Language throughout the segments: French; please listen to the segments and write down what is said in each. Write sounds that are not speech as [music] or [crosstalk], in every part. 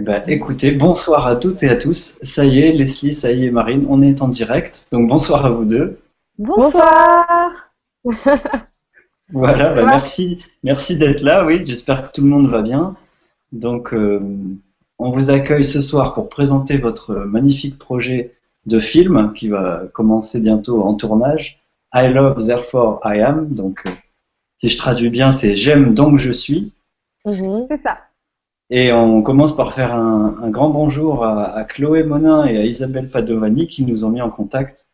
Eh ben, écoutez, bonsoir à toutes et à tous. Ça y est, Leslie, ça y est, Marine, on est en direct. Donc bonsoir à vous deux. Bonsoir. [laughs] voilà, bah, merci, merci d'être là. Oui, j'espère que tout le monde va bien. Donc, euh, on vous accueille ce soir pour présenter votre magnifique projet de film qui va commencer bientôt en tournage. I love, therefore I am. Donc, euh, si je traduis bien, c'est j'aime donc je suis. Mhm. C'est ça. Et on commence par faire un, grand bonjour à, Chloé Monin et à Isabelle Padovani qui nous ont mis en contact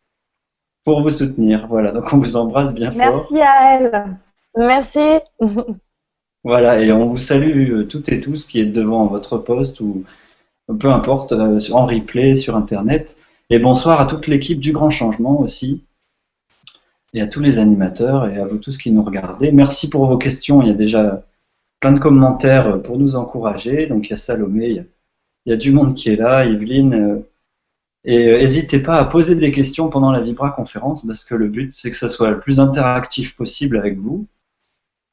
pour vous soutenir. Voilà, donc on vous embrasse bien fort. Merci à elles. Merci. [laughs] voilà, et on vous salue euh, toutes et tous qui êtes devant votre poste ou peu importe, euh, en replay, sur Internet. Et bonsoir à toute l'équipe du Grand Changement aussi, et à tous les animateurs et à vous tous qui nous regardez. Merci pour vos questions. Il y a déjà plein de commentaires pour nous encourager. Donc il y a Salomé, il y a, du monde qui est là, Yveline. Euh, et euh, n'hésitez pas à poser des questions pendant la Vibra conférence parce que le but c'est que ça soit le plus interactif possible avec vous.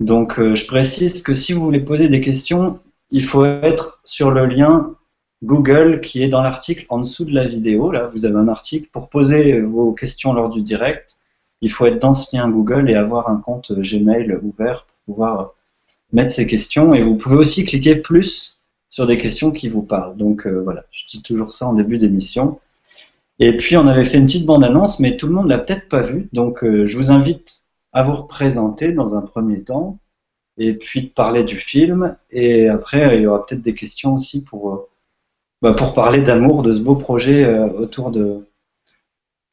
Donc euh, je précise que si vous voulez poser des questions, il faut être sur le lien Google qui est dans l'article en dessous de la vidéo. Là, vous avez un article pour poser vos questions lors du direct. Il faut être dans ce lien Google et avoir un compte Gmail ouvert pour pouvoir mettre ces questions. Et vous pouvez aussi cliquer plus sur des questions qui vous parlent. Donc euh, voilà, je dis toujours ça en début d'émission. Et puis on avait fait une petite bande-annonce, mais tout le monde l'a peut-être pas vue. Donc euh, je vous invite à vous représenter dans un premier temps, et puis de parler du film. Et après, il y aura peut-être des questions aussi pour, euh, bah, pour parler d'amour, de ce beau projet autour de,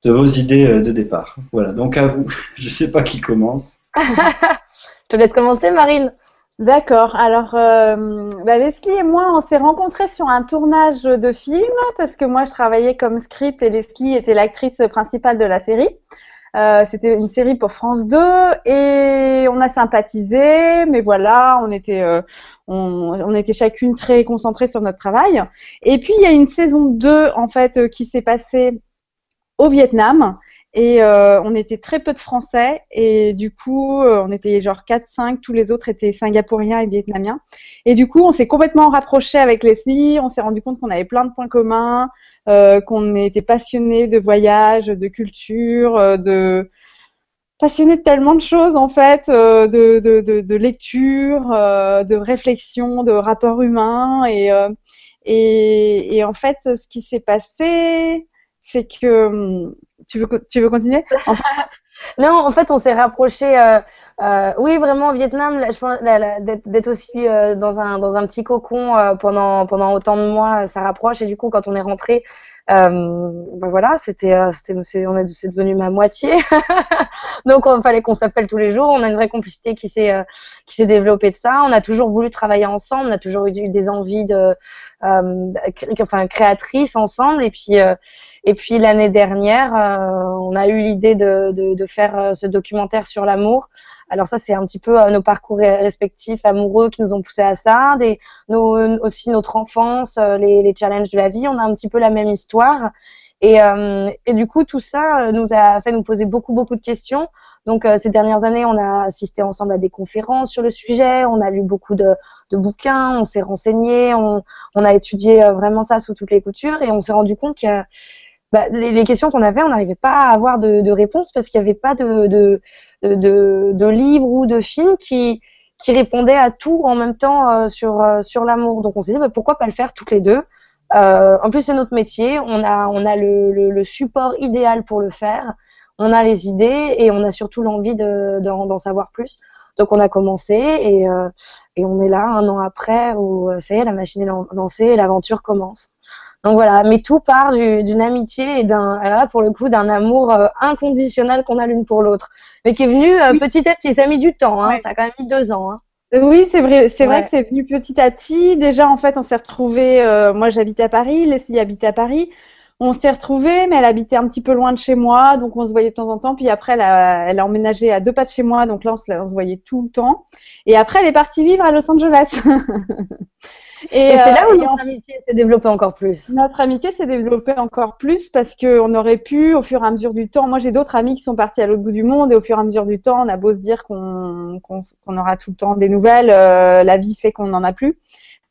de vos idées de départ. Voilà, donc à vous. [laughs] Je sais pas qui commence. [laughs] je te laisse commencer, Marine. D'accord. Alors, euh, bah, Leslie et moi, on s'est rencontrés sur un tournage de film parce que moi, je travaillais comme script et Leslie était l'actrice principale de la série. Euh, C'était une série pour France 2 et on a sympathisé, mais voilà, on était, euh, on, était chacune très concentrées sur notre travail. Et puis, il y a une saison 2 en fait qui s'est passée au Vietnam et euh, on était très peu de Français. Et du coup, euh, on était genre 4-5, tous les autres étaient singapouriens et vietnamiens. Et du coup, on s'est complètement rapproché avec Leslie, on s'est rendu compte qu'on avait plein de points communs, euh, qu'on était passionnés de voyage, de culture, de passionnés de tellement de choses en fait, de, de, de, lecture, de réflexion, de rapport humain et, et, et en fait, ce qui s'est passé, c'est que hum, tu veux, tu veux continuer? [laughs] Non, en fait, on s'est rapproché. Euh, euh, oui, vraiment au Vietnam, je pense d'être aussi euh, dans un dans un petit cocon pendant pendant autant de mois, ça rapproche. Et du coup, quand on est rentré, ben voilà, c'était c'était on est c'est devenu ma moitié. [laughs] Donc, il fallait qu'on s'appelle tous les jours. On a une vraie complicité qui s'est qui s'est développée de ça. On a toujours voulu travailler ensemble. On a toujours eu des envies de enfin créatrices ensemble. Et puis et puis l'année dernière, on a eu l'idée de, de, faire ce documentaire sur l'amour. Alors ça, c'est un petit peu euh, nos parcours respectifs amoureux qui nous ont poussé à ça, des, aussi notre enfance, euh, les, challenges de la vie. On a un petit peu la même histoire. Et, euh, et, du coup, tout ça nous a fait nous poser beaucoup, beaucoup de questions. Donc, ces dernières années, on a assisté ensemble à des conférences sur le sujet, on a lu beaucoup de, de bouquins, on s'est renseigné, on, on, a étudié vraiment ça sous toutes les coutures et on s'est rendu compte que bah, les, les, questions qu'on avait, on n'arrivait pas à avoir de, de réponse parce qu'il n'y avait pas de, de de, de, livres ou de films qui, qui répondaient à tout en même temps euh, sur, euh, sur l'amour. Donc on s'est dit bah, pourquoi pas le faire toutes les deux? Euh, en plus c'est notre métier, on a, on a le, le, support idéal pour le faire, on a les idées et on a surtout l'envie d'en de, savoir plus. Donc on a commencé et, et on est là un an après où ça y est, la machine est lancée et l'aventure commence. Donc voilà, mais tout part d'une amitié et d'un, pour le coup, d'un amour euh, inconditionnel qu'on a l'une pour l'autre, mais qui est venu euh, petit à petit. Ça a mis du temps, hein, ça a quand même mis deux ans. Hein. Oui, c'est vrai, c'est vrai que c'est venu petit à petit. Déjà, en fait, on s'est retrouvés. Euh, moi, j'habite à Paris, Leslie habite à Paris. On s'est retrouvés, mais elle habitait un petit peu loin de chez moi, donc on se voyait de temps en temps. Puis après, elle a, elle a emménagé à deux pas de chez moi, donc là, on se, on se voyait tout le temps. Et après, elle est partie vivre à Los Angeles. [laughs] Et, c'est là où euh, notre amitié s'est développée encore plus. Notre amitié s'est développée encore plus parce qu'on aurait pu, au fur et à mesure du temps, moi j'ai d'autres amis qui sont partis à l'autre bout du monde et au fur et à mesure du temps, on a beau se dire qu'on aura tout le temps des nouvelles, euh, la vie fait qu'on n'en a plus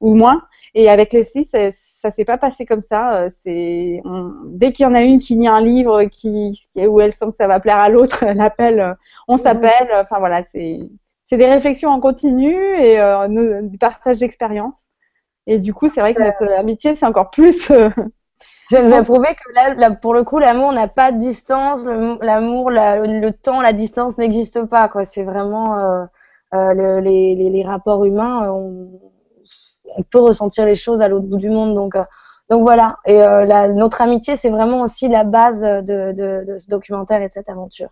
ou moins. Et avec Leslie, ça, ça s'est pas passé comme ça. C'est dès qu'il y en a une qui lit un livre qui où elle sent que ça va plaire à l'autre, [laughs] elle appelle, on s'appelle. Enfin voilà, c'est des réflexions en continu et du partage d'expérience. Et du coup, c'est vrai que notre amitié, c'est encore plus Ça nous a prouvé que là, pour le coup, l'amour n'a pas de distance, l'amour, le temps, la distance n'existe pas. Quoi. C'est vraiment euh, euh, les, les, les, rapports humains. Euh, on, on, peut ressentir les choses à l'autre bout du monde. Donc, euh, donc voilà. Et euh, la, notre amitié, c'est vraiment aussi la base de, de, de, ce documentaire et de cette aventure.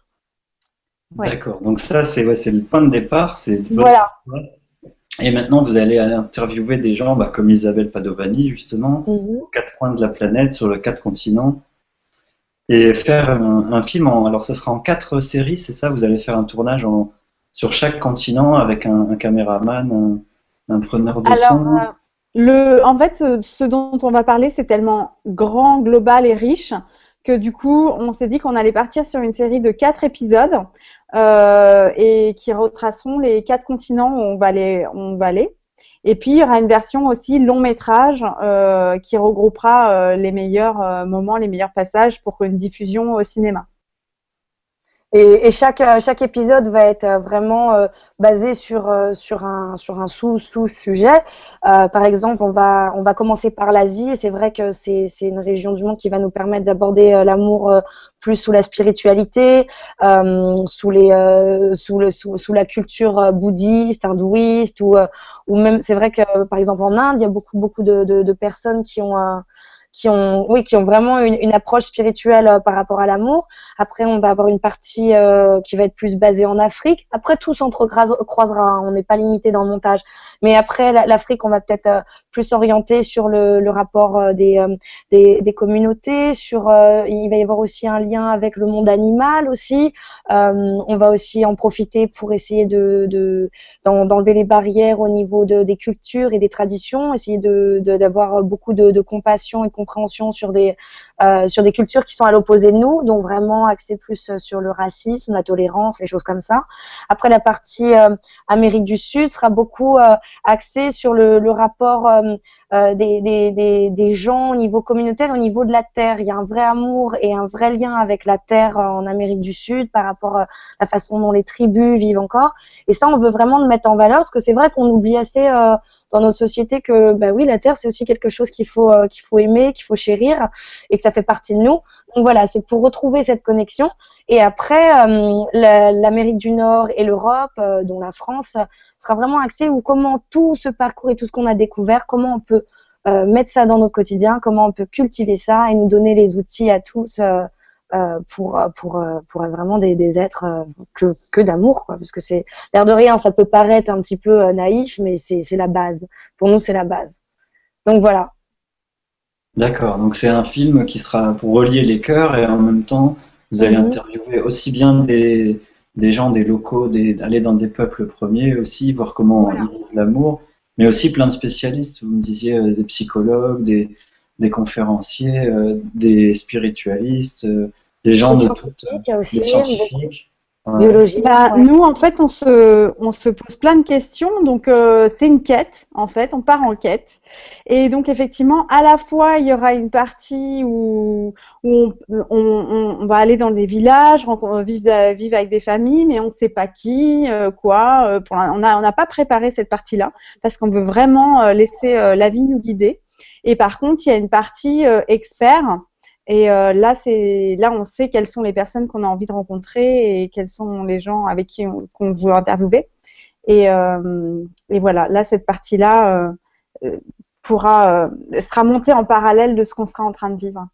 Ouais. D'accord. Donc ça, c'est ouais, le point de départ. C'est voilà. Et maintenant, vous allez interviewer des gens bah, comme Isabelle Padovani, justement, mm-hmm. aux quatre coins de la planète, sur les quatre continents, et faire un, un, film. En, alors, ça sera en quatre séries, c'est ça? Vous allez faire un tournage en, sur chaque continent avec un, un caméraman, un, un, preneur de alors, son? euh, le, En fait, ce dont on va parler, c'est tellement grand, global et riche que du coup, on s'est dit qu'on allait partir sur une série de quatre épisodes euh, et qui retraceront les quatre continents où on va aller. On va aller. Et puis, il y aura une version aussi long métrage euh, qui regroupera euh, les meilleurs euh, moments, les meilleurs passages pour une diffusion au cinéma. Et, et, chaque, euh, chaque épisode va être euh, vraiment euh, basé sur, sur un, sur un sous-sous-sujet. Euh, par exemple, on va, on va commencer par l'Asie. C'est vrai que c'est une région du monde qui va nous permettre d'aborder l'amour plus sous la spiritualité, sous, les, sous, le, sous, sous, la culture bouddhiste, hindouiste, ou, ou même, c'est vrai que par exemple en Inde, il y a beaucoup, beaucoup de, de, de personnes qui ont un qui ont, oui, qui ont vraiment une, approche spirituelle euh, par rapport à l'amour. Après, on va avoir une partie euh, qui va être plus basée en Afrique. Après, tout s'entrecroisera. Hein. On n'est pas limité dans le montage. Mais après, l'Afrique, on va peut-être euh, plus orienter sur le, rapport des, des, communautés. Sur, il va y avoir aussi un lien avec le monde animal aussi. on va aussi en profiter pour essayer de, de d'enlever les barrières au niveau de, des cultures et des traditions. Essayer de d'avoir beaucoup de, de compassion compréhension sur des, euh, sur des cultures qui sont à l'opposé de nous, donc vraiment axé plus euh, sur le racisme, la tolérance, les choses comme ça. Après, la partie euh, Amérique du Sud sera beaucoup axée sur le, rapport des, des, des, des, gens au niveau communautaire, au niveau de la terre. Il y a un vrai amour et un vrai lien avec la terre en Amérique du Sud par rapport à la façon dont les tribus vivent encore. Et ça, on veut vraiment le mettre en valeur parce que c'est vrai qu'on oublie assez dans notre société que bah oui la terre c'est aussi quelque chose qu'il faut euh, qu'il faut aimer qu'il faut chérir et que ça fait partie de nous. Donc voilà c'est pour retrouver cette connexion. Et après euh, l'Amérique du Nord et l'Europe euh, dont la France sera vraiment axée où comment tout ce parcours et tout ce qu'on a découvert comment on peut euh, mettre ça dans notre quotidien comment on peut cultiver ça et nous donner les outils à tous pour pour pour être vraiment des, des êtres euh, que que d'amour quoi. Parce que c'est l'air de rien ça peut paraître un petit peu euh, naïf mais c'est c'est la base. Pour nous c'est la base. Donc voilà. D'accord. Donc c'est un film qui sera pour relier les cœurs et en même temps vous allez -hmm. interviewer aussi bien des des gens des locaux des aller dans des peuples premiers aussi voir comment voilà. ils vivent l'amour mais aussi plein de spécialistes. Vous me disiez des psychologues des des conférenciers, euh, des spiritualistes, euh, des gens des de toutes, aussi, des scientifiques. Biologie. Bah, ouais. Nous, en fait, on se, on se pose plein de questions. Donc, euh, c'est une quête, en fait. On part en quête. Et donc, effectivement, à la fois, il y aura une partie où, où on, on, on, va aller dans des villages, vivre, vivre avec des familles, mais on ne sait pas qui, euh, quoi. Euh, pour, on n'a on a pas préparé cette partie-là parce qu'on veut vraiment euh, laisser euh, la vie nous guider. Et par contre, il y a une partie expert et euh, là, c'est là, on sait quelles sont les personnes qu'on a envie de rencontrer et quels sont les gens avec qui on, veut interviewer. Et, euh, et, voilà, là, cette partie-là euh, pourra sera montée en parallèle de ce qu'on sera en train de vivre.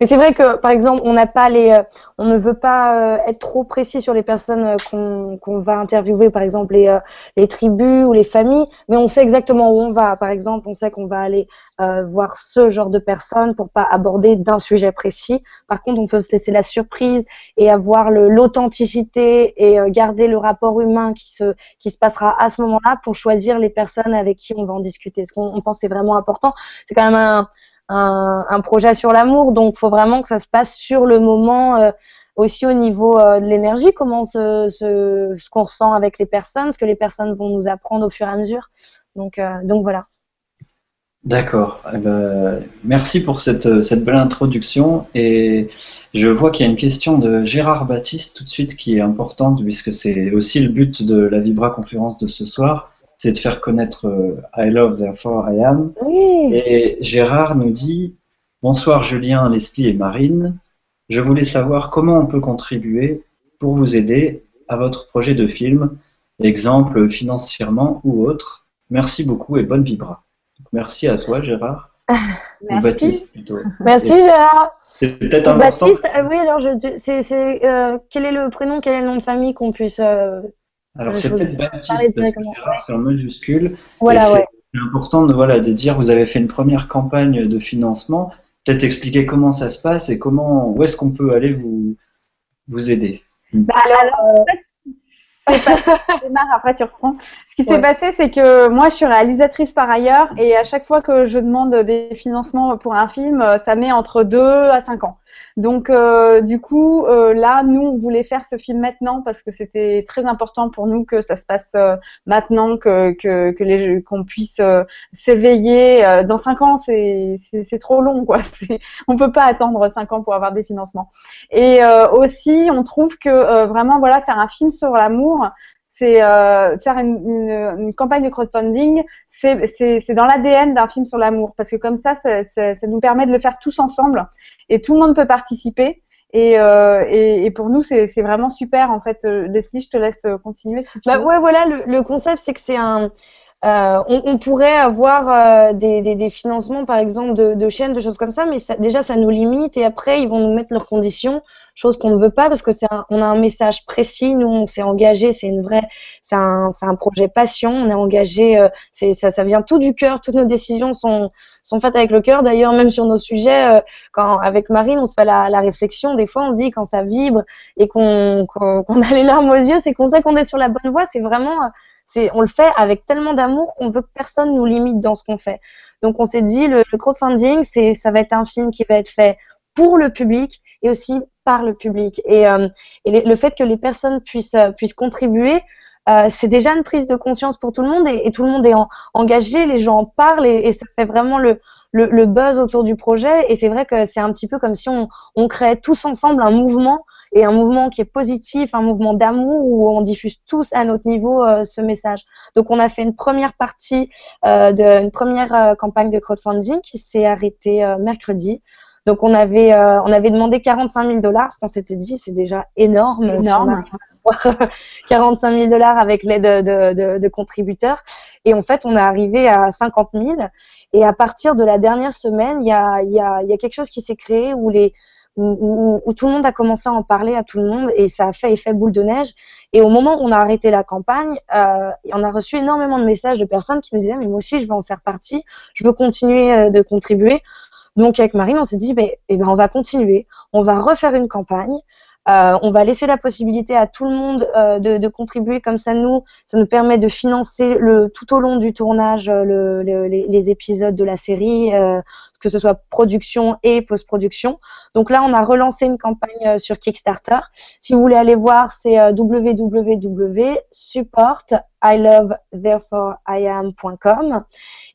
Mais c'est vrai que, par exemple, on n'a pas les, euh, on ne veut pas euh, être trop précis sur les personnes euh, qu'on qu'on va interviewer, par exemple les, les tribus ou les familles, mais on sait exactement où on va. Par exemple, on sait qu'on va aller euh, voir ce genre de personnes pour pas aborder d'un sujet précis. Par contre, on peut se laisser la surprise et avoir l'authenticité et garder le rapport humain qui se qui se passera à ce moment-là pour choisir les personnes avec qui on va en discuter. Ce qu'on pense c'est vraiment important? C'est quand même un un, projet sur l'amour, donc il faut vraiment que ça se passe sur le moment. Euh, aussi au niveau euh, de l'énergie, comment ce qu'on ressent avec les personnes, ce que les personnes vont nous apprendre au fur et à mesure. Donc, euh, voilà. D'accord. Eh ben, merci pour cette, cette belle introduction. Et je vois qu'il y a une question de Gérard Baptiste tout de suite qui est importante, puisque c'est aussi le but de la Vibra conférence de ce soir, c'est de faire connaître euh, I Love Therefore I Am. Oui. Et Gérard nous dit Bonsoir Julien, Leslie et Marine. Je voulais savoir comment on peut contribuer pour vous aider à votre projet de film, exemple financièrement ou autre. Merci beaucoup et bonne vibra. Merci à toi, Gérard. Merci. Ou Baptiste plutôt. Merci Gérard. C'est peut-être important. Baptiste, euh, oui, alors je, c'est, c'est, euh, quel est le prénom, quel est le nom de famille qu'on puisse. euh, Alors c'est peut-être Baptiste parce que. Gérard c'est en majuscule. Voilà, ouais. c'est important de, voilà, de dire vous avez fait une première campagne de financement. Peut-être expliquer comment ça se passe et comment où est-ce qu'on peut aller vous, vous aider. Bah, alors, [laughs] démarre, après tu reprends. Ce qui s'est Ouais. passé, c'est que moi, je suis réalisatrice par ailleurs, et à chaque fois que je demande des financements pour un film, euh, ça met entre 2 à 5 ans. Donc, euh, du coup, euh, là, nous, on voulait faire ce film maintenant parce que c'était très important pour nous que ça se passe euh, maintenant, que que, que qu'on puisse s'éveiller. Dans 5 ans, c'est trop long, quoi. [laughs] On peut pas attendre 5 ans pour avoir des financements. Et aussi, on trouve que vraiment, voilà, faire un film sur l'amour, c'est euh, faire une, une, une campagne de crowdfunding, c'est dans l'ADN d'un film sur l'amour, parce que comme ça, ça, ça, ça nous permet de le faire tous ensemble, et tout le monde peut participer. Et, euh, et, et pour nous, c'est vraiment super. En fait, Euh, Leslie, je te laisse continuer si tu Bah veux. ouais, voilà, le, le concept, c'est que c'est un. Euh, on, pourrait avoir euh, des, financements, par exemple, de, chaînes, de choses comme ça, mais déjà, ça nous limite et après, ils vont nous mettre leurs conditions, chose qu'on ne veut pas parce que c'est on a un message précis. Nous, on s'est engagé, c'est une vraie, c'est un, projet passion. On est engagé, euh, c'est ça, vient tout du cœur. Toutes nos décisions sont sont faites avec le cœur. D'ailleurs, même sur nos sujets, quand avec Marine, on se fait la, la réflexion. Des fois, on se dit quand ça vibre et qu'on a les larmes aux yeux, c'est qu'on sait qu'on est sur la bonne voie. C'est vraiment, c'est, on le fait avec tellement d'amour qu'on veut que personne nous limite dans ce qu'on fait. Donc, on s'est dit, le, crowdfunding, c'est, ça va être un film qui va être fait pour le public et aussi par le public. Et, euh, le fait que les personnes puissent euh, contribuer. euh, c'est déjà une prise de conscience pour tout le monde et, tout le monde est en- engagé, les gens en parlent et, ça fait vraiment le buzz autour du projet. Et c'est vrai que c'est un petit peu comme si on, on créait tous ensemble un mouvement et un mouvement qui est positif, un mouvement d'amour où on diffuse tous à notre niveau euh, ce message. Donc on a fait une première partie, euh, de, une première euh, campagne de crowdfunding qui s'est arrêtée euh, mercredi. Donc on avait on avait demandé 45 000 dollars, ce qu'on s'était dit c'est déjà énorme. Énorme. arrive à avoir [laughs] 45 000 dollars avec l'aide de, de, de contributeurs. Et en fait on est arrivé à 50 000. Et à partir de la dernière semaine, il y a, y a, il y a quelque chose qui s'est créé où les où, tout le monde a commencé à en parler à tout le monde et ça a fait effet boule de neige. Et au moment où on a arrêté la campagne, euh, on a reçu énormément de messages de personnes qui nous disaient mais moi aussi je veux en faire partie, je veux continuer euh, de contribuer. Donc avec Marine, on s'est dit ben, eh ben on va continuer, on va refaire une campagne. Euh, on va laisser la possibilité à tout le monde euh, de, de contribuer comme ça. Nous, ça nous permet de financer le tout au long du tournage euh, le, le- les, épisodes de la série, euh, que ce soit production et post-production. Donc là, on a relancé une campagne euh, sur Kickstarter. Si vous voulez aller voir, c'est euh, www.support.ilovetherefore.iam.com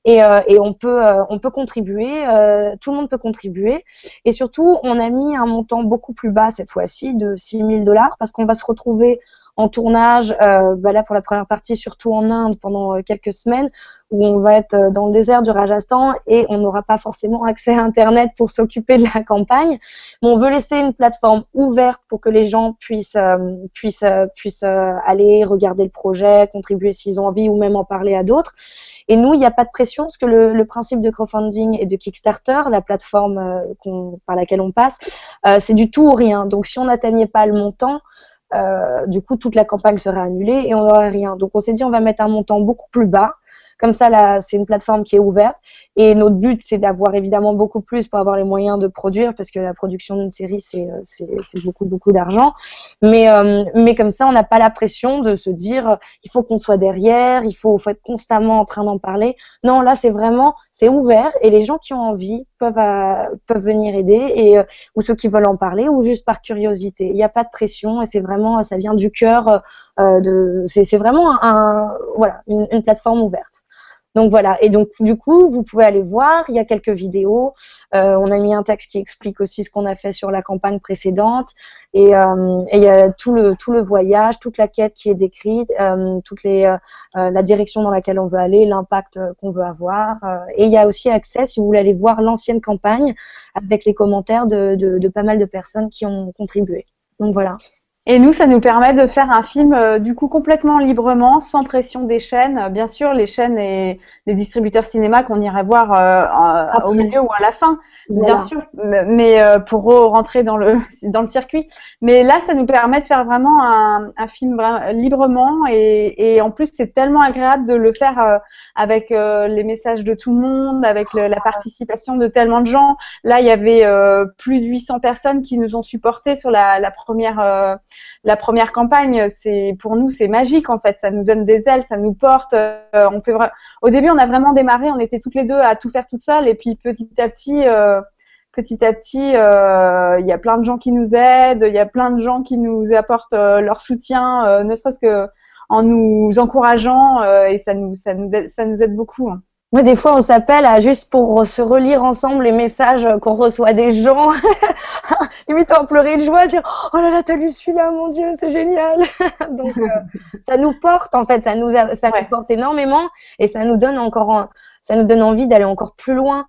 et, euh, et on peut euh, on peut contribuer, euh, tout le monde peut contribuer. Et surtout on a mis un montant beaucoup plus bas cette fois-ci de 6 000 dollars parce qu'on va se retrouver en tournage, euh, bah là pour la première partie surtout en Inde pendant euh, quelques semaines où on va être euh, dans le désert du Rajasthan et on n'aura pas forcément accès à Internet pour s'occuper de la campagne. Mais on veut laisser une plateforme ouverte pour que les gens puissent puissent puissent aller regarder le projet, contribuer s'ils ont envie ou même en parler à d'autres. Et nous, il n'y a pas de pression parce que le, principe de crowdfunding et de Kickstarter, la plateforme par laquelle on passe, c'est du tout ou rien. Donc si on n'atteignait pas le montant, euh, du coup, toute la campagne serait annulée et on n'aurait rien. Donc, on s'est dit, on va mettre un montant beaucoup plus bas. Comme ça, là, c'est une plateforme qui est ouverte. Et notre but, c'est d'avoir évidemment beaucoup plus pour avoir les moyens de produire, parce que la production d'une série, c'est euh, beaucoup, beaucoup d'argent. Mais, euh, mais comme ça, on n'a pas la pression de se dire, il faut qu'on soit derrière, il faut, être constamment en train d'en parler. Non, là, c'est vraiment, c'est ouvert et les gens qui ont envie peuvent, euh, venir aider ou ceux qui veulent en parler ou juste par curiosité. Il n'y a pas de pression et c'est vraiment, ça vient du cœur. c'est vraiment une plateforme ouverte. Donc voilà. Et donc du coup, vous pouvez aller voir. Il y a quelques vidéos. Euh, on a mis un texte qui explique aussi ce qu'on a fait sur la campagne précédente. Et, euh, et il y a tout le tout le voyage, toute la quête qui est décrite, euh, toutes les euh, la direction dans laquelle on veut aller, l'impact qu'on veut avoir. et il y a aussi accès, si vous voulez aller voir l'ancienne campagne, avec les commentaires de pas mal de personnes qui ont contribué. Donc voilà. Et nous, ça nous permet de faire un film euh, du coup complètement librement, sans pression des chaînes. Bien sûr, les chaînes et les distributeurs cinéma qu'on irait voir euh, au milieu ou à la fin, bien sûr, mais euh, pour rentrer dans le [laughs] dans le circuit. Mais là, ça nous permet de faire vraiment un, un film librement et, et en plus, c'est tellement agréable de le faire euh, avec les messages de tout le monde, avec la participation de tellement de gens. Là, il y avait plus de 800 personnes qui nous ont supportés sur la, la première la première campagne, c'est pour nous c'est magique en fait, ça nous donne des ailes, ça nous porte. Euh, on fait Au début, on a vraiment démarré, on était toutes les deux à tout faire toute seule, et puis petit à petit, euh, petit à petit, euh, il y a plein de gens qui nous aident, il y a plein de gens qui nous apportent leur soutien, ne serait-ce que en nous encourageant, et ça nous, ça nous, ça nous aide beaucoup. Hein. Oui, des fois, on s'appelle juste pour se relire ensemble les messages qu'on reçoit des gens. [laughs] Limite, on pleurer de joie, dire Oh là là, t'as lu celui-là, mon Dieu, c'est génial. [laughs] Donc, euh, ça nous porte, en fait, ça nous, ça nous porte énormément et ça nous donne encore, ça nous donne envie d'aller encore plus loin.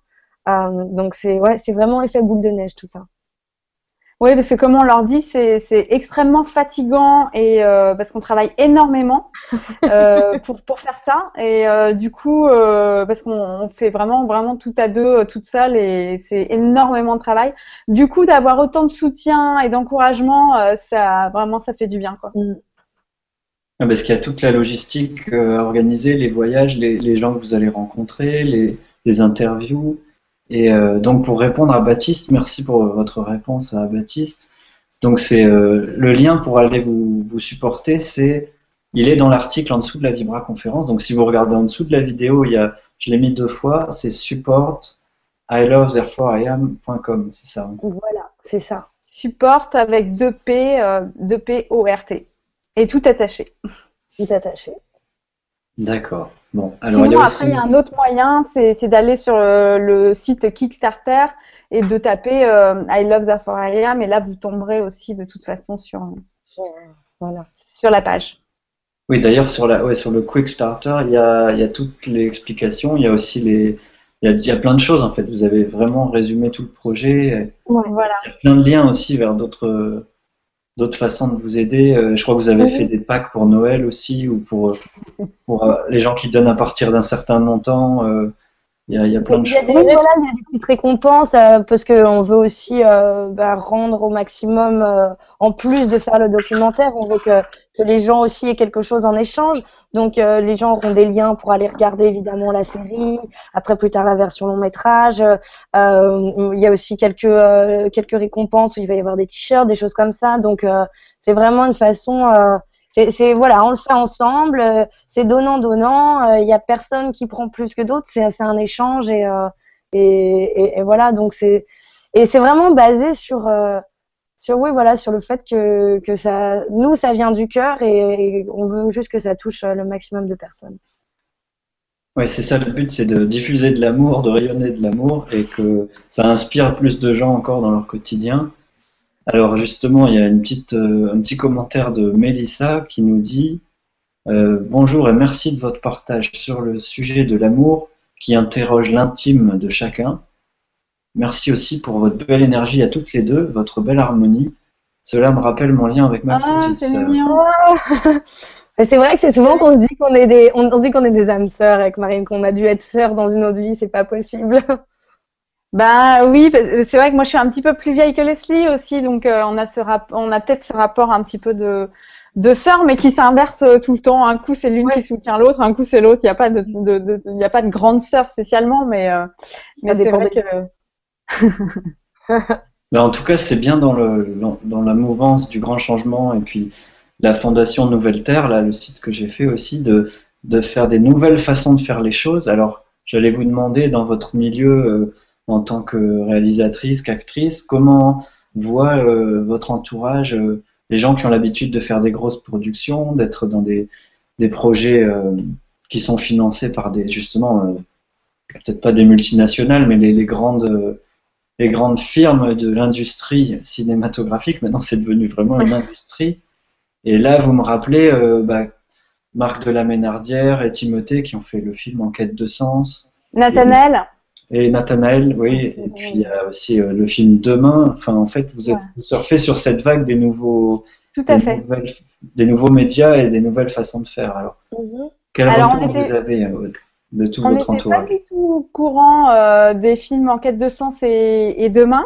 Euh, donc, c'est ouais, c'est vraiment effet boule de neige, tout ça. Oui, parce que comme on leur dit, c'est extrêmement fatigant et euh, parce qu'on travaille énormément euh, [laughs] pour, pour faire ça. Et euh, du coup, parce qu'on fait vraiment vraiment tout à deux, toute seule, et c'est énormément de travail. Du coup, d'avoir autant de soutien et d'encouragement, ça vraiment ça fait du bien, quoi. Mm. Ah, parce qu'il y a toute la logistique à organiser, les voyages, les, les, gens que vous allez rencontrer, les, les interviews. Et euh, donc pour répondre à Baptiste, merci pour votre réponse à Baptiste. Donc c'est euh, le lien pour aller vous, vous supporter, c'est il est dans l'article en dessous de la Vibra conférence. Donc si vous regardez en dessous de la vidéo, il y a, je l'ai mis deux fois, c'est support I love therefore I am.com, c'est ça. Voilà, c'est ça. Support avec deux P, euh, deux P O R T et tout attaché. Tout attaché. D'accord. Bon, alors il y a après, il y a un autre moyen, c'est d'aller sur le, site Kickstarter et de taper euh, I love Zafaria, mais là vous tomberez aussi de toute façon sur, voilà, sur la page. Oui, d'ailleurs sur la ouais, sur le Quickstarter, il y a, il y a toutes les explications, il y a aussi les il y, a, il y a plein de choses en fait. Vous avez vraiment résumé tout le projet. voilà. Il y a plein de liens aussi vers d'autres d'autres façons de vous aider. Euh, je crois que vous avez fait des packs pour Noël aussi, ou pour, euh, pour euh, les gens qui donnent à partir d'un certain montant. Il y, a, y, a, plein de choses. il y a des petites récompenses parce qu'on veut aussi bah, rendre au maximum, en plus de faire le documentaire, on veut que que les gens aussi aient quelque chose en échange. Donc euh, les gens auront des liens pour aller regarder évidemment la série, après plus tard la version long métrage. Euh, il y a aussi quelques euh, quelques récompenses où il va y avoir des t-shirts, des choses comme ça. Donc c'est vraiment une façon c'est voilà, on le fait ensemble, c'est donnant donnant. Il y a personne qui prend plus que d'autres, c'est un échange et, et, et voilà donc c'est et c'est vraiment basé sur sur oui voilà sur le fait que, que ça nous ça vient du cœur et, on veut juste que ça touche euh, le maximum de personnes. Oui, c'est ça le but, c'est de diffuser de l'amour, de rayonner de l'amour et que ça inspire plus de gens encore dans leur quotidien. Alors justement, il y a une petite, euh, un petit commentaire de Mélissa qui nous dit euh, Bonjour et merci de votre partage sur le sujet de l'amour qui interroge l'intime de chacun. Merci aussi pour votre belle énergie à toutes les deux, votre belle harmonie. Cela me rappelle mon lien avec ma ah, petite sœur. [laughs] c'est vrai que c'est souvent qu'on se dit qu'on est des, on, dit qu'on est des âmes sœurs avec Marine, qu'on a dû être sœurs dans une autre vie, c'est pas possible. [laughs] Bah oui, c'est vrai que moi je suis un petit peu plus vieille que Leslie aussi, donc euh, on a ce on a peut-être ce rapport un petit peu de de sœurs, mais qui s'inverse euh, tout le temps. Un coup c'est l'une qui soutient l'autre, un coup c'est l'autre. Il n'y a pas de, de, il a pas de grande sœur spécialement, mais euh, mais c'est vrai que En tout cas, c'est bien dans, le, dans la mouvance du grand changement et puis la fondation Nouvelle Terre, le site que j'ai fait aussi, de, faire des nouvelles façons de faire les choses. Alors, j'allais vous demander dans votre milieu, euh, en tant que réalisatrice, qu'actrice, comment voit euh, votre entourage euh, les gens qui ont l'habitude de faire des grosses productions, d'être dans des, projets qui sont financés par des, justement, peut-être pas des multinationales, mais les, grandes, les grandes firmes de l'industrie cinématographique. Maintenant, c'est devenu vraiment une [laughs] industrie. Et là, vous me rappelez bah, Marc de la Ménardière et Timothée qui ont fait le film En quête de sens. Nathanaël et Nathanaël, oui. Et puis il y a aussi euh, le film Demain. Enfin, en fait, vous, êtes, vous surfez sur cette vague des nouveaux, Tout à des, fait. des nouveaux médias et des nouvelles façons de faire. Alors, mhm. quel retour vous avez euh, de tout votre entourage On n'était pas du tout au courant euh, des films En quête de sens et, et Demain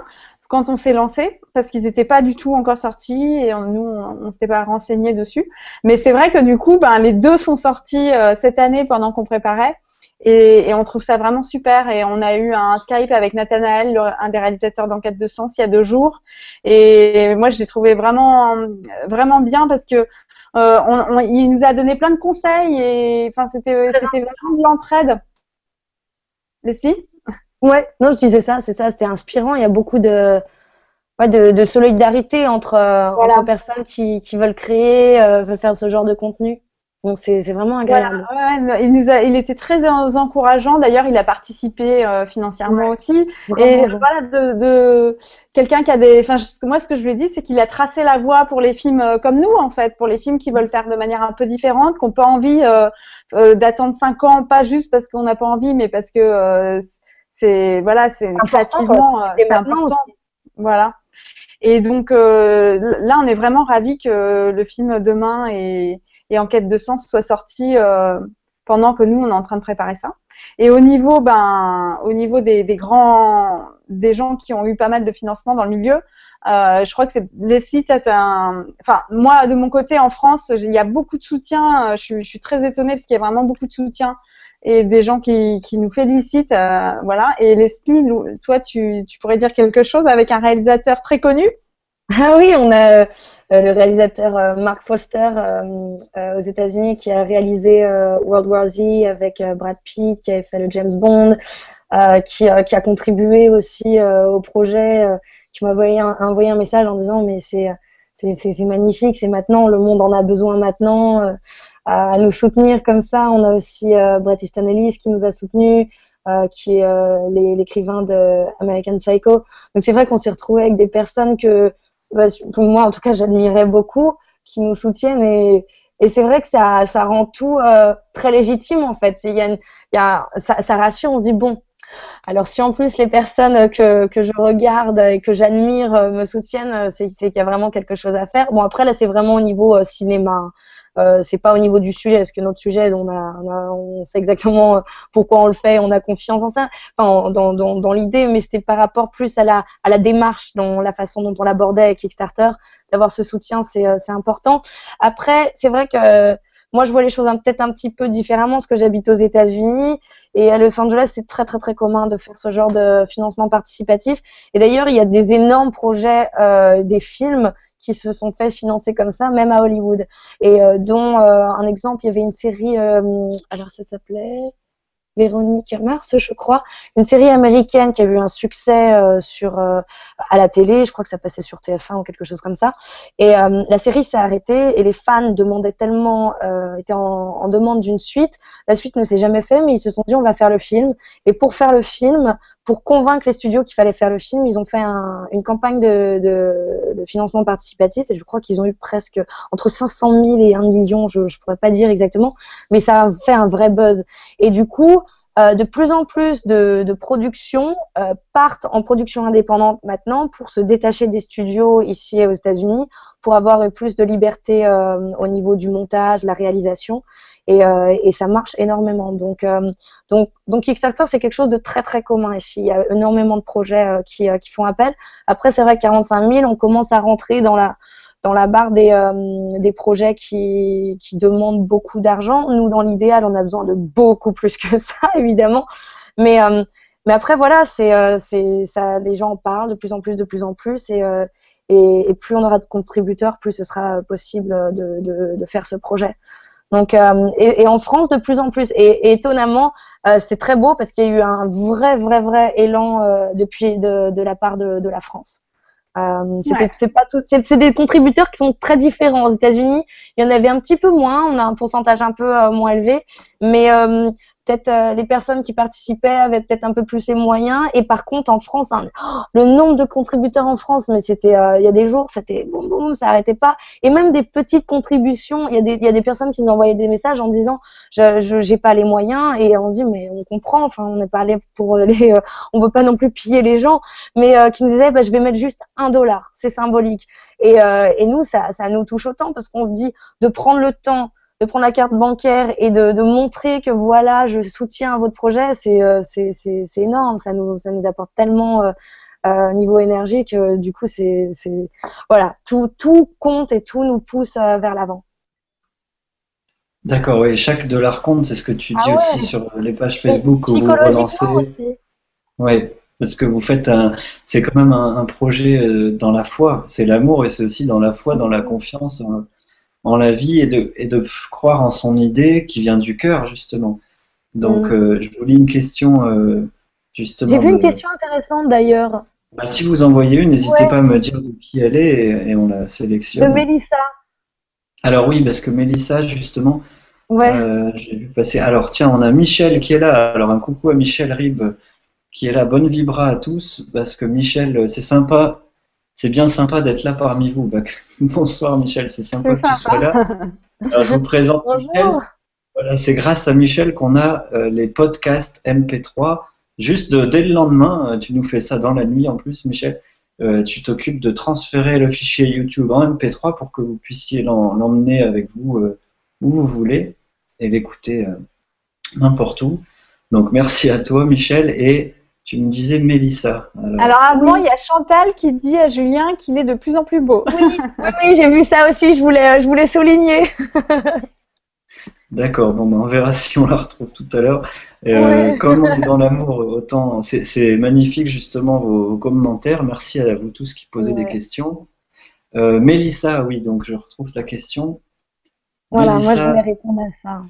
quand on s'est lancé, parce qu'ils n'étaient pas du tout encore sortis et nous, on, ne s'était pas renseigné dessus. Mais c'est vrai que du coup, ben, les deux sont sortis cette année pendant qu'on préparait. Et, et, on trouve ça vraiment super. Et on a eu un Skype avec Nathanaël, un des réalisateurs d'Enquête de Sens, il y a deux jours. Et moi, je l'ai trouvé vraiment, vraiment bien parce que euh, on, il nous a donné plein de conseils et enfin, c'était, c'était vraiment de l'entraide. Leslie? Ouais, non, je disais ça, c'est ça, c'était inspirant. Il y a beaucoup de, ouais, de, de, solidarité entre, entre personnes qui, qui veulent créer, euh, veulent faire ce genre de contenu. Donc c'est vraiment agréable. il nous a, il était très encourageant. D'ailleurs, il a participé euh, financièrement aussi. Et voilà, de, de quelqu'un qui a des. Enfin, moi, ce que je lui ai dit, c'est qu'il a tracé la voie pour les films euh, comme nous, en fait, pour les films qui veulent faire de manière un peu différente, qui n'ont pas envie euh, d'attendre cinq ans, pas juste parce qu'on n'a pas envie, mais parce que c'est voilà, c'est créativement, c'est important. Voilà. Et donc là, on est vraiment ravis que le film demain est et Enquête de sens soit sorti euh, pendant que nous on est en train de préparer ça. Et au niveau, ben, au niveau des, des grands, des gens qui ont eu pas mal de financement dans le milieu, euh, je crois que c'est les sites. Un... Enfin, moi de mon côté en France, il y a beaucoup de soutien. Je suis, je suis très étonnée parce qu'il y a vraiment beaucoup de soutien et des gens qui, qui nous félicitent, euh, voilà. Et Leslie, toi, tu, tu pourrais dire quelque chose avec un réalisateur très connu? Ah oui, on a euh, le réalisateur euh, Mark Foster euh, aux États-Unis qui a réalisé World War Z avec Brad Pitt, qui avait fait le James Bond, qui, a contribué aussi au projet, qui m'a envoyé un, message en disant mais c'est c'est magnifique, c'est maintenant, le monde en a besoin maintenant, à nous soutenir comme ça. On a aussi Bret Easton Ellis qui nous a soutenus. qui est l'écrivain de American Psycho. Donc c'est vrai qu'on s'est retrouvé avec des personnes que moi en tout cas j'admirais beaucoup, qui nous soutiennent et, et c'est vrai que ça, ça rend tout euh, très légitime en fait. Il y a, y a ça, rassure, on se dit bon. Alors si en plus les personnes que, que je regarde et que j'admire euh, me soutiennent, euh, c'est qu'il y a vraiment quelque chose à faire. Bon après là c'est vraiment au niveau cinéma. Euh, c'est pas au niveau du sujet, parce que notre sujet, on, a, on, a, on sait exactement pourquoi on le fait, on a confiance en ça, enfin, dans, dans, dans l'idée, mais c'était par rapport plus à la, à la démarche, dans la façon dont on l'abordait avec Kickstarter, d'avoir ce soutien, c'est euh, important. Après, c'est vrai que moi, je vois les choses peut-être un petit peu différemment parce que j'habite aux États-Unis et à Los Angeles, c'est très très très commun de faire ce genre de financement participatif. Et d'ailleurs, il y a des énormes projets, euh, des films qui se sont fait financer comme ça, même à Hollywood. Et euh, dont euh, un exemple, il y avait une série, alors ça s'appelait Véronique Mars, je crois, une série américaine qui a eu un succès euh, sur euh, à la télé, je crois que ça passait sur TF1 ou quelque chose comme ça. Et euh, la série s'est arrêtée et les fans demandaient tellement, étaient en, en, demande d'une suite. La suite ne s'est jamais fait, mais ils se sont dit on va faire le film. Et pour faire le film, pour convaincre les studios qu'il fallait faire le film, ils ont fait un, une campagne de, de, de, financement participatif et je crois qu'ils ont eu presque entre 500 000 et 1 million, je ne pourrais pas dire exactement, mais ça a fait un vrai buzz. Et du coup, euh, de plus en plus de, de productions euh, partent en production indépendante maintenant pour se détacher des studios ici aux États-Unis, pour avoir plus de liberté euh, au niveau du montage, la réalisation, et, et ça marche énormément. Donc, donc, Kickstarter, c'est quelque chose de très très commun ici. Il y a énormément de projets qui, qui font appel. Après, c'est vrai 45 000, on commence à rentrer dans la dans la barre des, euh, des projets qui, qui demandent beaucoup d'argent. Nous, dans l'idéal, on a besoin de beaucoup plus que [laughs] ça, évidemment. Mais, euh, mais après, voilà, c'est, euh, ça, les gens en parlent de plus en plus, de plus en plus. Et, et, plus on aura de contributeurs, plus ce sera possible de, de faire ce projet. Donc, et, et, en France, de plus en plus. Et, étonnamment, c'est très beau parce qu'il y a eu un vrai, vrai, vrai élan depuis de, de la part de, de la France. Euh, c'était, c'est pas tout, c'est, c'est des contributeurs qui sont très différents. Aux États-Unis, il y en avait un petit peu moins, on a un pourcentage un peu euh, moins élevé, mais euh, peut-être euh, les personnes qui participaient avaient peut-être un peu plus les moyens. Et par contre, en France, hein, oh, le nombre de contributeurs en France, mais c'était, euh, il y a des jours, c'était boum boum, ça arrêtait pas. Et même des petites contributions, il y a des, il y a des personnes qui nous envoyaient des messages en disant, je, j'ai pas les moyens, et on dit, mais on comprend, enfin, on n'est pas allé pour les, euh, on veut pas non plus piller les gens, mais qui nous disaient, bah, je vais mettre juste un dollar, c'est symbolique. Et, et nous, ça, ça nous touche autant parce qu'on se dit de prendre le temps de prendre la carte bancaire et de, de, montrer que voilà, je soutiens votre projet, c'est euh, c'est énorme. Ça nous, ça nous apporte tellement euh, euh, niveau énergie que du coup, c'est voilà, tout, tout compte et tout nous pousse vers l'avant. D'accord, oui, chaque dollar compte, c'est ce que tu ah dis aussi sur les pages Facebook où vous relancez. Oui, parce que vous faites un, c'est quand même un, un projet dans la foi, c'est l'amour et c'est aussi dans la foi, dans la confiance en la vie et de, et de croire en son idée qui vient du cœur, justement. Donc, mm. euh, je vous lis une question, euh, justement. J'ai vu une question intéressante d'ailleurs. Bah, si vous envoyez une, n'hésitez pas à me dire de qui elle est et, on la sélectionne. De Mélissa. Alors, oui, parce que Mélissa, justement, euh, j'ai vu passer. Alors, tiens, on a Michel qui est là. Alors, un coucou à Michel Rib qui est là. Bonne vibra à tous, parce que Michel, c'est sympa c'est bien sympa d'être là parmi vous. [laughs] bonsoir Michel, c'est sympa que tu sois là. [laughs] Alors, je vous présente Michel. Voilà, c'est grâce à Michel qu'on a euh, les podcasts MP3. Juste dès le lendemain, euh, tu nous fais ça dans la nuit en plus, Michel. Euh, tu t'occupes de transférer le fichier YouTube en MP3 pour que vous puissiez l'emmener avec vous où vous voulez et l'écouter n'importe où. Donc merci à toi, Michel, et tu me disais Mélissa. Alors, avant, il y a Chantal qui dit à Julien qu'il est de plus en plus beau. Oui, j'ai vu ça aussi, je voulais, je voulais souligner. D'accord, bon, ben, on verra [laughs] si on la retrouve tout à l'heure. Euh, comme on est dans l'amour, autant c'est magnifique justement vos, commentaires. Merci à vous tous qui posez des questions. Euh, Mélissa, oui, donc je retrouve la question. Voilà, moi je voulais répondre à ça.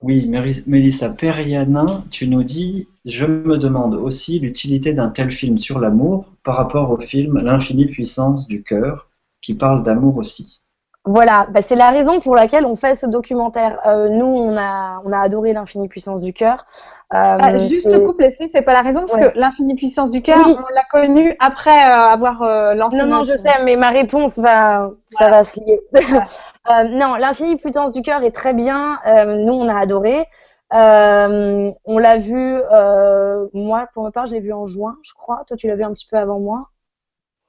Oui, Mélissa Perianin, tu nous dis Je me demande aussi l'utilité d'un tel film sur l'amour par rapport au film L'infinie puissance du cœur, qui parle d'amour aussi. Voilà, bah, c'est la raison pour laquelle on fait ce documentaire. Euh, nous, on a, on a adoré l'infinie puissance du cœur. Euh, ah, juste le couple, c'est pas la raison, parce que l'infinie puissance du cœur, on l'a connu après euh, avoir lancé. Non, non, je sais, mais ma réponse va, ça va se lier. [laughs] non, l'infinie puissance du cœur est très bien. nous, on a adoré. on l'a vu, moi, pour ma part, je l'ai vu en juin, je crois. Toi, tu l'as vu un petit peu avant moi.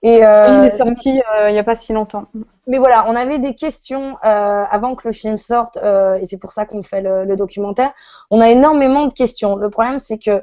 Et euh, il est sorti euh, il n'y a pas si longtemps. Mais voilà, on avait des questions euh, avant que le film sorte, euh, et c'est pour ça qu'on fait le, le, documentaire. On a énormément de questions. Le problème, c'est que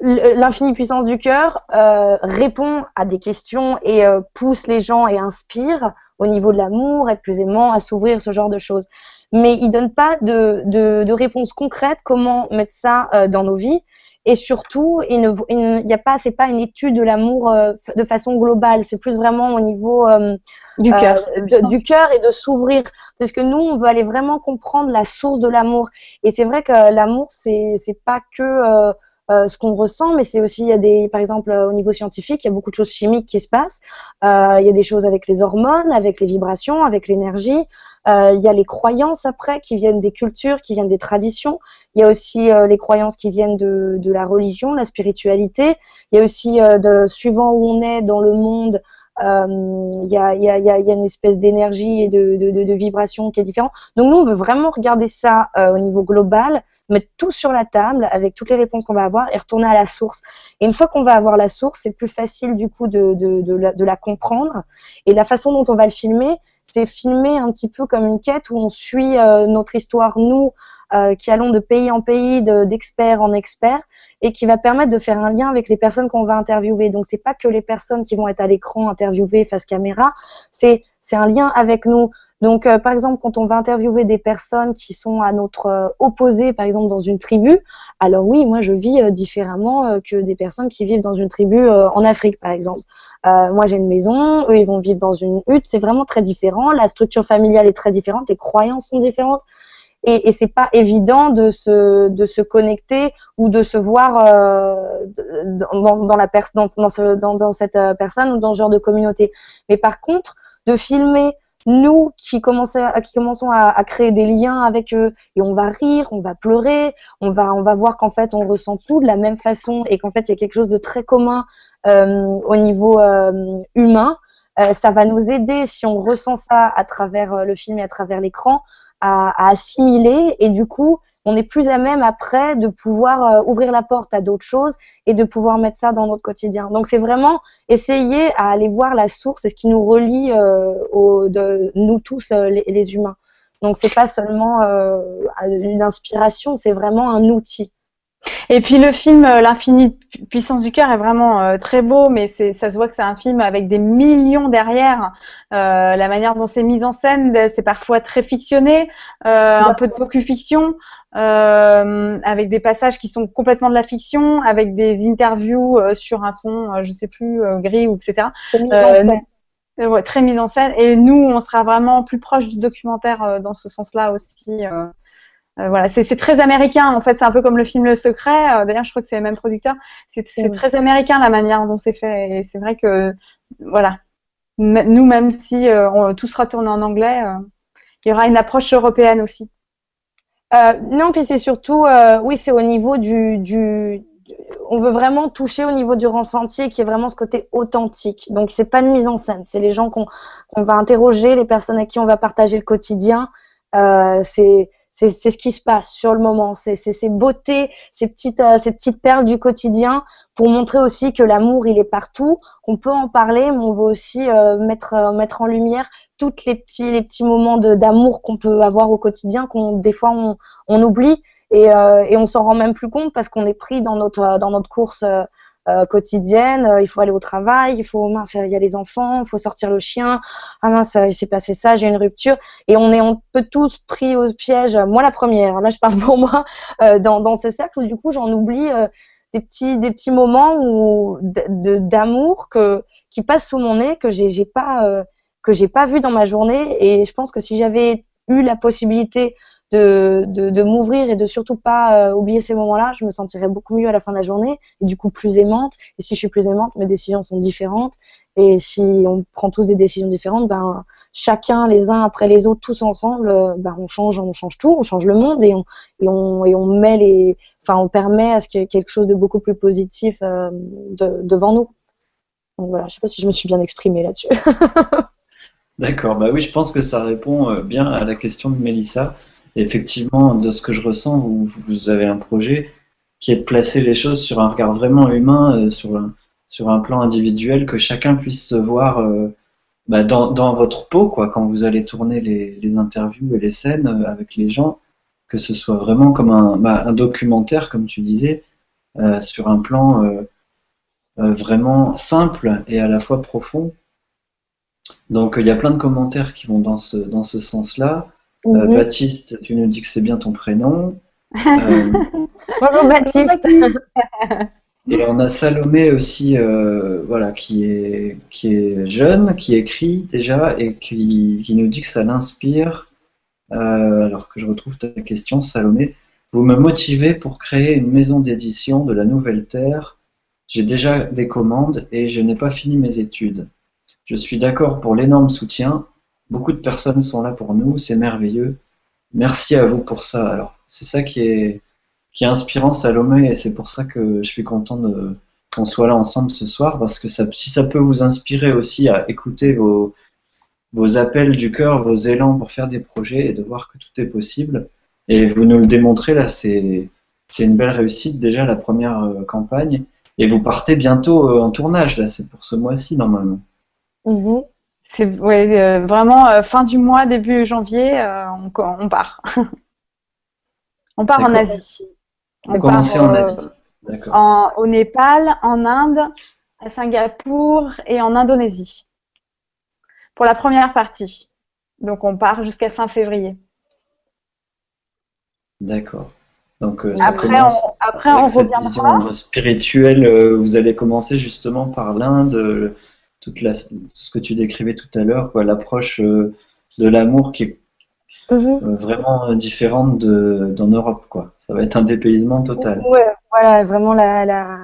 l'infinie puissance du cœur euh, répond à des questions et pousse les gens et inspire au niveau de l'amour, être plus aimant, à s'ouvrir, ce genre de choses. Mais il donne pas de, de, de réponse concrète comment mettre ça dans nos vies. Et surtout il ne y a pas c'est pas une étude de l'amour euh, de façon globale. C'est plus vraiment au niveau euh, du cœur. euh, du cœur et de s'ouvrir. Parce que nous on veut aller vraiment comprendre la source de l'amour. Et c'est vrai que l'amour c'est c'est pas que ce qu'on ressent, mais c'est aussi, il y a des, par exemple, au niveau scientifique, il y a beaucoup de choses chimiques qui se passent. Euh, il y a des choses avec les hormones, avec les vibrations, avec l'énergie. Euh, il y a les croyances après qui viennent des cultures, qui viennent des traditions. Il y a aussi euh, les croyances qui viennent de, de, la religion, la spiritualité. Il y a aussi, euh, de, suivant où on est dans le monde, il y, a, y, a, une espèce d'énergie et de, vibration qui est différente. Donc nous, on veut vraiment regarder ça au niveau global, mettre tout sur la table avec toutes les réponses qu'on va avoir et retourner à la source. Et une fois qu'on va avoir la source, c'est plus facile du coup de, la, comprendre. Et la façon dont on va le filmer, c'est filmé un petit peu comme une quête où on suit euh, notre histoire, nous, euh, qui allons de pays en pays, d'expert en expert, et qui va permettre de faire un lien avec les personnes qu'on va interviewer. Donc, c'est pas que les personnes qui vont être à l'écran interviewées face caméra, c'est un lien avec nous. Donc, euh, par exemple, quand on va interviewer des personnes qui sont à notre euh, opposé, par exemple dans une tribu, alors oui, moi je vis différemment que des personnes qui vivent dans une tribu en Afrique, par exemple. moi, j'ai une maison, eux, ils vont vivre dans une hutte. C'est vraiment très différent. La structure familiale est très différente, les croyances sont différentes. Et, et c'est pas évident de se de se connecter ou de se voir euh, dans, la dans, dans, dans, cette euh, personne ou dans ce genre de communauté. Mais par contre, de filmer nous qui, commençons, à, créer des liens avec eux et on va rire, on va pleurer, on va, on va voir qu'en fait on ressent tout de la même façon et qu'en fait il y a quelque chose de très commun euh, au niveau humain. Ça va nous aider si on ressent ça à travers le film et à travers l'écran à, assimiler et du coup on est plus à même après de pouvoir euh, ouvrir la porte à d'autres choses et de pouvoir mettre ça dans notre quotidien. Donc c'est vraiment essayer à aller voir la source et ce qui nous relie euh, de nous tous euh, les, les, humains. Donc c'est pas seulement une inspiration, c'est vraiment un outil. Et puis le film L'infinie puissance du cœur est vraiment euh, très beau, mais ça se voit que c'est un film avec des millions derrière. Euh, la manière dont c'est mis en scène, c'est parfois très fictionné, euh, un peu de docu-fiction, avec des passages qui sont complètement de la fiction, avec des interviews sur un fond, je sais plus, gris ou etc. Ouais, très mise en scène. Et nous, on sera vraiment plus proche du documentaire dans ce sens-là aussi. Euh, voilà, c'est très américain. En fait, c'est un peu comme le film Le Secret. Euh, d'ailleurs, je crois que c'est le même producteur. C'est très américain la manière dont c'est fait. Et c'est vrai que, voilà, nous, même si euh, on, tout sera tourné en anglais, il y aura une approche européenne aussi. non, puis c'est surtout, oui, c'est au niveau du, du, on veut vraiment toucher au niveau du ressenti qui est vraiment ce côté authentique. Donc c'est pas une mise en scène, c'est les gens qu'on va interroger, les personnes à qui on va partager le quotidien. c'est c'est ce qui se passe sur le moment. C'est ces beautés, ces petites, euh, ces petites perles du quotidien pour montrer aussi que l'amour, il est partout, qu'on peut en parler, mais on veut aussi euh, mettre, euh, mettre en lumière tous les petits, les petits moments d'amour qu'on peut avoir au quotidien, qu'on des fois on, on oublie et, et on s'en rend même plus compte parce qu'on est pris dans notre, dans notre course euh, quotidienne. Euh, il faut aller au travail, il faut mince, il y a les enfants, il faut sortir le chien. Ah mince, il s'est passé ça, j'ai une rupture. Et on est, on peut tous pris au piège. Moi la première. Là, je parle pour moi euh, dans, dans ce cercle où du coup j'en oublie des petits, des petits moments où d'amour que qui passent sous mon nez que j'ai, j'ai pas que j'ai pas vu dans ma journée. Et je pense que si j'avais eu la possibilité de, de, m'ouvrir et de surtout pas euh, oublier ces moments-là, je me sentirais beaucoup mieux à la fin de la journée et du coup plus aimante. Et si je suis plus aimante, mes décisions sont différentes. Et si on prend tous des décisions différentes, ben chacun les uns après les autres, tous ensemble, euh, ben on change, on change tout, on change le monde et on et on et on met les, enfin on permet à ce qu'il y ait quelque chose de beaucoup plus positif euh, de, devant nous. Donc voilà, je sais pas si je me suis bien exprimée là-dessus. [laughs] D'accord, bah oui, je pense que ça répond bien à la question de Mélissa effectivement, de ce que je ressens, vous, avez un projet qui est de placer les choses sur un regard vraiment humain, euh, sur, un, sur un plan individuel, que chacun puisse se voir euh, bah, dans, dans, votre peau, quoi, quand vous allez tourner les, les, interviews et les scènes euh, avec les gens, que ce soit vraiment comme un, bah, un documentaire, comme tu disais, sur un plan vraiment simple et à la fois profond. Donc il y a plein de commentaires qui vont dans ce, dans ce sens-là. Euh, mhm. Baptiste, tu nous dis que c'est bien ton prénom. Euh, [laughs] Bonjour Baptiste. Et on a Salomé aussi, euh, voilà, qui est, qui est jeune, qui écrit déjà et qui, qui nous dit que ça l'inspire. alors que je retrouve ta question, Salomé. Vous me motivez pour créer une maison d'édition de la Nouvelle Terre. J'ai déjà des commandes et je n'ai pas fini mes études. Je suis d'accord pour l'énorme soutien, Beaucoup de personnes sont là pour nous, c'est merveilleux. Merci à vous pour ça. Alors, c'est ça qui est, qui est inspirant, Salomé, et c'est pour ça que je suis content de, qu'on soit là ensemble ce soir, parce que si ça peut vous inspirer aussi à écouter vos, vos appels du cœur, vos élans pour faire des projets et de voir que tout est possible. Et vous nous le démontrez là, c'est, c'est une belle réussite déjà la première euh, campagne. Et vous partez bientôt euh, en tournage, là, c'est pour ce mois-ci normalement. Mm-hmm. C'est ouais, euh, vraiment euh, fin du mois, début janvier, euh, on, on, part. [laughs] on part en Asie. On commencer en Asie. En, au Népal, en Inde, à Singapour et en Indonésie. Pour la première partie. Donc on part jusqu'à fin février. D'accord. Donc après, on, après on reviendra. Spirituelle, vous allez commencer justement par l'Inde toute la, ce que tu décrivais tout à l'heure, l'approche euh, de l'amour qui est, mhm. vraiment différente d'en Europe, quoi. Ça va être un dépaysement total. Ouais, voilà, vraiment la, la...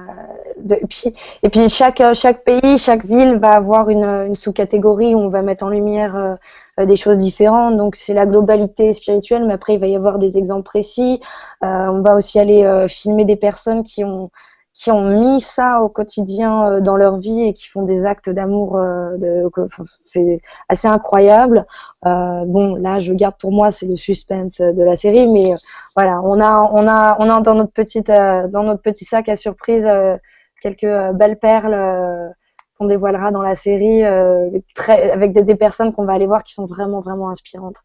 et puis, et puis chaque, chaque pays, chaque ville va avoir une, une sous-catégorie où on va mettre en lumière des choses différentes. Donc c'est la globalité spirituelle, mais après il va y avoir des exemples précis. on va aussi aller filmer des personnes qui ont qui ont mis ça au quotidien euh, dans leur vie et qui font des actes d'amour, euh, de, c'est assez incroyable. Euh, bon, là, je garde pour moi, c'est le suspense de la série, mais voilà, on a, on a, on a dans notre petite, dans notre petit sac à surprise quelques belles perles qu'on dévoilera dans la série, très, avec des, des personnes qu'on va aller voir qui sont vraiment, vraiment inspirantes.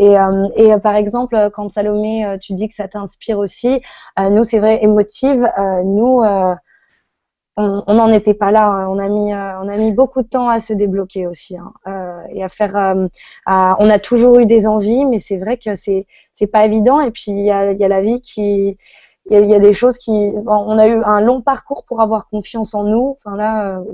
Et, euh, et euh, par exemple, quand Salomé, euh, tu dis que ça t'inspire aussi, nous, c'est vrai, émotive, nous, on n'en était pas là. Hein. On a mis, on a mis beaucoup de temps à se débloquer aussi hein. et à faire. À, on a toujours eu des envies, mais c'est vrai que c'est c'est pas évident. Et puis il y a, y a la vie qui il y, a, des choses qui. On a eu un long parcours pour avoir confiance en nous. Enfin là, euh,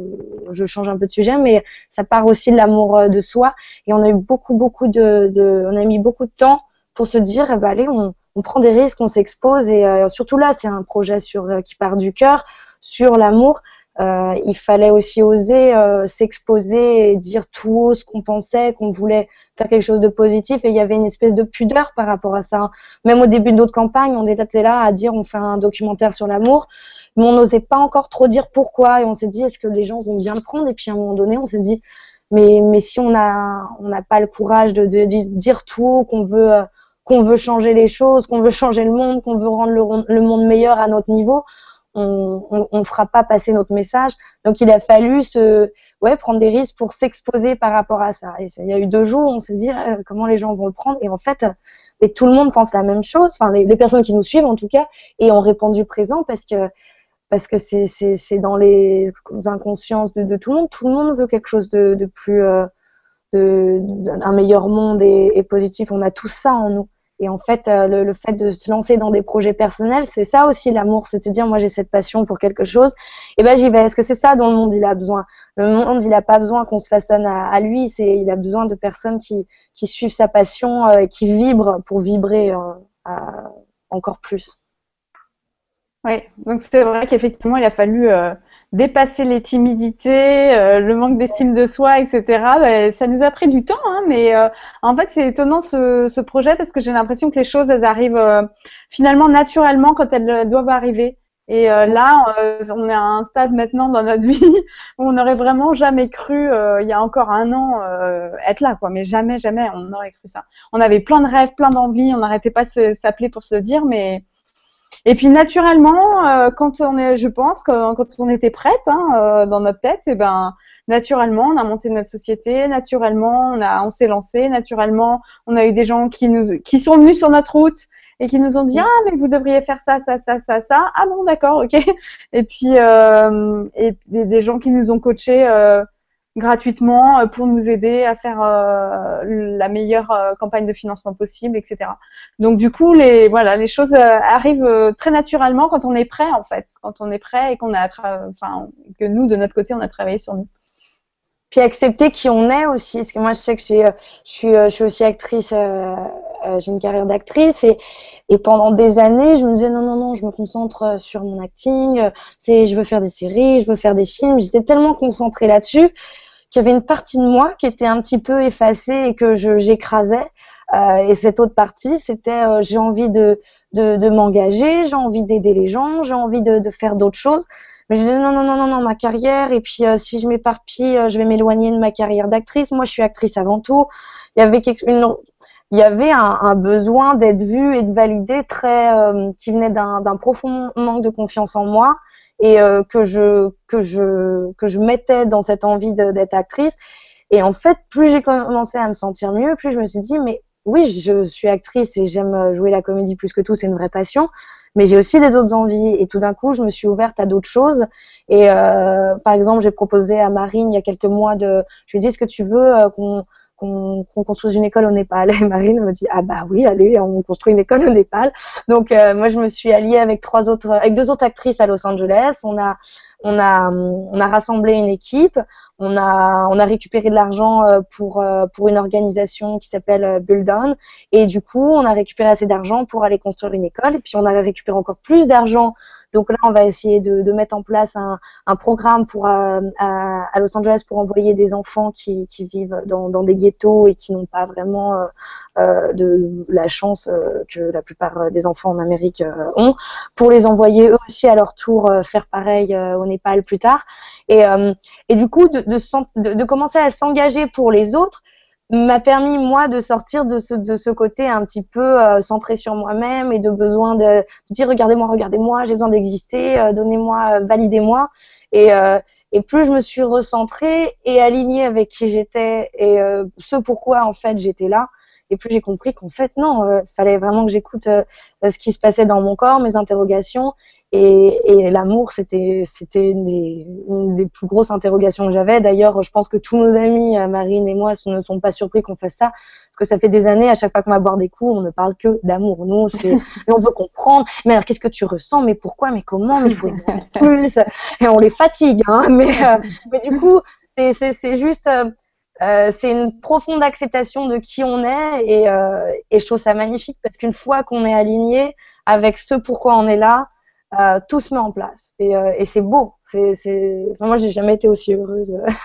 je change un peu de sujet, mais ça part aussi de l'amour euh, de soi. Et on a eu beaucoup, beaucoup de, de on a mis beaucoup de temps pour se dire, eh ben, allez, on, on prend des risques, on s'expose. Et euh, surtout là, c'est un projet sur qui part du cœur, sur l'amour. Euh, il fallait aussi oser euh, s'exposer et dire tout haut ce qu'on pensait, qu'on voulait faire quelque chose de positif. Et il y avait une espèce de pudeur par rapport à ça. Même au début de notre campagne, on était là à dire on fait un documentaire sur l'amour, mais on n'osait pas encore trop dire pourquoi. Et on s'est dit est-ce que les gens vont bien le prendre? Et puis à un moment donné, on s'est dit mais, mais si on n'a on n'a pas le courage de, de, dire tout haut qu'on veut qu'on veut changer les choses, qu'on veut changer le monde, qu'on veut rendre le monde meilleur à notre niveau, on, on, fera pas passer notre message. Donc il a fallu se, ouais, prendre des risques pour s'exposer par rapport à ça. Et il y a eu deux jours on s'est dit euh, comment les gens vont le prendre. Et en fait, et tout le monde pense la même chose. Enfin, les, personnes qui nous suivent en tout cas, et ont répondu présent parce que parce que c'est c'est dans les inconsciences de, tout le monde. Tout le monde veut quelque chose de, de plus euh, de, d'un meilleur monde et, et positif. On a tout ça en nous. Et en fait, euh, le, fait de se lancer dans des projets personnels, c'est ça aussi l'amour, c'est de dire moi j'ai cette passion pour quelque chose, et ben j'y vais. Est-ce que c'est ça dont le monde il a besoin? Le monde il a pas besoin qu'on se façonne à, lui, c'est il a besoin de personnes qui suivent sa passion, euh, qui vibrent pour vibrer euh, encore plus. Oui, donc c'est vrai qu'effectivement il a fallu dépasser les timidités, euh, le manque d'estime de soi, etc. Ben, ça nous a pris du temps, hein, mais euh, en fait c'est étonnant ce, ce, projet parce que j'ai l'impression que les choses elles arrivent euh, finalement naturellement quand elles doivent arriver. Et là, on est à un stade maintenant dans notre [laughs] vie où on n'aurait vraiment jamais cru, il y a encore un an, être là, quoi. Mais jamais, jamais, on n'aurait cru ça. On avait plein de rêves, plein d'envies, on n'arrêtait pas de s'appeler pour se le dire, mais et puis naturellement, euh, quand on est, je pense, quand, quand on était prête hein, euh, dans notre tête, et eh ben naturellement, on a monté notre société, naturellement, on a, on s'est lancé, naturellement, on a eu des gens qui nous, qui sont venus sur notre route et qui nous ont dit ah mais vous devriez faire ça, ça, ça, ça, ça. Ah bon, d'accord, ok. Et puis euh, et, et, des gens qui nous ont coachés gratuitement euh, pour nous aider à faire euh, la meilleure euh, campagne de financement possible, etc. Donc du coup, les voilà, les choses arrivent très naturellement quand on est prêt en fait, quand on est prêt et qu'on a, enfin, que nous de notre côté, on a travaillé sur nous. Puis accepter qui on est aussi, parce que moi je sais que je suis, je suis aussi actrice, j'ai une carrière d'actrice et et pendant des années, je me disais non, non, non, je me concentre sur mon acting, c'est, je veux faire des séries, je veux faire des films. J'étais tellement concentrée là-dessus qu'il y avait une partie de moi qui était un petit peu effacée et que je j'écrasais. Euh, et cette autre partie, c'était euh, j'ai envie de, de, de m'engager, j'ai envie d'aider les gens, j'ai envie de, de faire d'autres choses. Mais je disais non, non, non, non, non, ma carrière. Et puis euh, si je m'éparpille, euh, je vais m'éloigner de ma carrière d'actrice. Moi, je suis actrice avant tout. Il y avait quelque, une, il y avait un, un besoin d'être vue et de valider très euh, qui venait d'un profond manque de confiance en moi et euh, que je que je que je mettais dans cette envie d'être actrice. Et en fait, plus j'ai commencé à me sentir mieux, plus je me suis dit mais oui, je suis actrice et j'aime jouer la comédie plus que tout, c'est une vraie passion. Mais j'ai aussi des autres envies et tout d'un coup, je me suis ouverte à d'autres choses. Et euh, par exemple, j'ai proposé à Marine il y a quelques mois de, je lui ai dit est-ce que tu veux euh, qu'on qu'on construise une école au Népal. Et Marine me dit ah bah oui allez on construit une école au Népal. Donc euh, moi je me suis alliée avec trois autres avec deux autres actrices à Los Angeles. On a on a, on a rassemblé une équipe, on a, on a récupéré de l'argent euh, pour, euh, pour une organisation qui s'appelle euh, Build On. Et du coup, on a récupéré assez d'argent pour aller construire une école. Et puis, on a récupéré encore plus d'argent. Donc là, on va essayer de, de mettre en place un, un programme pour, à, à, Los Angeles pour envoyer des enfants qui, qui vivent dans, dans des ghettos et qui n'ont pas vraiment euh, de la chance que la plupart des enfants en Amérique ont, pour les envoyer eux aussi à leur tour faire pareil au Népal plus tard. Et, et du coup, de, de, commencer à s'engager pour les autres m'a permis moi de sortir de ce, côté un petit peu euh, centré sur moi-même et de besoin de, de dire regardez-moi, regardez-moi, j'ai besoin d'exister, euh, donnez-moi, euh, validez-moi. Et, plus je me suis recentrée et alignée avec qui j'étais et ce pourquoi en fait j'étais là, et plus j'ai compris qu'en fait non, fallait vraiment que j'écoute ce qui se passait dans mon corps, mes interrogations et, et l'amour, c'était c'était une des, une des plus grosses interrogations que j'avais. D'ailleurs, je pense que tous nos amis, euh, Marine et moi, ne sont pas surpris qu'on fasse ça, parce que ça fait des années, à chaque fois qu'on va boire des coups, on ne parle que d'amour. Nous, on [laughs] veut comprendre. Mais alors, qu'est-ce que tu ressens? Mais pourquoi? Mais comment? Mais il faut plus. [laughs] Et on les fatigue, hein. [laughs] Mais, euh, mais du coup, c'est juste. Euh, euh, c'est une profonde acceptation de qui on est et, euh, et je trouve ça magnifique parce qu'une fois qu'on est aligné avec ce pourquoi on est là, euh, tout se met en place et, euh, et c'est beau. C'est, c'est... Enfin, moi, j'ai jamais été aussi heureuse. [laughs]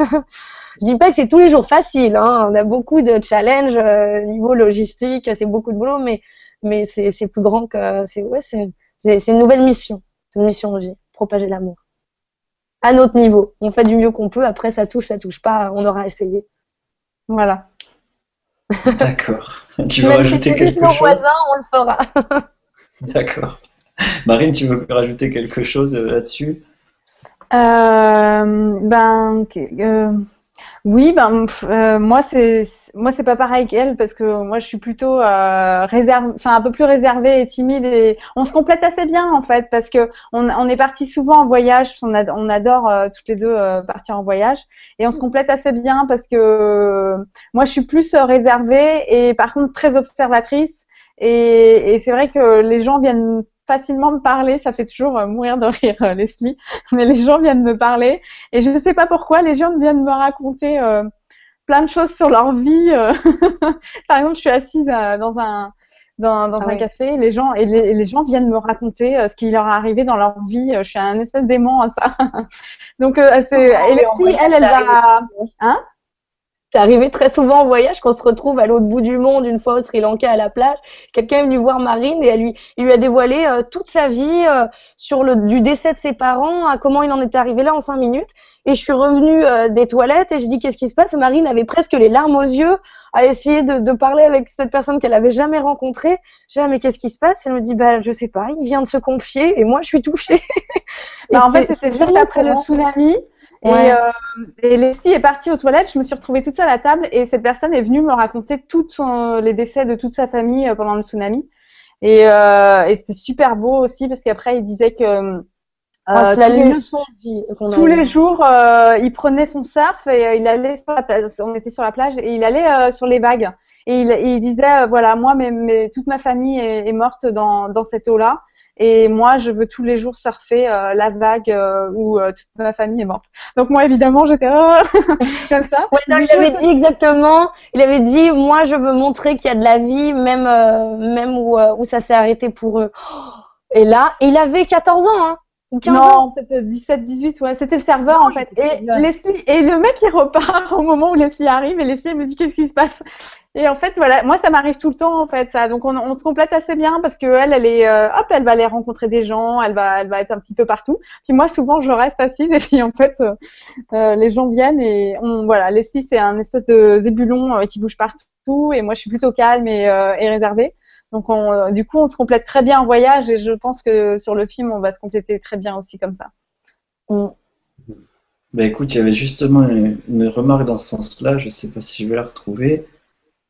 je dis pas que c'est tous les jours facile. Hein. On a beaucoup de challenges euh, niveau logistique, c'est beaucoup de boulot, mais mais c'est, c'est plus grand que c'est ouais, c'est, c'est, c'est une nouvelle mission, c'est une mission de vie, propager l'amour à notre niveau. On fait du mieux qu'on peut. Après, ça touche, ça touche pas. On aura essayé. Voilà. D'accord. [laughs] Tu veux rajouter quelque chose? voisin, on le fera. [laughs] D'accord. [laughs] Marine, tu veux rajouter quelque chose euh, là-dessus? Euh, Ben, euh, oui, ben moi c'est moi c'est pas pareil qu'elle parce que moi je suis plutôt réserve, enfin un peu plus réservée et timide et on se complète assez bien en fait parce que on, est parti souvent en voyage, on, on adore toutes les deux partir en voyage et on se complète assez bien parce que moi je suis plus réservée et par contre très observatrice et c'est vrai que les gens viennent facilement me parler, ça fait toujours euh, mourir de rire euh, Leslie, [laughs] mais les gens viennent me parler et je ne sais pas pourquoi les gens viennent me raconter euh, plein de choses sur leur vie. [laughs] Par exemple, je suis assise dans un dans, dans ah un café, les gens et les, gens viennent me raconter ce qui leur est arrivé dans leur vie. Je suis un espèce d'aimant à ça. [laughs] Donc c'est oh, Leslie, elle, elle va, hein? C'est arrivé très souvent en voyage qu'on se retrouve à l'autre bout du monde, une fois au Sri Lanka à la plage. Quelqu'un est venu voir Marine et elle lui, il lui a dévoilé euh, toute sa vie euh, sur le du décès de ses parents, à comment il en était arrivé là en cinq minutes. Et je suis revenue euh, des toilettes et je dis qu'est-ce qui se passe? Marine avait presque les larmes aux yeux à essayer de, de parler avec cette personne qu'elle avait jamais rencontrée. J'ai dit ah, mais qu'est-ce qui se passe? Elle me dit bah je sais pas, il vient de se confier et moi je suis touchée. [laughs] Bah, en fait c'est juste après le tsunami. Et, euh, et Leslie est partie aux toilettes. Je me suis retrouvée toute seule à la table et cette personne est venue me raconter tous les décès de toute sa famille euh, pendant le tsunami. Et, euh, et c'était super beau aussi parce qu'après il disait que euh, ah, la leçon de vie tous les jours euh, il prenait son surf et euh, il allait sur la plage. On était sur la plage et il allait sur les vagues. Et il, il disait voilà moi mais, mais toute ma famille est, est morte dans, dans cette eau là et moi, je veux tous les jours surfer euh, la vague euh, où euh, toute ma famille est morte. Donc moi, évidemment, j'étais oh, [laughs] comme ça. Ouais, il avait dit exactement. Il avait dit, moi, je veux montrer qu'il y a de la vie, même même où, où ça s'est arrêté pour eux. Et là, il avait 14 ans. Hein. Ou 15 non, peut-être 17, 18, ouais, c'était le serveur en fait. Et Leslie, et le mec il repart au moment où Leslie arrive et Leslie me dit qu'est-ce qui se passe? Et en fait, voilà, moi, ça m'arrive tout le temps, en fait, ça. Donc, on, on se complète assez bien parce que elle, elle est, euh, hop, elle va aller rencontrer des gens, elle va, elle va être un petit peu partout. Puis moi, souvent, je reste assise [laughs] et puis en fait, euh, euh les gens viennent et on, voilà, Leslie, c'est un espèce de zébulon euh, qui bouge partout et moi, je suis plutôt calme et, et réservée. Donc, on, du coup, on se complète très bien en voyage et je pense que sur le film, on va se compléter très bien aussi comme ça. Bah écoute, il y avait justement une, une remarque dans ce sens-là, je sais pas si je vais la retrouver.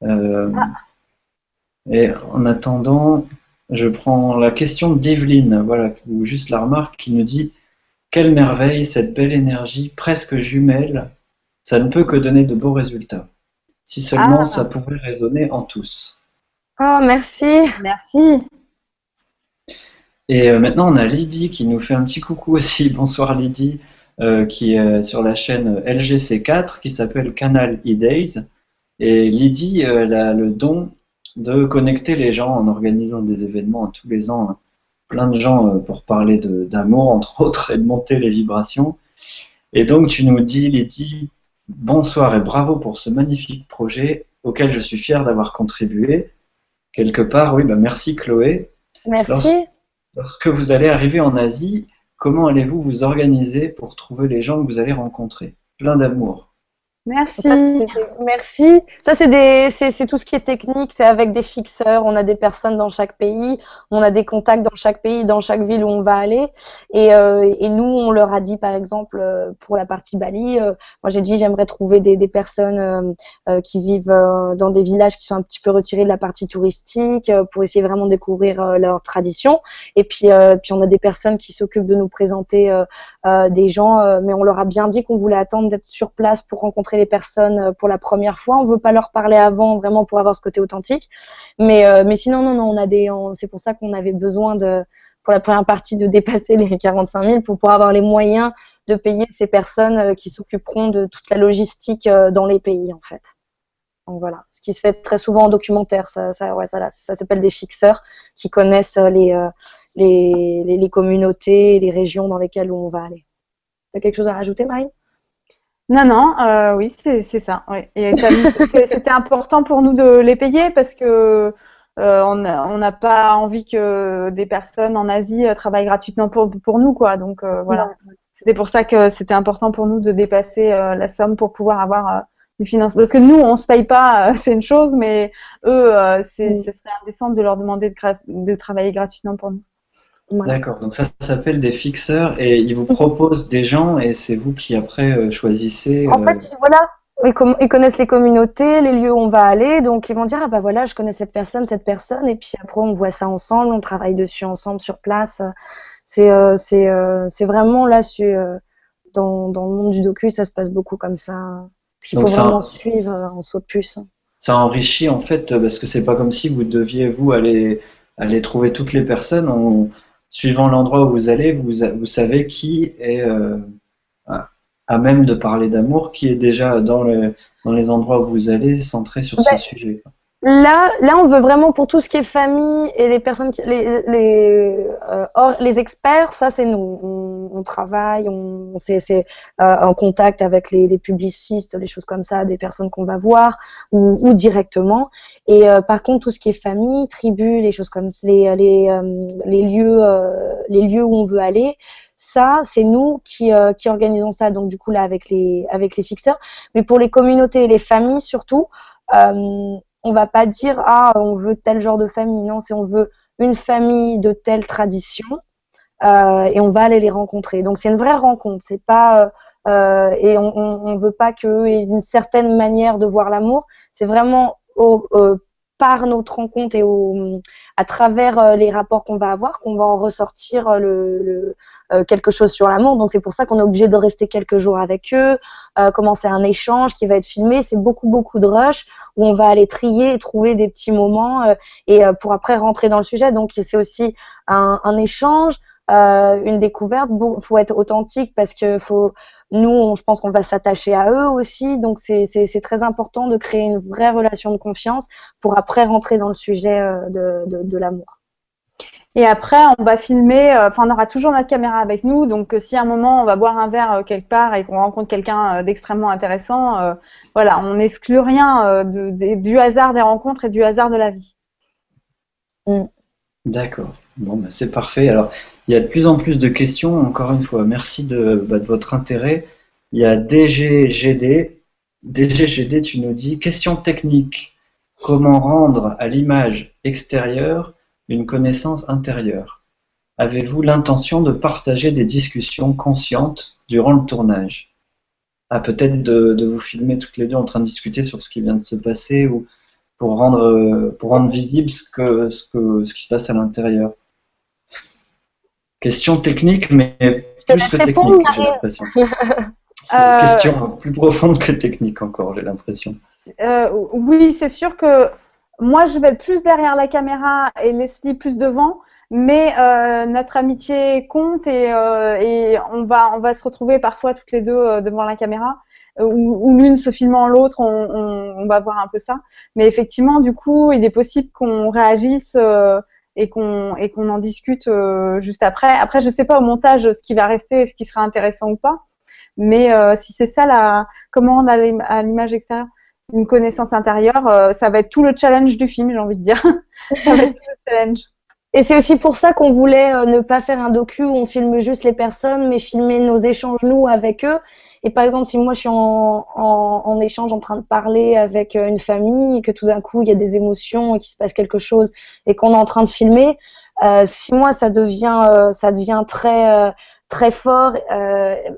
Euh, et en attendant, je prends la question d'Yveline, voilà, ou juste la remarque qui nous dit Quelle merveille, cette belle énergie presque jumelle, ça ne peut que donner de beaux résultats. Si seulement ah. ça pouvait résonner en tous. Oh, merci. Merci. Et maintenant, on a Lydie qui nous fait un petit coucou aussi. [laughs] Bonsoir Lydie, qui est sur la chaîne LGC4 qui s'appelle Canal e-Days. Et Lydie, elle a le don de connecter les gens en organisant des événements tous les ans. Hein. Plein de gens pour parler d'amour, [laughs] entre autres, et de monter les vibrations. Et donc, tu nous dis, Lydie, bonsoir et bravo pour ce magnifique projet auquel je suis fier d'avoir contribué. Quelque part, oui, bah merci Chloé. Merci. lorsque vous allez arriver en Asie, comment allez-vous vous organiser pour trouver les gens que vous allez rencontrer? Plein d'amour. Merci. merci. Ça, c'est tout ce qui est technique. C'est avec des fixeurs. On a des personnes dans chaque pays. On a des contacts dans chaque pays, dans chaque ville où on va aller. Et, euh, nous, on leur a dit, par exemple, euh, pour la partie Bali, euh, moi j'ai dit, j'aimerais trouver des, personnes qui vivent dans des villages qui sont un petit peu retirés de la partie touristique pour essayer vraiment de découvrir leurs traditions. Et puis, puis on a des personnes qui s'occupent de nous présenter des gens, mais on leur a bien dit qu'on voulait attendre d'être sur place pour rencontrer les personnes euh, pour la première fois. On veut pas leur parler avant, vraiment pour avoir ce côté authentique. Mais, euh, mais sinon, non, non, on a des, c'est pour ça qu'on avait besoin de, pour la première partie, de dépasser [laughs] les 45 000 pour pouvoir avoir les moyens de payer ces personnes euh, qui s'occuperont de toute la logistique dans les pays, en fait. Donc voilà, ce qui se fait très souvent en documentaire, ça, ça, ouais, ça, ça s'appelle des fixeurs qui connaissent les, les, les, les, communautés, les régions dans lesquelles on va aller. Tu as quelque chose à rajouter, Marie non, non, euh, oui, c'est ça. Et c'était important pour nous de les payer parce que euh, on n'a pas envie que des personnes en Asie euh, travaillent gratuitement pour, pour nous, quoi. Donc voilà. C'était pour ça que c'était important pour nous de dépasser la somme pour pouvoir avoir du financement. Parce que nous, on se paye pas, [laughs] c'est une chose, mais eux, ce serait indécent de leur demander de, de travailler gratuitement pour nous. D'accord, donc ça, s'appelle des fixeurs et ils vous proposent des gens et c'est vous qui après euh, choisissez. En fait, euh, voilà, ils, connaissent les communautés, les lieux où on va aller, donc ils vont dire ah bah voilà, je connais cette personne, cette personne, et puis après on voit ça ensemble, on travaille dessus ensemble sur place. C'est euh, c'est c'est vraiment là dans, dans le monde du docu, ça se passe beaucoup comme ça. Parce qu'il faut vraiment suivre en saut de puce. Ça enrichit en fait parce que c'est pas comme si vous deviez vous aller aller trouver toutes les personnes. On, suivant l'endroit où vous allez, vous, vous savez qui est euh, à même de parler d'amour, qui est déjà dans, le, dans les endroits où vous allez centré sur ce sujet. Là, là, on veut vraiment pour tout ce qui est famille et les personnes, les, les, euh, les experts, ça c'est nous. On, travaille, on c'est euh, en contact avec les, publicistes, les choses comme ça, des personnes qu'on va voir ou, directement. Et euh, par contre, tout ce qui est famille, tribu, les choses comme les les, euh, les lieux les lieux où on veut aller, ça c'est nous qui qui organisons ça. Donc du coup là avec les avec les fixeurs, mais pour les communautés et les familles surtout on va pas dire ah on veut tel genre de famille. Non, c'est on veut une famille de telle tradition euh, et on va aller les rencontrer. Donc c'est une vraie rencontre. C'est pas euh, euh et on, on, veut pas y ait une certaine manière de voir l'amour. C'est vraiment par notre rencontre et au, à travers les rapports qu'on va avoir qu'on va en ressortir le, quelque chose sur l'amour. Donc c'est pour ça qu'on est obligé de rester quelques jours avec eux, commencer un échange qui va être filmé. C'est beaucoup beaucoup de rush où on va aller trier et trouver des petits moments et pour après rentrer dans le sujet. Donc c'est aussi un, échange. Euh, une découverte. Il faut être authentique parce que faut, nous, je pense qu'on va s'attacher à eux aussi. Donc, c'est très important de créer une vraie relation de confiance pour après rentrer dans le sujet euh, de, de l'amour. Et après, on va filmer, euh, enfin, on aura toujours notre caméra avec nous. Donc, si à un moment, on va boire un verre quelque part et qu'on rencontre quelqu'un d'extrêmement intéressant, voilà, on n'exclut rien de, du hasard des rencontres et du hasard de la vie. Mm. D'accord. Bon, bah, c'est parfait. Alors, il y a de plus en plus de questions. Encore une fois, merci de, bah, votre intérêt. Il y a DGGD. DGGD, tu nous dis question technique. Comment rendre à l'image extérieure une connaissance intérieure Avez-vous l'intention de partager des discussions conscientes durant le tournage? Ah, peut-être de, vous filmer toutes les deux en train de discuter sur ce qui vient de se passer ou pour rendre, pour rendre visible ce, que, ce, que, ce qui se passe à l'intérieur. Question technique, mais plus que technique, j'ai l'impression. [laughs] Euh, question plus profonde que technique encore, j'ai l'impression. Euh, oui, c'est sûr que moi, je vais être plus derrière la caméra et Leslie plus devant. mais euh, notre amitié compte et, euh, et, on va on va se retrouver parfois toutes les deux euh, devant la caméra ou, ou l'une se filmant l'autre, on, on, on, va voir un peu ça. Mais effectivement, du coup, il est possible qu'on réagisse et qu'on et qu'on en discute juste après. Après, je sais pas au montage ce qui va rester, ce qui sera intéressant ou pas. Mais si c'est ça, la, a à l'image extérieure une connaissance intérieure, ça va être tout le challenge du film, j'ai envie de dire. [laughs] ça va être tout le challenge. Et c'est aussi pour ça qu'on voulait euh, ne pas faire un docu où on filme juste les personnes, mais filmer nos échanges, nous, avec eux. Et par exemple, si moi je suis en, en, échange en train de parler avec euh, une famille et que tout d'un coup il y a des émotions et qu'il se passe quelque chose et qu'on est en train de filmer, euh, si moi ça devient, euh, ça devient très, très fort,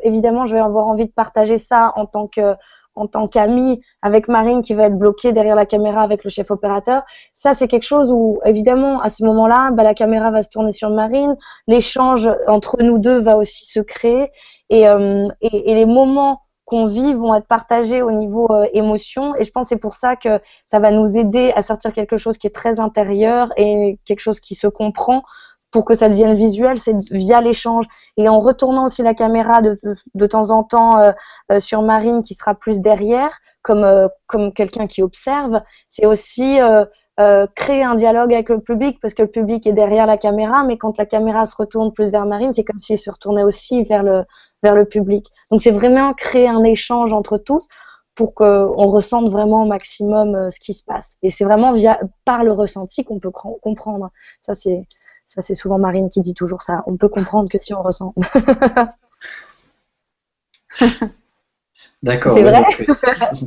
évidemment je vais avoir envie de partager ça en tant que en tant qu'ami avec Marine qui va être bloquée derrière la caméra avec le chef opérateur. Ça, c'est quelque chose où, évidemment, à ce moment-là, bah, la caméra va se tourner sur Marine, l'échange entre nous deux va aussi se créer et, euh, et, les moments qu'on vit vont être partagés au niveau euh, émotion et je pense c'est pour ça que ça va nous aider à sortir quelque chose qui est très intérieur et quelque chose qui se comprend pour que ça devienne visuel, c'est via l'échange. Et en retournant aussi la caméra de, de, temps en temps euh, euh, sur Marine qui sera plus derrière, comme, euh, comme quelqu'un qui observe, c'est aussi créer un dialogue avec le public parce que le public est derrière la caméra, mais quand la caméra se retourne plus vers Marine, c'est comme s'il se retournait aussi vers le, vers le public. Donc c'est vraiment créer un échange entre tous pour qu'on ressente vraiment au maximum ce qui se passe. Et c'est vraiment via, par le ressenti qu'on peut comprendre. Ça, c'est ça, c'est souvent Marine qui dit toujours ça. On peut comprendre que si on ressent. [laughs] D'accord. C'est vrai.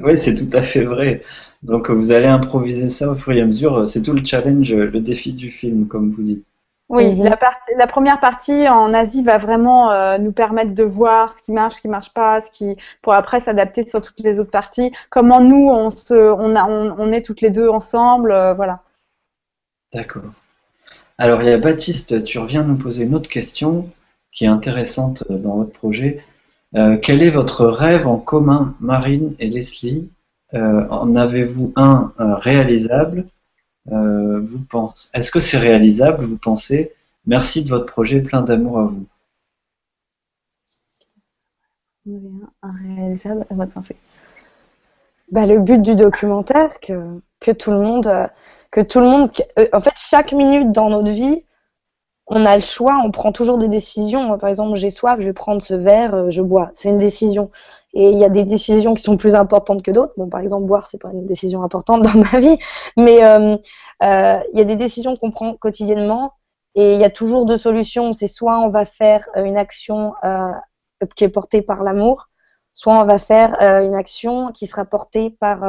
Oui, c'est tout à fait vrai. Donc, vous allez improviser ça au fur et à mesure. C'est tout le challenge, le défi du film, comme vous dites. Oui, la, la, première partie en Asie va vraiment euh, nous permettre de voir ce qui marche, ce qui marche pas, ce qui pour après s'adapter sur toutes les autres parties. Comment nous on se, on, a, on, est toutes les deux ensemble, euh, voilà. D'accord. Alors, il y a Baptiste, tu reviens nous poser une autre question qui est intéressante euh, dans votre projet. Euh, quel est votre rêve en commun, Marine et Leslie? Euh, En avez-vous un, réalisable? Vous pensez, Est-ce que c'est réalisable, vous pensez? Merci de votre projet, plein d'amour à vous. Bah, le but du documentaire, que, que tout le monde que tout le monde, euh, en fait, chaque minute dans notre vie, on a le choix, on prend toujours des décisions. Par exemple, j'ai soif, je vais prendre ce verre, euh, je bois. C'est une décision. Et il y a des décisions qui sont plus importantes que d'autres. Bon, par exemple, boire, c'est pas une décision importante dans [laughs] ma vie, mais euh, euh, il y a des décisions qu'on prend quotidiennement. Et il y a toujours deux solutions. C'est soit on va faire une action euh, qui est portée par l'amour, soit on va faire une action qui sera portée par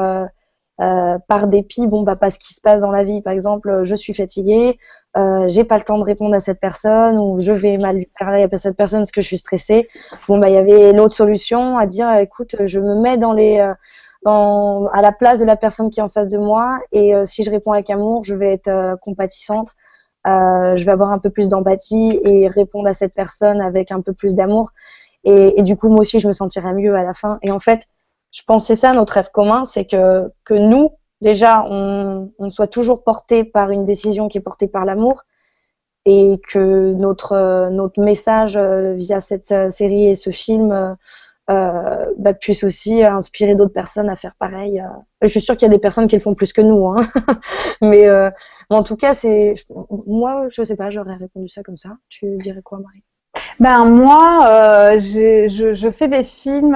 euh, par dépit, bon bah parce qu'il se passe dans la vie, par exemple, je suis fatiguée, euh, j'ai pas le temps de répondre à cette personne ou je vais mal parler à cette personne parce que je suis stressée. Bon bah il y avait l'autre solution à dire, écoute, je me mets dans les euh, à la place de la personne qui est en face de moi et euh, si je réponds avec amour, je vais être compatissante, je vais avoir un peu plus d'empathie et répondre à cette personne avec un peu plus d'amour et, du coup moi aussi je me sentirai mieux à la fin et en fait je pense c'est ça notre rêve commun, c'est que, que nous, déjà, on, soit toujours porté par une décision qui est portée par l'amour et que notre, notre message euh, via cette euh, série et ce film euh, bah, puisse aussi inspirer d'autres personnes à faire pareil. Je suis sûre qu'il y a des personnes qui le font plus que nous, hein. [laughs] mais en tout cas, c'est moi, je sais pas, j'aurais répondu ça comme ça. Tu dirais quoi, Marie? Ben moi, euh, je, je, fais des films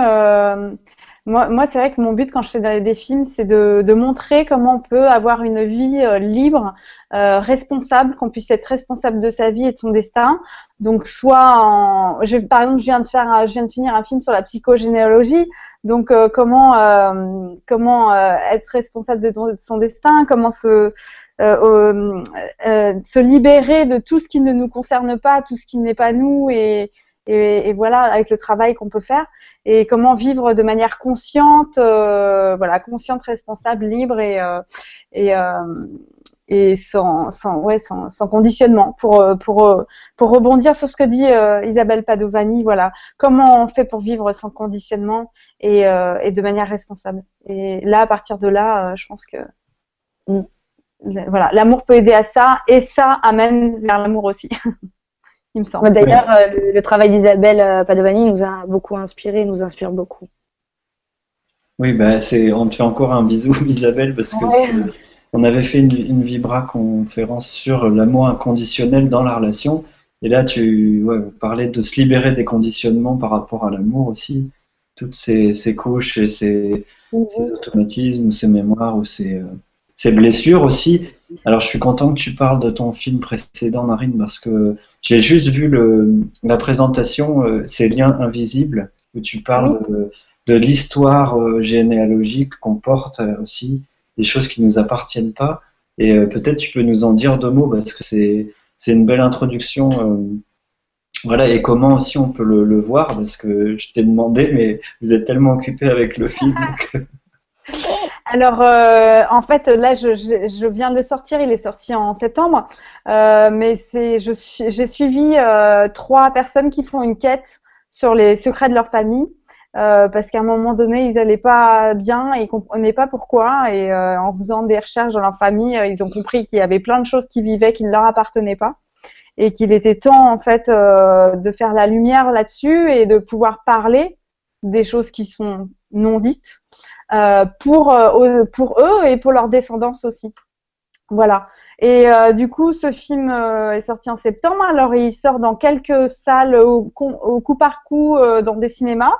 moi, moi c'est vrai que mon but quand je fais des films, c'est de, de, montrer comment on peut avoir une vie euh, libre, euh, responsable, qu'on puisse être responsable de sa vie et de son destin. Donc, soit en, par exemple, je viens de faire, je viens de finir un film sur la psychogénéalogie. Donc, euh, comment euh, comment être responsable de, de, son destin, comment se se libérer de tout ce qui ne nous concerne pas, tout ce qui n'est pas nous et et, et, voilà avec le travail qu'on peut faire. Et comment vivre de manière consciente, euh, voilà consciente, responsable, libre et euh, et, euh, et sans, sans ouais sans, sans conditionnement. Pour euh, pour euh, pour rebondir sur ce que dit Isabelle Padovani voilà comment on fait pour vivre sans conditionnement et, et de manière responsable. Et là à partir de là je pense que mm. Voilà, l'amour peut aider à ça et ça amène vers l'amour aussi. [laughs] Il me semble. D'ailleurs, le, travail d'Isabelle Padovani nous a beaucoup inspiré, nous inspire beaucoup. Oui, bah, c'est, on te fait encore un bisou, [laughs] Isabelle, parce que on avait fait une, une, Vibra conférence sur l'amour inconditionnel dans la relation. Et là, tu parlais de se libérer des conditionnements par rapport à l'amour aussi. Toutes ces, ces couches et ces, mhm. ces, automatismes, ces mémoires ou ces, euh, ces, blessures aussi. Alors, je suis content que tu parles de ton film précédent, Marine, parce que j'ai juste vu le, la présentation, euh, Ces liens invisibles, où tu parles de de l'histoire euh, généalogique qu'on porte euh, aussi, des choses qui ne nous appartiennent pas. Et euh, peut-être tu peux nous en dire deux mots parce que c'est c'est une belle introduction. voilà, et comment aussi on peut le, voir parce que je t'ai demandé, mais vous êtes tellement occupé avec le film. [laughs] Alors, en fait, là, je, viens de le sortir. Il est sorti en septembre, mais c'est, j'ai suivi trois personnes qui font une quête sur les secrets de leur famille. Euh, parce qu'à un moment donné, ils allaient pas bien et ils comprenaient pas pourquoi. Et euh, en faisant des recherches dans leur famille, euh, ils ont compris qu'il y avait plein de choses qui vivaient qui ne leur appartenaient pas et qu'il était temps en fait de faire la lumière là-dessus et de pouvoir parler des choses qui sont non dites pour pour eux et pour leur descendance aussi. Voilà. Et du coup, ce film est sorti en septembre. Alors, il sort dans quelques salles au coup par coup dans des cinémas.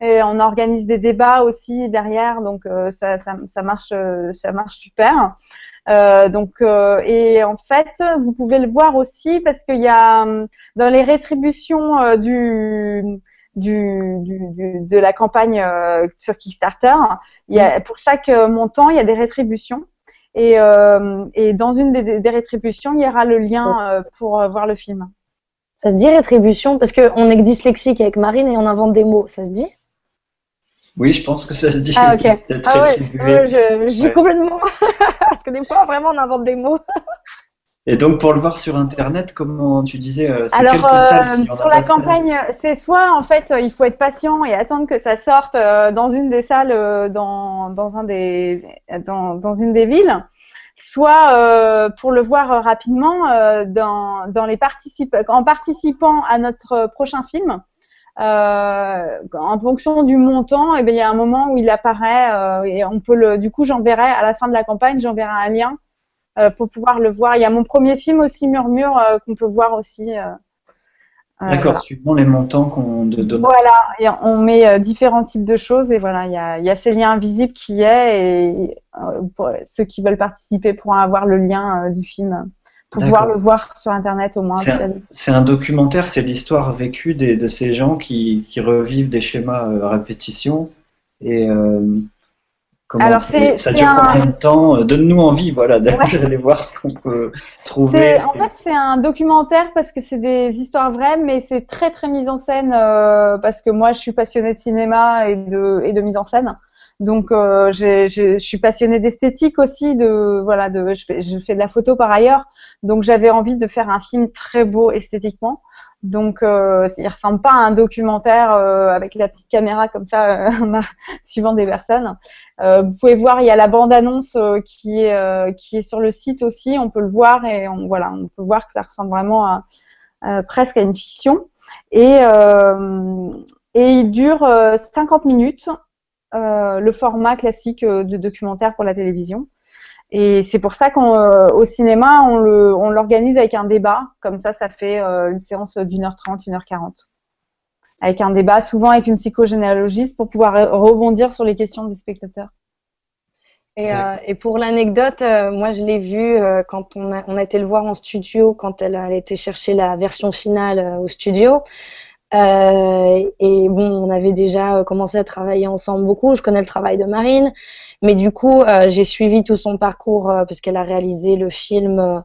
Et on organise des débats aussi derrière, donc euh, ça, ça, ça, marche, euh, ça marche super. Euh, donc, euh, et en fait, vous pouvez le voir aussi parce qu'il y a dans les rétributions du, du, du, de la campagne sur Kickstarter, il y a, pour chaque montant, il y a des rétributions. Et, et dans une des, des, rétributions, il y aura le lien pour voir le film. Ça se dit rétribution? Parce qu'on est dyslexique avec Marine et on invente des mots. Ça se dit? Oui, je pense que ça se dit. Ah, ok. [laughs] Ah, ouais. je, je dis complètement. [laughs] Parce que des fois, vraiment, on invente des mots. [laughs] Et donc, pour le voir sur Internet, comment tu disais euh, Alors, euh, sur la campagne, c'est soit, en fait, il faut être patient et attendre que ça sorte euh, dans une des salles, euh, dans, dans, un des, dans, dans une des villes, soit pour le voir rapidement dans, dans les particip en participant à notre prochain film. Euh, en fonction du montant, et eh bien, il y a un moment où il apparaît euh, et on peut le. Du coup, j'enverrai à la fin de la campagne, j'enverrai un lien euh, pour pouvoir le voir. Il y a mon premier film aussi Murmure qu'on peut voir aussi. D'accord, suivant les montants qu'on donne. Voilà, on met différents types de choses et voilà, il y a, y ces liens invisibles qui est et ceux qui veulent participer pourront avoir le lien du film pour pouvoir le voir sur Internet au moins. C'est un, documentaire, c'est l'histoire vécue des, de ces gens qui, qui revivent des schémas euh, à répétition. Et euh, comment Alors ça dure combien de temps? Euh, Donne-nous envie voilà, [laughs] d'aller voir ce qu'on peut trouver. En fait, c'est un documentaire parce que c'est des histoires vraies, mais c'est très très mis en scène parce que moi je suis passionnée de cinéma et de, et de mise en scène. Donc, euh, je suis passionnée d'esthétique aussi. De voilà, de je fais, je fais de la photo par ailleurs. Donc, j'avais envie de faire un film très beau esthétiquement. Donc, euh, il ressemble pas à un documentaire euh, avec la petite caméra comme ça, euh, [laughs] suivant des personnes. Euh, vous pouvez voir, il y a la bande-annonce qui est qui est sur le site aussi. On peut le voir et on voilà, on peut voir que ça ressemble vraiment à, presque à une fiction. Et et il dure 50 minutes. Euh, le format classique euh, de documentaire pour la télévision. Et c'est pour ça qu'au euh, cinéma, on l'organise avec un débat. Comme ça, ça fait une séance d'une heure trente, une heure quarante. Avec un débat, souvent avec une psychogénéalogiste pour pouvoir rebondir sur les questions des spectateurs. Et, et pour l'anecdote, moi je l'ai vu quand on a, on a été le voir en studio, quand elle a été chercher la version finale au studio. Euh, et bon, on avait déjà commencé à travailler ensemble beaucoup. Je connais le travail de Marine, mais du coup, euh, j'ai suivi tout son parcours euh, puisqu'elle a réalisé le film.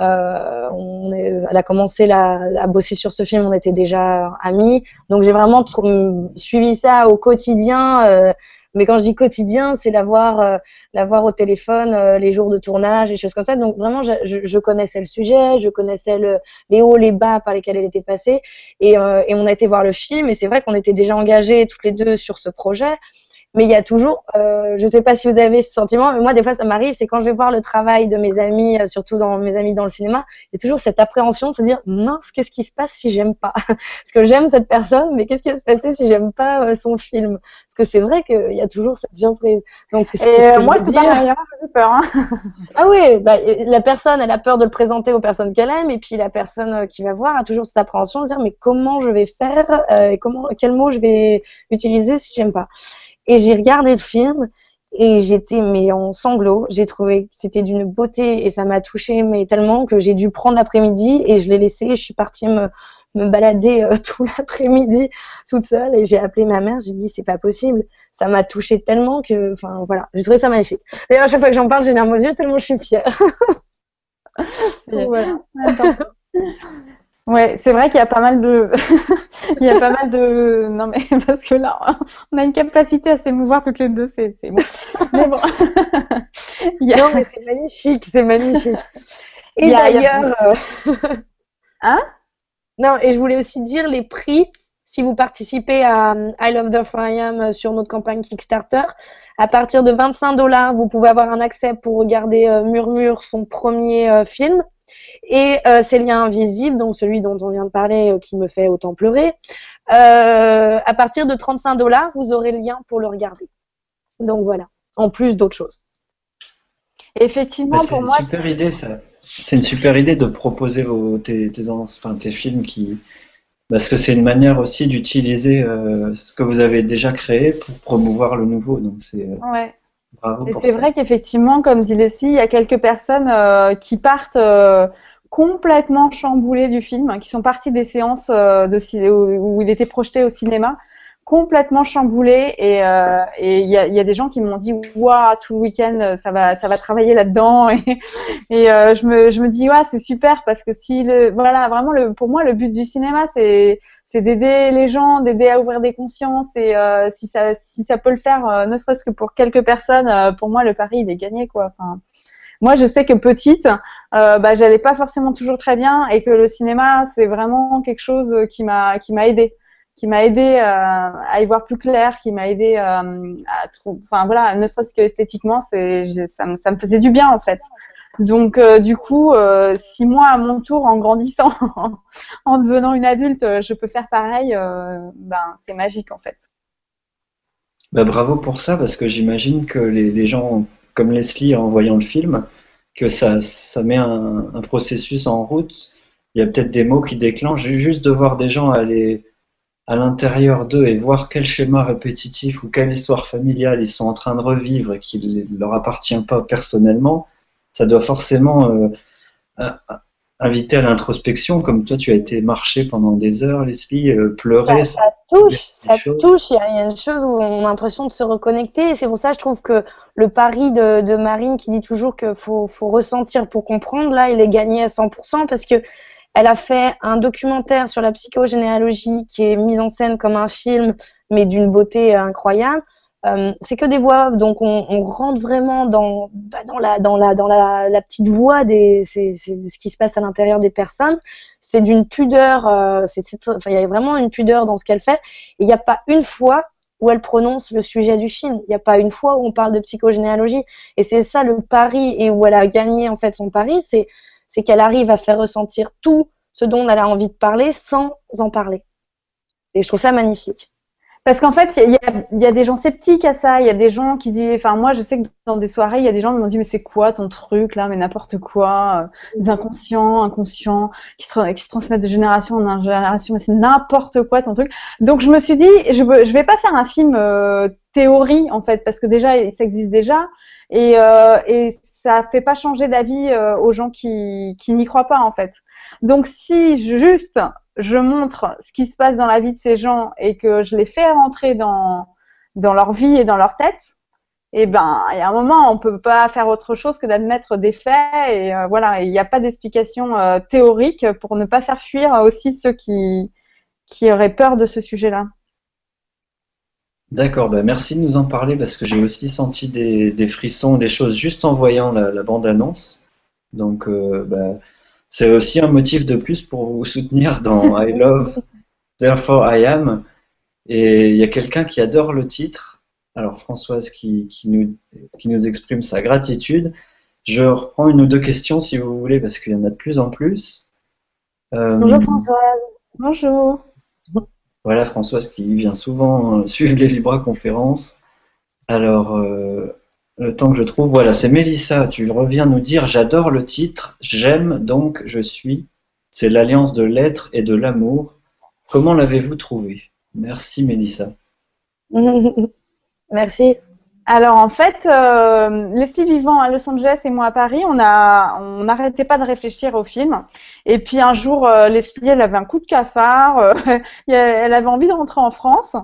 Euh, on elle a commencé à bosser sur ce film, on était déjà amis. Donc j'ai vraiment suivi ça au quotidien. Mais quand je dis quotidien, c'est l'avoir, euh, l'avoir au téléphone euh, les jours de tournage et choses comme ça. Donc vraiment, je, connaissais le sujet, je connaissais le, les hauts, les bas par lesquels elle était passée, et, euh, et on a été voir le film. Et c'est vrai qu'on était déjà engagés toutes les deux sur ce projet. Mais il y a toujours, euh, je sais pas si vous avez ce sentiment, mais moi des fois ça m'arrive, c'est quand je vais voir le travail de mes amis, euh, surtout dans mes amis dans le cinéma, il y a toujours cette appréhension de se dire mince, qu'est-ce qui se passe si j'aime pas? [laughs] Parce que j'aime cette personne, mais qu'est-ce qui va se passer si j'aime pas euh, son film? Parce que c'est vrai qu'il y a toujours cette surprise. Donc Et euh, moi c'est pas j'ai peur. Hein. [laughs] ah oui, bah, la personne elle a peur de le présenter aux personnes qu'elle aime, et puis la personne qui va voir a toujours cette appréhension de se dire mais comment je vais faire, et comment, quel mot je vais utiliser si j'aime pas? Et j'ai regardé le film et j'étais mais en sanglots. J'ai trouvé que c'était d'une beauté et ça m'a touchée mais tellement que j'ai dû prendre l'après-midi et je l'ai laissé. je suis partie me, me balader euh, [laughs] tout l'après-midi toute seule et j'ai appelé ma mère. J'ai dit c'est pas possible. Ça m'a touchée tellement que enfin voilà. J'ai trouvé ça magnifique. D'ailleurs à chaque fois que j'en parle j'ai les larmes aux yeux tellement je suis fière. [laughs] voilà. [laughs] Ouais, c'est vrai qu'il y a pas mal de, [laughs] il y a pas mal de, non mais [laughs] parce que là, on a une capacité à s'émouvoir toutes les deux, c'est, c'est bon. [laughs] Mais bon. Non mais c'est magnifique, c'est magnifique. Et d'ailleurs, euh, hein? Non, et je voulais aussi dire les prix. Si vous participez à I Love the Fire sur notre campagne Kickstarter, à partir de 25 dollars, vous pouvez avoir un accès pour regarder euh, Murmure, son premier euh, film. Et euh, ces liens invisibles, donc celui dont on vient de parler, euh, qui me fait autant pleurer, euh, à partir de 35 dollars, vous aurez le lien pour le regarder. Donc voilà, en plus d'autres choses. Effectivement, pour moi, c'est une super idée ça. C'est une super idée de proposer vos, tes, enfin, tes films qui, parce que c'est une manière aussi d'utiliser ce que vous avez déjà créé pour promouvoir le nouveau. Donc c'est. Ouais. Et c'est vrai qu'effectivement, comme dit Leslie, il y a quelques personnes euh, qui partent euh, complètement chamboulées du film, hein, qui sont parties des séances euh, de, où, il était projeté au cinéma, complètement chamboulées. Et il y, a, y, a, des gens qui m'ont dit, waouh, tout le week-end, ça va, ça va travailler là-dedans. [laughs] Et, et je me, je me dis, ouais, c'est super parce que si le, voilà, vraiment, le, pour moi, le but du cinéma, c'est c'est d'aider les gens, d'aider à ouvrir des consciences et euh, si ça si ça peut le faire, euh, ne serait-ce que pour quelques personnes, euh, pour moi le pari il est gagné quoi. Enfin, moi je sais que petite, bah j'allais pas forcément toujours très bien et que le cinéma c'est vraiment quelque chose qui m'a qui m'a aidé, qui m'a aidé à y voir plus clair, qui m'a aidé à trouver, enfin voilà, ne serait-ce que esthétiquement c'est ça me faisait du bien en fait. Donc euh, du coup, euh, si moi à mon tour, en grandissant, [laughs] en devenant une adulte, euh, je peux faire pareil, ben c'est magique en fait. Bah, bravo pour ça, parce que j'imagine que les, gens comme Leslie en voyant le film, que ça, ça met un processus en route. Il y a peut-être des mots qui déclenchent juste de voir des gens aller à l'intérieur d'eux et voir quel schéma répétitif ou quelle histoire familiale ils sont en train de revivre qui ne leur appartient pas personnellement ça doit forcément euh, inviter à l'introspection, comme toi tu as été marcher pendant des heures, Leslie, euh, pleurer. Ça, touche, ça touche. Il y, a une chose où on a l'impression de se reconnecter. Et c'est pour ça, je trouve que le pari de, Marine qui dit toujours qu'il faut, faut, ressentir pour comprendre, là, il est gagné à 100% parce que elle a fait un documentaire sur la psychogénéalogie qui est mis en scène comme un film, mais d'une beauté incroyable. Euh, c'est que des voix, donc on, rentre vraiment dans, bah, la, petite voix des, c'est, ce qui se passe à l'intérieur des personnes. C'est d'une pudeur, euh, il y a vraiment une pudeur dans ce qu'elle fait. Il n'y a pas une fois où elle prononce le sujet du film. Il n'y a pas une fois où on parle de psychogénéalogie. Et c'est ça le pari et où elle a gagné en fait son pari, c'est, c'est qu'elle arrive à faire ressentir tout ce dont elle a envie de parler sans en parler. Et je trouve ça magnifique. Parce qu'en fait, il y a, des gens sceptiques à ça. Il y a des gens qui disent, enfin moi, je sais que dans des soirées, il y a des gens qui m'ont dit, mais c'est quoi ton truc là, mais n'importe quoi, euh, des inconscients, inconscients, qui se, transmettent de génération en génération, c'est n'importe quoi ton truc. Donc je me suis dit, je, je vais pas faire un film euh, théorie en fait, parce que déjà, ça existe déjà, et, euh, et ça fait pas changer d'avis euh, aux gens qui, qui n'y croient pas en fait. Donc si juste je montre ce qui se passe dans la vie de ces gens et que je les fais rentrer dans, dans leur vie et dans leur tête, eh ben, il y a un moment, on peut pas faire autre chose que d'admettre des faits et euh, voilà, il n'y a pas d'explication euh, théorique pour ne pas faire fuir aussi ceux qui, qui auraient peur de ce sujet-là. D'accord, bah merci de nous en parler parce que j'ai aussi senti des, des, frissons, des choses juste en voyant la, bande-annonce. Donc, euh, bah, c'est aussi un motif de plus pour vous soutenir dans [laughs] I Love, Therefore I Am. Et il y a quelqu'un qui adore le titre Alors Françoise qui, nous, qui nous exprime sa gratitude. Je reprends une ou deux questions si vous voulez, parce qu'il y en a de plus en plus. Euh, Bonjour Françoise. Bonjour. Voilà Françoise qui vient souvent euh, [laughs] suivre les Vibra conférences. Alors, euh, le temps que je trouve, voilà, c'est Mélissa, tu reviens nous dire J'adore le titre, j'aime donc je suis. C'est l'alliance de l'être et de l'amour. Comment l'avez-vous trouvé? Merci Mélissa. [laughs] Merci. Alors en fait, euh, Leslie vivant à Los Angeles et moi à Paris, on a, on n'arrêtait pas de réfléchir au film. Et puis un jour, euh, Leslie, elle avait un coup de cafard, euh, [laughs] elle avait envie de rentrer en France.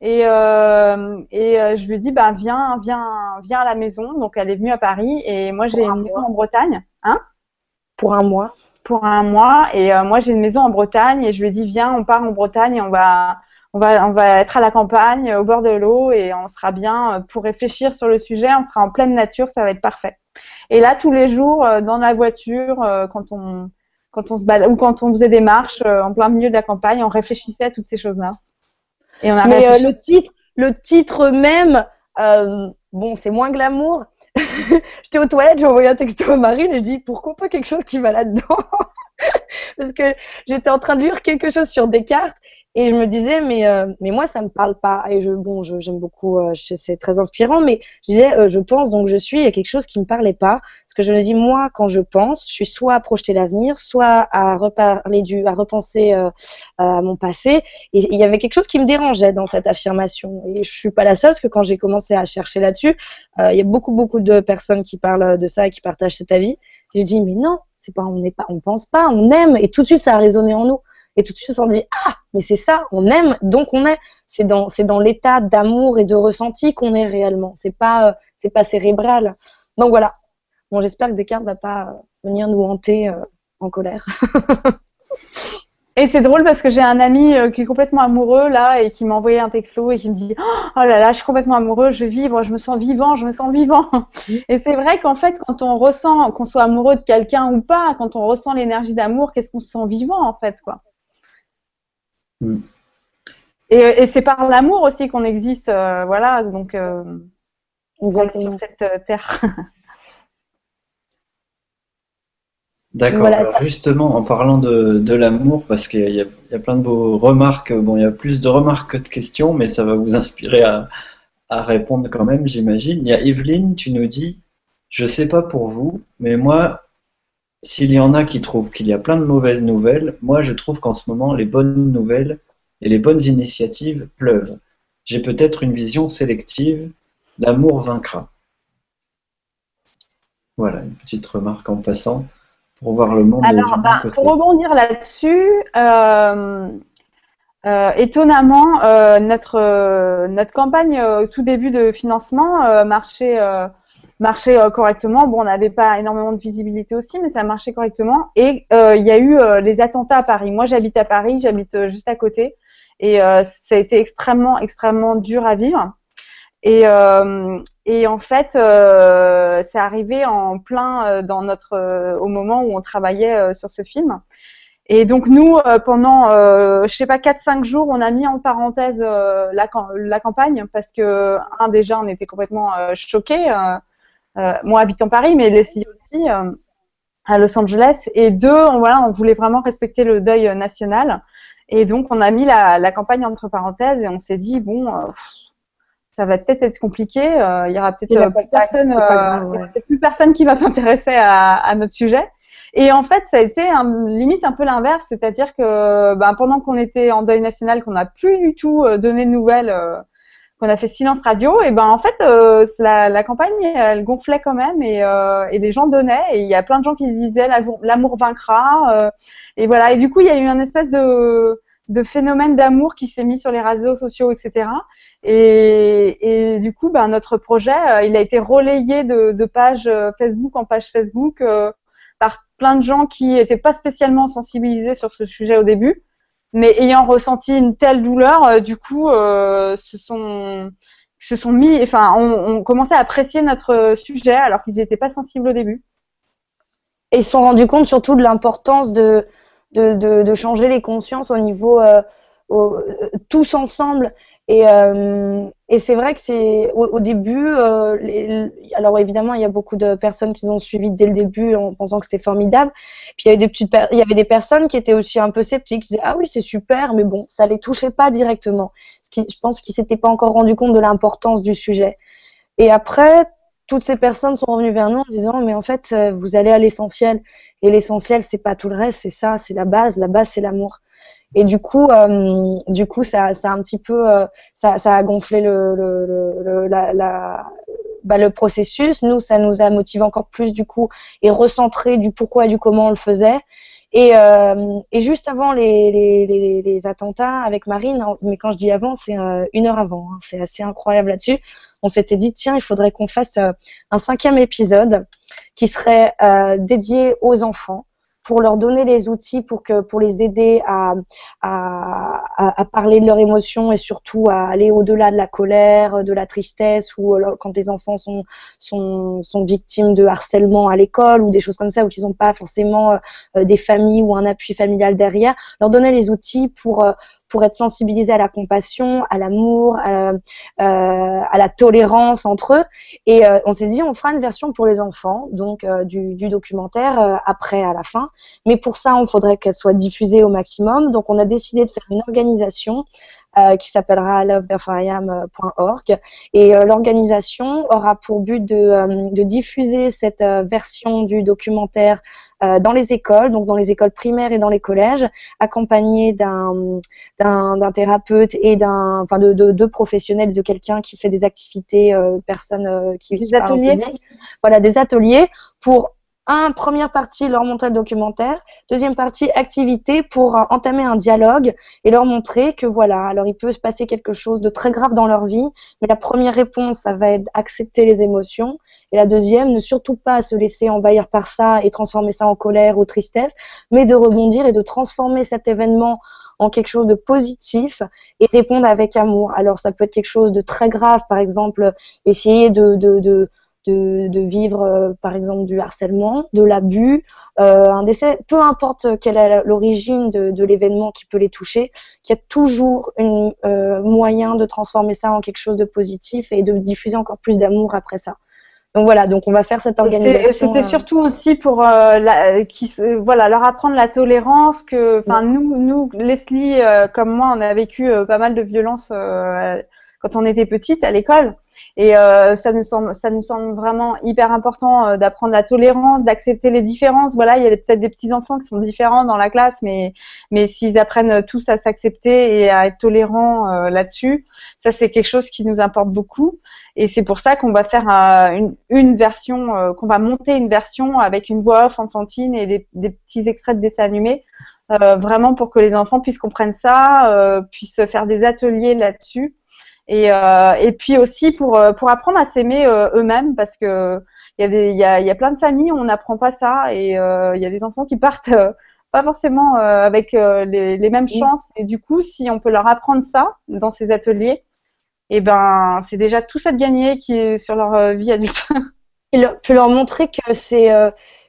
Et, euh, et euh, je lui ai dit, bah, viens, viens, viens à la maison. Donc, elle est venue à Paris et moi, j'ai une maison en Bretagne. Hein Pour un mois. Pour un mois. Et euh, moi, j'ai une maison en Bretagne et je lui ai dit, viens, on part en Bretagne et on va, on va, on va être à la campagne, au bord de l'eau et on sera bien pour réfléchir sur le sujet. On sera en pleine nature, ça va être parfait. Et là, tous les jours, dans la voiture, quand on, quand on se balade, ou quand on faisait des marches en plein milieu de la campagne, on réfléchissait à toutes ces choses-là. Mais euh, le titre, le titre même, euh, bon, c'est moins glamour. [laughs] J'étais aux toilettes, j'ai envoyé un texto à Marine et je dis pourquoi pas quelque chose qui va là-dedans? [laughs] Parce que j'étais en train de lire quelque chose sur Descartes et je me disais, mais, euh, mais moi, ça me parle pas. Et je, bon, j'aime beaucoup, euh, c'est très inspirant, mais je disais, euh, je pense, donc je suis, il y a quelque chose qui me parlait pas. Parce que je me dis, moi, quand je pense, je suis soit à projeter l'avenir, soit à reparler du, à repenser à mon passé. Et il y avait quelque chose qui me dérangeait dans cette affirmation. Et je suis pas la seule, parce que quand j'ai commencé à chercher là-dessus, il y a beaucoup, beaucoup de personnes qui parlent de ça et qui partagent cet avis. J'ai dit, mais non, c'est pas, on n'est pas, on pense pas, on aime. Et tout de suite, ça a résonné en nous et tout de suite on se dit ah mais c'est ça on aime donc on est. C'est dans c'est dans l'état d'amour et de ressenti qu'on est réellement. C'est pas euh, c'est pas cérébral. Donc voilà. Bon j'espère que Descartes va pas euh, venir nous hanter euh, en colère. [laughs] Et c'est drôle parce que j'ai un ami qui est complètement amoureux là et qui m'a envoyé un texto et qui me dit Oh là là, je suis complètement amoureux, je vibre, je me sens vivant, je me sens vivant. [laughs] Et c'est vrai qu'en fait, quand on ressent, qu'on soit amoureux de quelqu'un ou pas, quand on ressent l'énergie d'amour, qu'est-ce qu'on se sent vivant en fait quoi. Mm. Et, c'est par l'amour aussi qu'on existe, euh, voilà, donc euh, sur cette euh, terre. [laughs] D'accord. justement, en parlant de, l'amour, parce qu'il y, a plein de vos remarques, bon, il y a plus de remarques que de questions, mais ça va vous inspirer à, à répondre quand même, j'imagine. Il y a Evelyne, tu nous dis, je sais pas pour vous, mais moi, s'il y en a qui trouvent qu'il y a plein de mauvaises nouvelles, moi je trouve qu'en ce moment les bonnes nouvelles et les bonnes initiatives pleuvent. J'ai peut-être une vision sélective, l'amour vaincra. Voilà, une petite remarque en passant pour voir le monde. Alors, bah, pour rebondir là-dessus, euh, euh, étonnamment, euh, notre, notre campagne au tout début de financement marchait marchait euh, correctement. Bon, on n'avait pas énormément de visibilité aussi, mais ça marchait correctement. Et euh, il y a eu euh, les attentats à Paris. Moi, j'habite à Paris, j'habite juste à côté, et ça a été extrêmement, extrêmement dur à vivre. Et, et en fait, c'est arrivé en plein dans notre au moment où on travaillait sur ce film. Et donc nous, pendant, je sais pas, 4-5 jours, on a mis en parenthèse la, la, campagne parce que, un, déjà, on était complètement choqués. Euh, moi habitant Paris, mais Leslie aussi euh, à Los Angeles. Et deux, on, voilà, on voulait vraiment respecter le deuil national. Et donc, on a mis la, campagne entre parenthèses et on s'est dit, bon, euh, ça va peut-être être compliqué. il y aura peut-être plus, personne, plus personne qui va s'intéresser à, notre sujet. Et en fait, ça a été un, limite un peu l'inverse, c'est-à-dire que ben, pendant qu'on était en deuil national, qu'on n'a plus du tout donné de nouvelles qu'on a fait silence radio, et ben en fait euh, la, campagne elle gonflait quand même et, euh, et les gens donnaient et il y a plein de gens qui disaient l'amour vaincra euh, et voilà. Et du coup il y a eu un espèce de, de phénomène d'amour qui s'est mis sur les réseaux sociaux etc et, et du coup ben notre projet euh, il a été relayé de, de page Facebook en page Facebook par plein de gens qui n'étaient pas spécialement sensibilisés sur ce sujet au début mais ayant ressenti une telle douleur, euh, du coup, euh, se sont se sont mis, enfin, on, on à apprécier notre sujet alors qu'ils n'étaient pas sensibles au début. Et ils se sont rendus compte surtout de l'importance de, de, de, de, changer les consciences au niveau euh, tous ensemble Et, euh, et c'est vrai que c'est au, début, euh, alors évidemment, il y a beaucoup de personnes qui ont suivi dès le début en pensant que c'était formidable. Puis il y avait des petites, il y avait des personnes qui étaient aussi un peu sceptiques, qui disaient ah oui c'est super, mais bon, ça les touchait pas directement. Ce qui, je pense qu'ils s'étaient pas encore rendu compte de l'importance du sujet. Et après, toutes ces personnes sont revenues vers nous en disant mais en fait euh, vous allez à l'essentiel et l'essentiel c'est pas tout le reste, c'est ça, c'est la base. La base c'est l'amour. Et du coup, euh, du coup, ça, ça a un petit peu, euh, ça, ça a gonflé le, le, le, la, bah, le processus. Nous, ça nous a motivé encore plus du coup et recentré du pourquoi et du comment on le faisait. Et, euh, et juste avant les, les, les, les, attentats avec Marine, mais quand je dis avant, c'est euh, une heure avant, hein, c'est assez incroyable là-dessus, on s'était dit, tiens, il faudrait qu'on fasse un cinquième épisode qui serait dédié aux enfants pour leur donner les outils pour que pour les aider à, à, à, parler de leurs émotions et surtout à aller au-delà de la colère, de la tristesse ou euh, quand les enfants sont sont, sont victimes de harcèlement à l'école ou des choses comme ça ou qu'ils n'ont pas forcément euh, des familles ou un appui familial derrière, leur donner les outils pour euh, pour être sensibilisés à la compassion, à l'amour, à, euh, la tolérance entre eux. Et euh, on s'est dit, on fera une version pour les enfants, donc euh, du, documentaire après, à la fin. Mais pour ça, il faudrait qu'elle soit diffusée au maximum. Donc on a décidé de faire une organisation qui s'appellera lovethereforiam.org. Et l'organisation aura pour but de diffuser cette version du documentaire dans les écoles, donc dans les écoles primaires et dans les collèges, accompagné d'un d'un thérapeute et d'un enfin de deux de professionnels, de quelqu'un qui fait des activités, euh, personnes qui des ateliers, voilà des ateliers pour un, première partie, leur montrer le documentaire. Deuxième partie, activité pour euh, entamer un dialogue et leur montrer que voilà, alors il peut se passer quelque chose de très grave dans leur vie, mais la première réponse, ça va être accepter les émotions. Et la deuxième, ne surtout pas se laisser envahir par ça et transformer ça en colère ou tristesse, mais de rebondir et de transformer cet événement en quelque chose de positif et répondre avec amour. Alors ça peut être quelque chose de très grave, par exemple, essayer de, de, de de, vivre euh, par exemple du harcèlement, de l'abus, euh, un décès, peu importe quelle est l'origine de, l'événement qui peut les toucher, qu'il y a toujours un euh, moyen de transformer ça en quelque chose de positif et de diffuser encore plus d'amour après ça. Donc voilà, donc on va faire cette organisation. C'était surtout aussi pour la, qui, voilà leur apprendre la tolérance que, enfin nous, nous Leslie comme moi, on a vécu pas mal de violences quand on était petite à l'école. Et euh, ça nous semble, ça nous semble vraiment hyper important euh, d'apprendre la tolérance, d'accepter les différences. Voilà, il y a peut-être des petits enfants qui sont différents dans la classe, mais mais s'ils apprennent tous à s'accepter et à être tolérants euh, là-dessus, ça c'est quelque chose qui nous importe beaucoup. Et c'est pour ça qu'on va faire une, une, version, qu'on va monter une version avec une voix off enfantine et des, des petits extraits de dessins animés, vraiment pour que les enfants puissent comprendre ça, puissent faire des ateliers là-dessus. Et, euh, et puis aussi pour, euh, pour apprendre à s'aimer euh, eux-mêmes parce que il y, a des, y, a, y a plein de familles où on n'apprend pas ça et il y a des enfants qui partent pas forcément avec les, les, mêmes chances. Et du coup, si on peut leur apprendre ça dans ces ateliers, et eh ben c'est déjà tout ça de gagner qui est sur leur vie adulte. [laughs] Et leur, leur montrer que c'est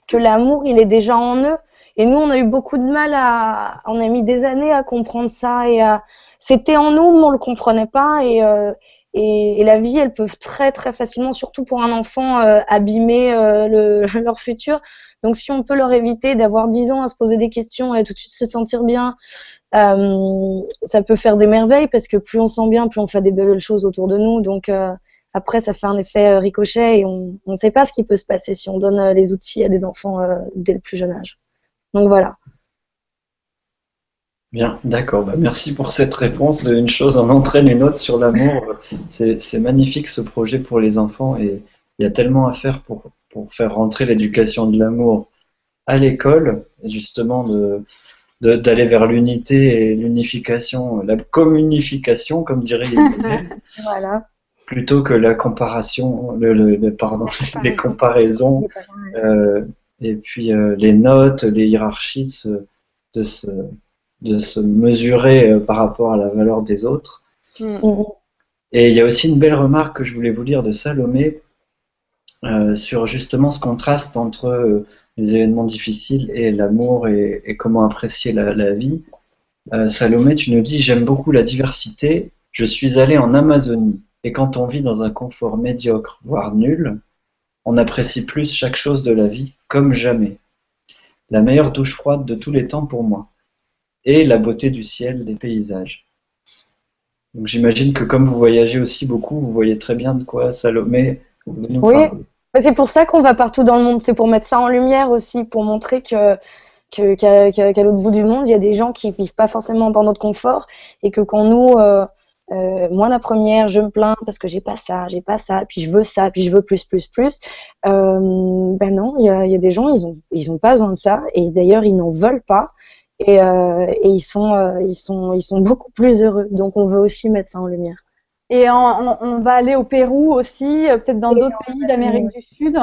que l'amour, il est déjà en eux. Et nous, on a eu beaucoup de mal à, on a mis des années à comprendre ça et à, c'était en nous, mais on le comprenait pas et, euh, et, et, la vie, elle peut très très facilement, surtout pour un enfant, euh, abîmer euh, le, [laughs] leur futur. Donc si on peut leur éviter d'avoir 10 ans à se poser des questions et tout de suite se sentir bien, euh, ça peut faire des merveilles parce que plus on sent bien, plus on fait des belles choses autour de nous. Donc après, ça fait un effet ricochet et on ne sait pas ce qui peut se passer si on donne les outils à des enfants dès le plus jeune âge. Donc voilà. Bien, d'accord. Bah, merci pour cette réponse. Une chose en entraîne une autre sur l'amour. C'est magnifique ce projet pour les enfants et il y a tellement à faire pour, pour faire rentrer l'éducation de l'amour à l'école et justement de d'aller vers l'unité et l'unification, la communication, comme dirait les [laughs] voilà. plutôt que la comparaison, le, le, pardon, les comparaisons, euh, et puis euh, les notes, les hiérarchies de ce, de ce de se mesurer euh, par rapport à la valeur des autres. Mm. Mm. Et il y a aussi une belle remarque que je voulais vous lire de Salomé euh, sur justement ce contraste entre euh, les événements difficiles et l'amour et, comment apprécier la, vie. Salomé, tu nous dis J'aime beaucoup la diversité Je suis allé en Amazonie, et quand on vit dans un confort médiocre, voire nul, on apprécie plus chaque chose de la vie comme jamais. La meilleure douche froide de tous les temps pour moi. Et la beauté du ciel, des paysages. Donc j'imagine que comme vous voyagez aussi beaucoup, vous voyez très bien de quoi Salomé nous Oui, c'est pour ça qu'on va partout dans le monde. C'est pour mettre ça en lumière aussi, pour montrer que qu'à l'autre bout du monde, il y a des gens qui vivent pas forcément dans notre confort et que quand nous, euh, euh, moi la première, je me plains parce que j'ai pas ça, j'ai pas ça, puis je veux ça, puis je veux plus, plus, plus. Euh, ben non, il y a, y a, des gens, ils ont, ils ont pas besoin de ça et d'ailleurs ils n'en veulent pas et, euh, et ils sont, euh, ils sont, ils sont beaucoup plus heureux. Donc on veut aussi mettre ça en lumière. Et on, on va aller au Pérou aussi, peut-être dans d'autres pays d'Amérique du Sud.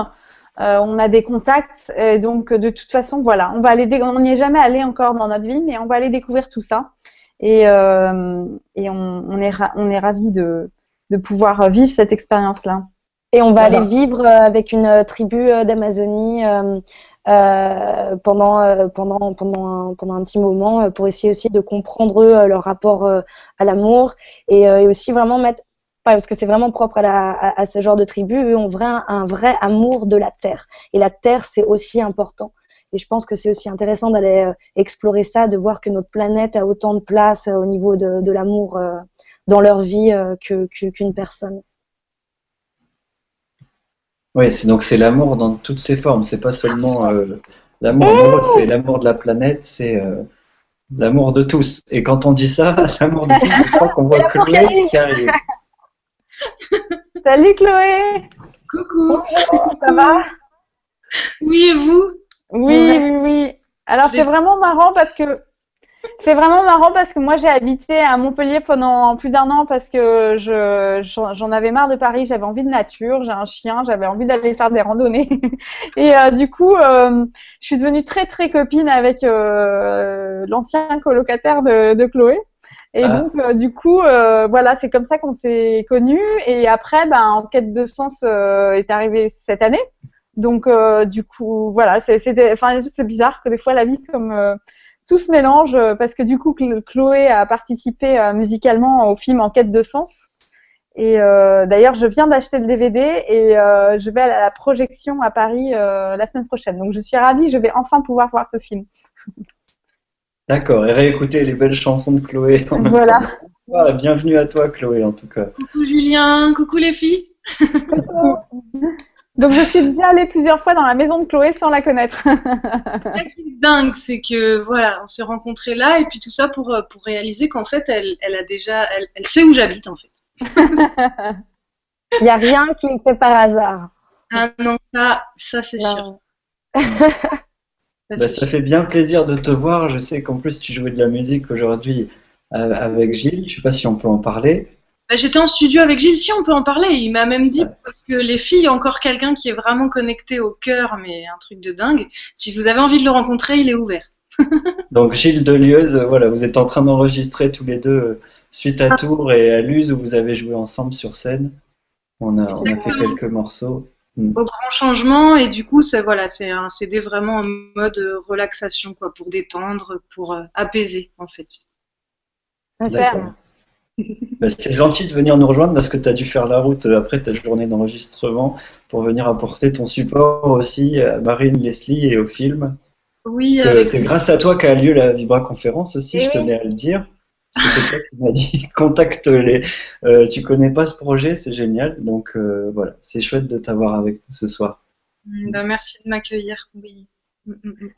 Euh, on a des contacts, et donc de toute façon, voilà, on va aller, on n'y est jamais allé encore dans notre vie, mais on va aller découvrir tout ça, et, euh, et on, on, est on est ravis de, de pouvoir vivre cette expérience-là. Et on va voilà. aller vivre avec une tribu d'Amazonie euh, euh, pendant, pendant, pendant, un, pendant un petit moment pour essayer aussi de comprendre eux, leur rapport à l'amour et, et, aussi vraiment mettre parce que c'est vraiment propre à, la, à, ce genre de tribu, eux ont vrai, un vrai amour de la terre. Et la terre, c'est aussi important. Et je pense que c'est aussi intéressant d'aller euh, explorer ça, de voir que notre planète a autant de place euh, au niveau de, de l'amour euh, dans leur vie qu'une que, personne. Oui, c'est donc c'est l'amour dans toutes ses formes. C'est pas seulement euh, l'amour amoureux, c'est l'amour de la planète, c'est euh, l'amour de tous. Et quand on dit ça, [laughs] l'amour de tous, je crois qu'on voit [laughs] Chloé qui arrive. [laughs] Salut Chloé Coucou Bonjour, ça va? Oui, et vous? Oui, oui, oui. Alors c'est vraiment marrant parce que c'est vraiment marrant parce que moi j'ai habité à Montpellier pendant plus d'un an parce que je j'en avais marre de Paris, j'avais envie de nature, j'ai un chien, j'avais envie d'aller faire des randonnées [laughs] et euh, du coup euh, je suis devenue très très copine avec euh, l'ancien colocataire de, de Chloé. Et ah. donc, euh, du coup, euh, voilà, c'est comme ça qu'on s'est connus. Et après, ben, en quête de sens euh, est arrivé cette année. Donc, euh, du coup, voilà, c'est, enfin, c'est bizarre que des fois la vie comme euh, tout se mélange parce que du coup, Chloé a participé musicalement au film En quête de sens. Et d'ailleurs, je viens d'acheter le DVD et je vais à la projection à Paris la semaine prochaine. Donc, je suis ravie, je vais enfin pouvoir voir ce film. [laughs] D'accord, et réécouter les belles chansons de Chloé. En voilà. Voilà, bienvenue à toi, Chloé, en tout cas. Coucou Julien, coucou les filles. Coucou. [laughs] Donc je suis déjà allée plusieurs fois dans la maison de Chloé sans la connaître. Ce qui est dingue, c'est que voilà, on s'est rencontrés là et puis tout ça pour, pour réaliser qu'en fait, elle, elle a déjà, elle, elle sait où j'habite en fait. [laughs] Il n'y a rien qui est fait par hasard. Ah non, ça, ça c'est sûr. [laughs] Bah, ça fait bien plaisir de te voir. Je sais qu'en plus tu jouais de la musique aujourd'hui euh, avec Gilles. Je sais pas si on peut en parler. Bah, J'étais en studio avec Gilles, si on peut en parler. Il m'a même dit, ouais. parce que les filles, encore quelqu'un qui est vraiment connecté au cœur, mais un truc de dingue. Si vous avez envie de le rencontrer, il est ouvert. [laughs] Donc Gilles Delieuse, voilà, vous êtes en train d'enregistrer tous les deux euh, suite à Tours et à Luz où vous avez joué ensemble sur scène. On a, on a fait quelques morceaux au grand changement et du coup c'est voilà c'est un CD vraiment en mode relaxation quoi pour détendre pour euh, apaiser en fait super bah, c'est gentil de venir nous rejoindre parce que tu as dû faire la route après ta journée d'enregistrement pour venir apporter ton support aussi à Marine, Leslie et au film. Oui, c'est grâce à toi qu'a lieu la Vibra conférence aussi, et je oui. tenais à le dire. Parce que c'est toi qui m'as dit [laughs] contacte les. Euh, tu connais pas ce projet, c'est génial. Donc euh, voilà, c'est chouette de t'avoir avec nous ce soir. Ben, merci de m'accueillir. Oui.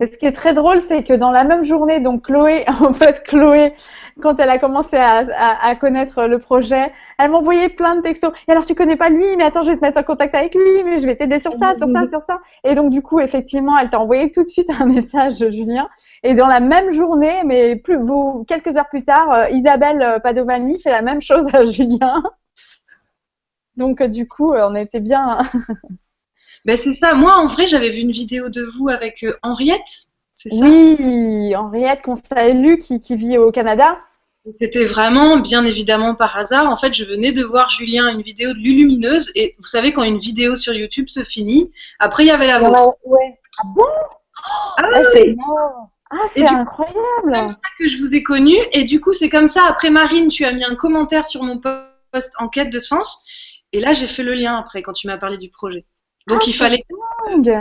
Et ce qui est très drôle, c'est que dans la même journée, donc Chloé, [laughs] en fait, Chloé, quand elle a commencé à, connaître le projet, elle m'envoyait plein de textos. Et alors, tu connais pas lui, mais attends, je vais te mettre en contact avec lui, mais je vais t'aider sur ça, sur ça, sur ça. Et donc, du coup, effectivement, elle t'a envoyé tout de suite un [laughs] message, Julien. Et dans la même journée, mais plus, bon, quelques heures plus tard, euh, Isabelle Padovani fait la même chose à [laughs] Julien. Donc, euh, du coup, on était bien. Ben c'est ça. Moi, en vrai, j'avais vu une vidéo de vous avec euh, Henriette. C'est ça? Oui, Henriette qu'on salue, qui, qui vit au Canada. C'était vraiment, bien évidemment, par hasard. En fait, je venais de voir Julien une vidéo de Lulumineuse. Et vous savez, quand une vidéo sur YouTube se finit, après, il y avait la vôtre. Ouais. Ah bon? Ah, ah c'est Ah, c'est incroyable. comme ça que je vous ai connu. Et du coup, c'est comme ça. Après Marine, tu as mis un commentaire sur mon post en quête de sens. Et là, j'ai fait le lien après quand tu m'as parlé du projet. Donc, Ah, il fallait. dingue.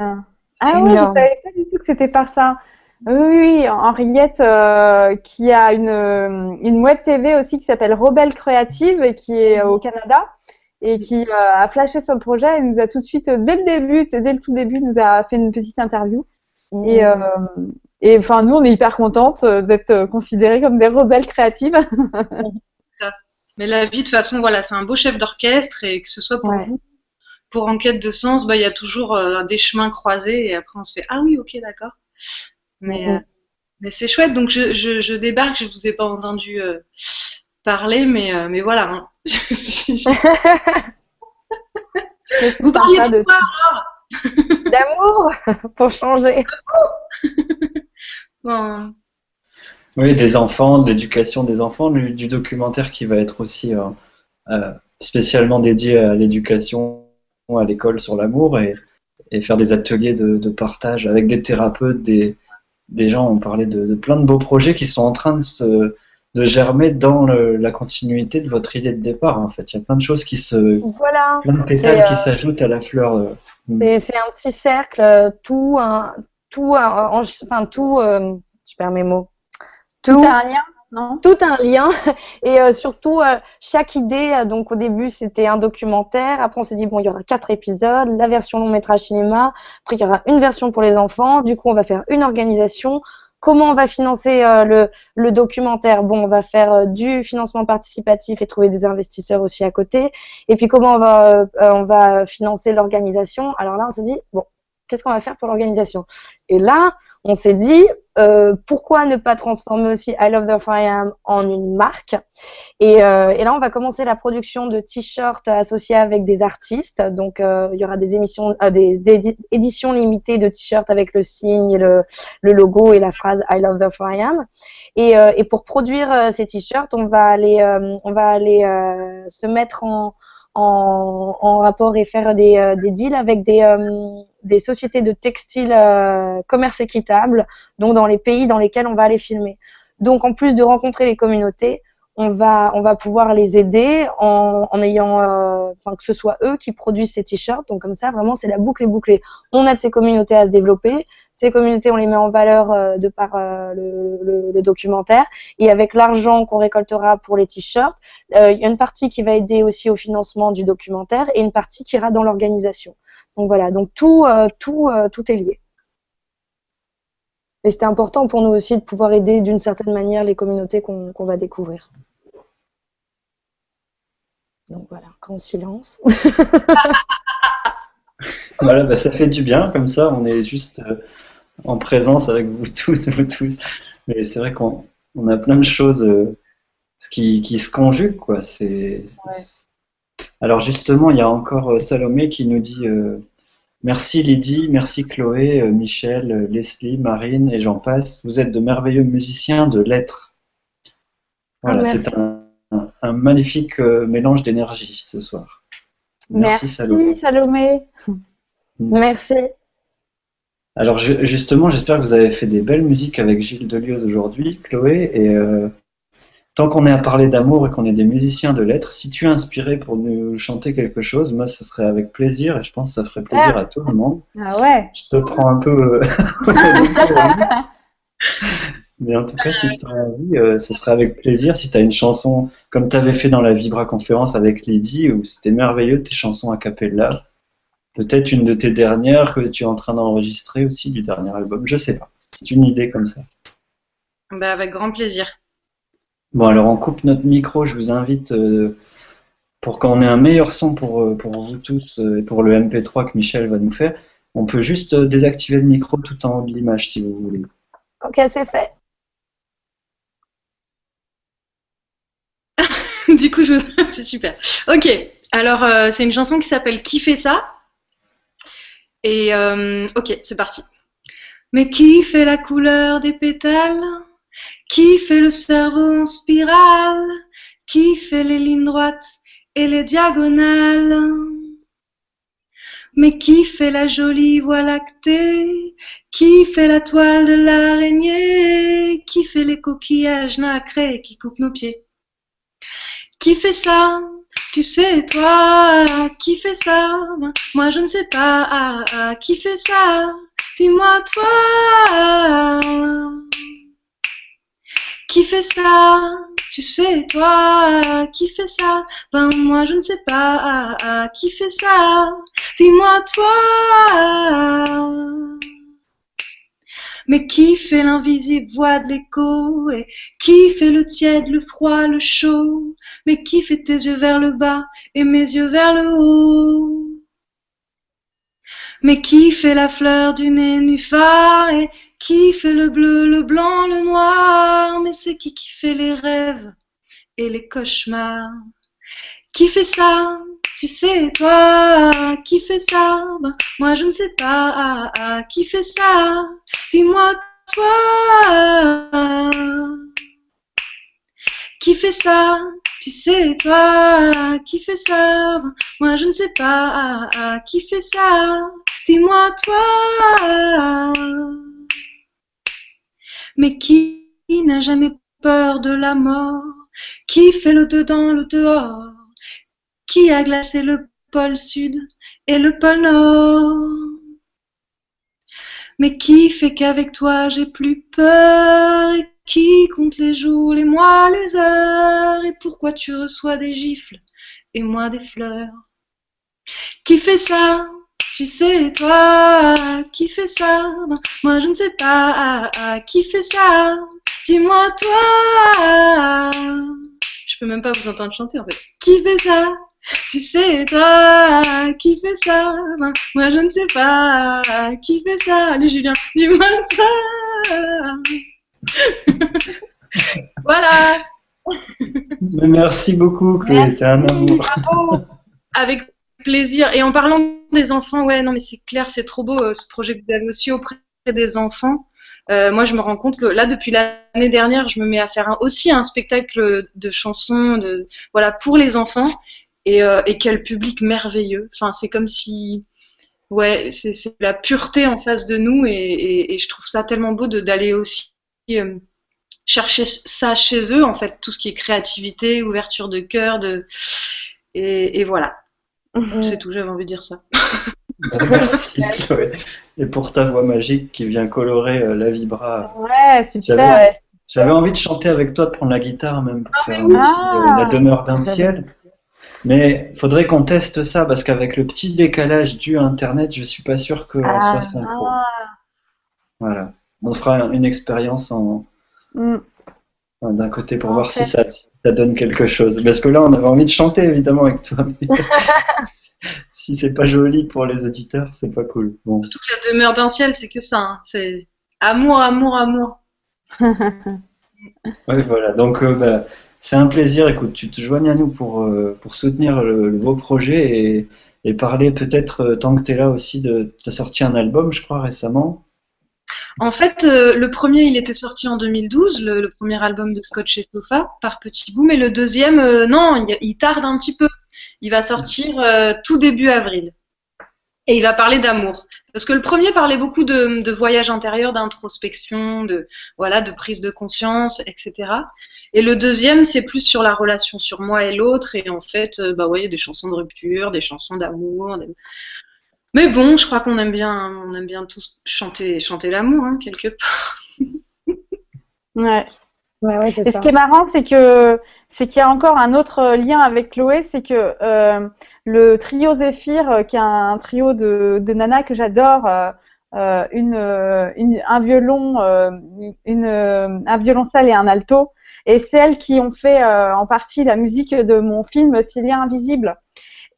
Ah oui, je savais pas du tout que c'était par ça. Oui, oui, Henriette, euh, qui a une, euh, une web TV aussi qui s'appelle Rebelle Créative et qui est euh, au Canada et qui euh, a flashé sur le projet et nous a tout de suite, dès le début, dès le tout début, nous a fait une petite interview. Et, euh, et enfin, nous, on est hyper contentes d'être considérées comme des rebelles créatives. [laughs] Mais la vie, de toute façon, voilà, c'est un beau chef d'orchestre et que ce soit pour Ouais. vous, pour enquête de sens, bah, il y a toujours euh, des chemins croisés et après on se fait Ah oui, ok, d'accord. Mais, Mhm. euh, mais c'est chouette. Donc, je, je, je débarque, je vous ai pas entendu euh, parler, mais, euh, mais voilà. hein. [laughs] [laughs] vous parliez de quoi D'amour [laughs] pour changer. Bon, Oui, des enfants, de l'éducation des enfants, du, du documentaire qui va être aussi euh, euh, spécialement dédié à l'éducation à l'école sur l'amour et, et faire des ateliers de, de partage avec des thérapeutes, des, des gens ont parlé de, de plein de beaux projets qui sont en train de se de germer dans le- la continuité de votre idée de départ en fait. Il y a plein de choses qui se Voilà. plein de pétales qui euh, s'ajoutent à la fleur. euh, C'est c'est un petit cercle, euh, tout, un, tout, un- enfin tout, euh, je perds mes mots. Tout, un lien, tout un lien [laughs] et euh, surtout euh, chaque idée. euh, donc au début c'était un documentaire, après on s'est dit bon il y aura quatre épisodes, la version long métrage cinéma, après il y aura une version pour les enfants. Du coup on va faire une organisation. Comment on va financer le, documentaire? Bon, on va faire du financement participatif et trouver des investisseurs aussi à côté. Et puis comment on va, on va financer l'organisation? Alors là, on s'est dit bon, qu'est-ce qu'on va faire pour l'organisation? Et là, on s'est dit euh, pourquoi ne pas transformer aussi I Love the Fire en une marque? Et, euh, et là, on va commencer la production de t-shirts associés avec des artistes. Donc, euh, il y aura des éditions limitées de t-shirts avec le signe, le, logo et la phrase I love the fire. Et, et pour produire ces t-shirts, on va aller, on va aller se mettre en, en, rapport et faire des, euh, des deals avec des, euh, des sociétés de textile euh, commerce équitable, donc dans les pays dans lesquels on va aller filmer. Donc, en plus de rencontrer les communautés, on va, on va pouvoir les aider en, en ayant, euh, enfin que ce soit eux qui produisent ces t-shirts. Donc comme ça, vraiment, c'est la boucle est bouclée. On aide ces communautés à se développer. Ces communautés, on les met en valeur euh, de par euh, le, documentaire. Et avec l'argent qu'on récoltera pour les t-shirts, il y a une partie qui va aider aussi au financement du documentaire et une partie qui ira dans l'organisation. Donc voilà, donc tout, tout, tout est lié. Et c'était important pour nous aussi de pouvoir aider d'une certaine manière les communautés qu'on va découvrir. Donc voilà, grand silence. [laughs] [laughs] Voilà, bah, ça fait du bien, comme ça, on est juste euh, en présence avec vous [laughs] toutes, vous tous. Mais c'est vrai qu'on on a plein de choses euh, qui, qui se conjuguent, quoi. C'est, Alors justement, il y a encore euh, Salomé qui nous dit euh, Merci Lydie, merci Chloé, Michel, Leslie, Marine et j'en passe. Vous êtes de merveilleux musiciens de lettres. Voilà, merci. c'est un, un- magnifique euh, mélange d'énergie ce soir. Merci, Salomé. Salomé. Merci. Alors ju- justement, j'espère que vous avez fait des belles musiques avec Gilles Delioz aujourd'hui, Chloé. Et euh, tant qu'on est à parler d'amour et qu'on est des musiciens de lettres, si tu es inspiré pour nous chanter quelque chose, moi, ce serait avec plaisir et je pense que ça ferait plaisir à tout le monde. Ah ouais. Je te prends un peu. [laughs] [laughs] Mais en tout cas, si tu as envie, euh, ce serait avec plaisir si tu as une chanson comme tu avais fait dans la Vibra conférence avec Lydie, où c'était merveilleux tes chansons a cappella. Peut-être une de tes dernières que tu es en train d'enregistrer aussi du dernier album, je sais pas. C'est une idée comme ça. Bah, avec grand plaisir. Bon, alors on coupe notre micro, je vous invite euh, pour qu'on ait un meilleur son pour, euh, pour vous tous et pour le MP3 que Michel va nous faire. On peut juste désactiver le micro tout en haut de l'image si vous voulez. Ok, c'est fait. [laughs] du coup, je [laughs] c'est super. Ok, alors euh, c'est une chanson qui s'appelle Qui fait ça? Et euh, ok, c'est parti. Mais qui fait la couleur des pétales? Qui fait le cerveau en spirale? Qui fait les lignes droites et les diagonales? Mais qui fait la jolie voie lactée? Qui fait la toile de l'araignée? Qui fait les coquillages nacrés qui coupent nos pieds? Qui fait ça? Tu sais, toi, qui fait ça? Moi, je ne sais pas. Ah, ah, qui fait ça? Dis-moi, toi. Qui fait ça? Tu sais, toi, qui fait ça? Ben, moi, je ne sais pas. Ah, qui fait ça? Dis-moi, toi. Mais qui fait l'invisible voix de l'écho Et qui fait le tiède, le froid, le chaud? Mais qui fait tes yeux vers le bas et mes yeux vers le haut? Mais qui fait la fleur du nénuphar et qui fait le bleu, le blanc, le noir? Mais c'est qui qui fait les rêves et les cauchemars? Qui fait ça? Tu sais, toi, qui fait ça? Ben, Moi, je ne sais pas. Ah, ah, qui fait ça? Dis-moi, toi. Qui fait ça? Tu sais, toi, qui fait ça? Ben, Moi, je ne sais pas. Ah, qui fait ça? Dis-moi, toi. Mais qui n'a jamais peur de la mort? Qui fait le dedans, le dehors? Qui a glacé le pôle sud et le pôle nord? Mais qui fait qu'avec toi j'ai plus peur? Et qui compte les jours, les mois, les heures? Et pourquoi tu reçois des gifles et moi des fleurs? Qui fait ça? Tu sais toi, qui fait ça? Moi je ne sais pas, qui fait ça? Dis-moi toi. Je peux même pas vous entendre chanter en fait. Qui fait ça? Tu sais, toi, qui fait ça? Moi, je ne sais pas. Qui fait ça Allez, Julien, dis-moi [laughs] voilà. merci beaucoup, Chloé. Un amour. Avec plaisir. Et en parlant des enfants, ouais, non, mais c'est clair, c'est trop beau euh, ce projet que vous avez aussi auprès des enfants. Euh, moi, je me rends compte que là, depuis l'année dernière, je me mets à faire aussi un spectacle de chansons, de voilà, pour les enfants. Euh, et, quel public merveilleux. Enfin, c'est comme si, ouais, c'est la pureté en face de nous et, je trouve ça tellement beau d'aller aussi euh, chercher ça chez eux, en fait, tout ce qui est créativité, ouverture de cœur, de et, voilà. Mhm. C'est tout, j'avais envie de dire ça. [laughs] Merci Et pour ta voix magique qui vient colorer euh, la vibra. Ouais, super. J'avais envie de chanter avec toi, de prendre la guitare même pour ah, faire la demeure d'un ciel. Mais faudrait qu'on teste ça parce qu'avec le petit décalage dû à Internet, je suis pas sûr qu'on ah, soit synchro. Ah. Voilà. On fera une expérience en mm. d'un côté pour voir si ça, ça, donne quelque chose. Parce que là, on avait envie de chanter évidemment avec toi. [laughs] [laughs] si c'est pas joli pour les auditeurs, c'est pas cool. Bon. Surtout que la demeure d'un ciel, c'est que ça. Hein. C'est amour, amour, amour. [laughs] ouais, voilà. Donc, euh, bah, c'est un plaisir. Écoute, tu te joignes à nous pour, euh, soutenir le, beau projet et, parler peut-être, euh, tant que tu es là aussi, de. Tu as sorti un album, je crois, récemment. En fait, euh, le premier, il était sorti en 2012, le, premier album de Scotch et Sofa, par Petit Bout, mais le deuxième, non, il, tarde un petit peu. Il va sortir tout début avril. Et il va parler d'amour. Parce que le premier parlait beaucoup de, de voyage intérieur, d'introspection, de, voilà, de prise de conscience, etc. Et le deuxième, c'est plus sur la relation sur moi et l'autre. Et en fait, euh, bah ouais, des chansons de rupture, des chansons d'amour. Mais bon, je crois qu'on aime bien, on aime bien tous chanter, chanter l'amour, hein, quelque part. [laughs] ouais. ouais, ouais et ce qui est marrant, c'est que c'est qu'il y a encore un autre lien avec Chloé, c'est que euh, le trio Zéphyr, euh, qui est un trio de, de nana que j'adore, euh, euh une, une, un violon, une, un violoncelle et un alto, et celles qui ont fait en partie la musique de mon film Cilia Invisible.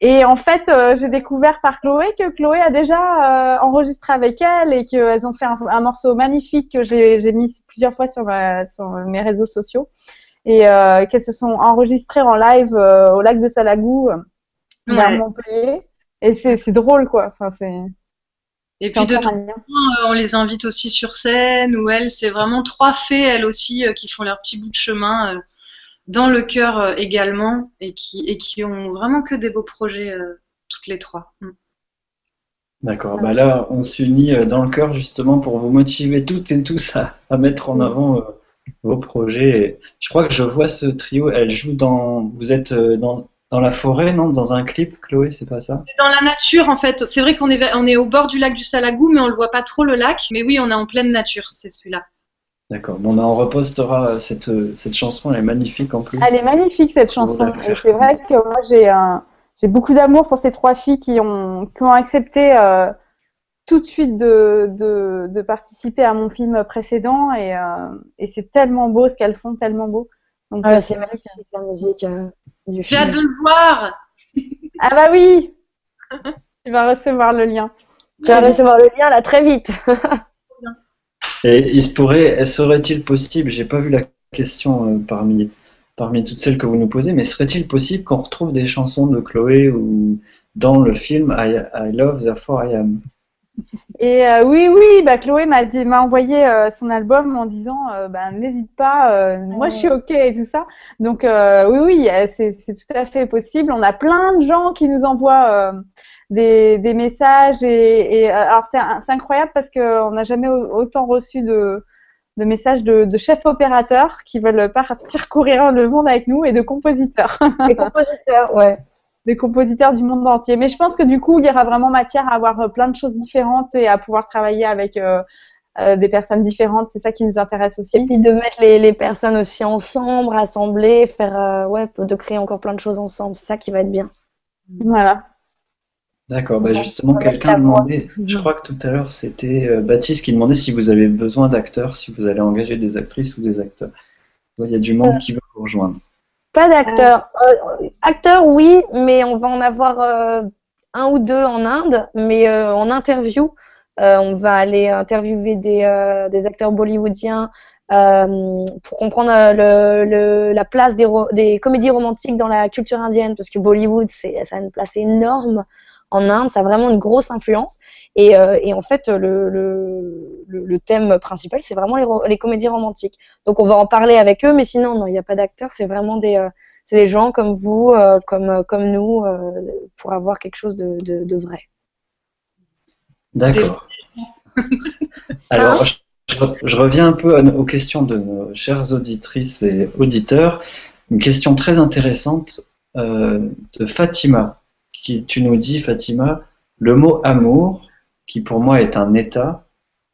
Et en fait, j'ai découvert par Chloé que Chloé a déjà enregistré avec elle et qu'elles ont fait un, un, morceau magnifique que j'ai mis plusieurs fois sur, ma, sur mes réseaux sociaux. Et qu'elles se sont enregistrées en live au lac de Salagou ouais. Montpellier. Et c'est drôle, quoi. Enfin, c'est. Et puis de temps en temps, euh, on les invite aussi sur scène, où elles, c'est vraiment trois fées, elles aussi, euh, qui font leur petit bout de chemin euh, dans le cœur également, et qui, et qui ont vraiment que des beaux projets, toutes les trois. Mm. D'accord. Bah là, on s'unit dans le cœur justement pour vous motiver toutes et tous à, à mettre en avant euh, vos projets. Et je crois que je vois ce trio. Elle joue dans. Vous êtes dans, dans la forêt, non Dans un clip, Chloé, c'est pas ça? Dans la nature, en fait. C'est vrai qu'on est, on est au bord du lac du Salagou, mais on le voit pas trop le lac. Mais oui, on est en pleine nature, c'est celui-là. D'accord. Bon, on repostera cette, cette chanson. Elle est magnifique en plus. Elle est magnifique cette chanson. Et c'est vrai que moi j'ai un, j'ai beaucoup d'amour pour ces trois filles qui ont, qui ont accepté euh, tout de suite de, de, de, participer à mon film précédent et, euh, et c'est tellement beau ce qu'elles font, tellement beau. Donc ah, c'est magnifique la musique euh. J'ai hâte de le voir. ah bah oui. tu vas recevoir le lien. Tu vas recevoir le lien là très vite. [laughs] Et il se pourrait, serait-il possible, j'ai pas vu la question euh, parmi, parmi toutes celles que vous nous posez, mais serait-il possible qu'on retrouve des chansons de Chloé ou dans le film I, I Love, Therefore I Am? [laughs] et euh, oui, oui, bah Chloé m'a m'a envoyé euh, son album en disant, bah, n'hésite pas, moi je suis ok et tout ça. Donc oui, oui, c'est tout à fait possible. On a plein de gens qui nous envoient des, des messages et, et alors c'est incroyable parce qu'on n'a jamais autant reçu de, de messages de, de, chefs opérateurs qui veulent partir [laughs] courir le monde avec nous et de compositeurs. Des compositeurs, ouais. Des compositeurs du monde entier. Mais je pense que du coup, il y aura vraiment matière à avoir euh, plein de choses différentes et à pouvoir travailler avec euh, euh, des personnes différentes. C'est ça qui nous intéresse aussi. Et puis de mettre les, les personnes aussi ensemble, rassembler, faire, euh, ouais, de créer encore plein de choses ensemble. C'est ça qui va être bien. Voilà. D'accord, bah justement, quelqu'un demandait, je crois que tout à l'heure c'était euh, Baptiste qui demandait si vous avez besoin d'acteurs, si vous allez engager des actrices ou des acteurs. Il y a du monde qui veut vous rejoindre. Pas d'acteurs. Euh, acteurs, oui, mais on va en avoir euh, un ou deux en Inde, mais en interview, on va aller interviewer des, des acteurs bollywoodiens pour comprendre le, la place des, des comédies romantiques dans la culture indienne, parce que Bollywood, c'est, ça a une place énorme en Inde, ça a vraiment une grosse influence. Et, euh, et en fait, le, le, le thème principal, c'est vraiment les, les, comédies romantiques. Donc, on va en parler avec eux, mais sinon, non, il n'y a pas d'acteurs. C'est vraiment des, euh, c'est des gens comme vous, euh, comme, comme nous, pour avoir quelque chose de, de, de vrai. D'accord. Alors, je, je, reviens un peu aux questions de nos chères auditrices et auditeurs. Une question très intéressante de Fatima qui, tu nous dis, Fatima, le mot amour, qui pour moi est un état,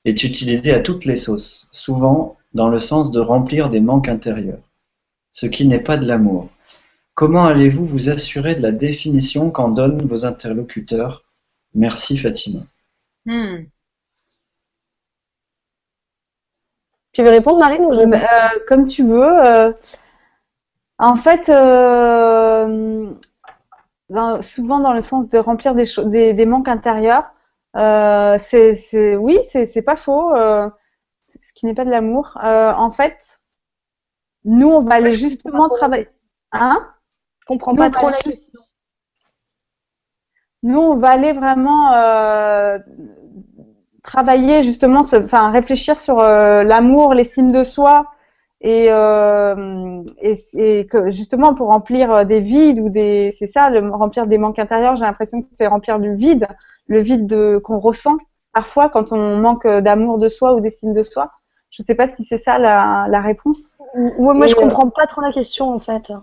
est utilisé à toutes les sauces, souvent dans le sens de remplir des manques intérieurs, ce qui n'est pas de l'amour. Comment allez-vous vous assurer de la définition qu'en donnent vos interlocuteurs? Merci Fatima. Hmm. Tu veux répondre Marine ou je... Euh, comme tu veux. Euh, en fait, euh, souvent dans le sens de remplir des, des, des manques intérieurs. Euh, c'est, oui, c'est, pas faux. Euh, ce qui n'est pas de l'amour. Euh, en fait, nous, on va aller justement travailler. Hein? Je comprends pas trop la question. Nous, on va aller vraiment euh, travailler justement, enfin réfléchir sur euh, l'amour, l'estime de soi, et, euh, et, et, que justement pour remplir euh, des vides ou des c'est ça le remplir des manques intérieurs j'ai l'impression que c'est remplir du vide le vide de qu'on ressent parfois quand on manque d'amour de soi ou d'estime de soi. Je sais pas si c'est ça la, la réponse. Ouais, moi je comprends pas trop la question en fait.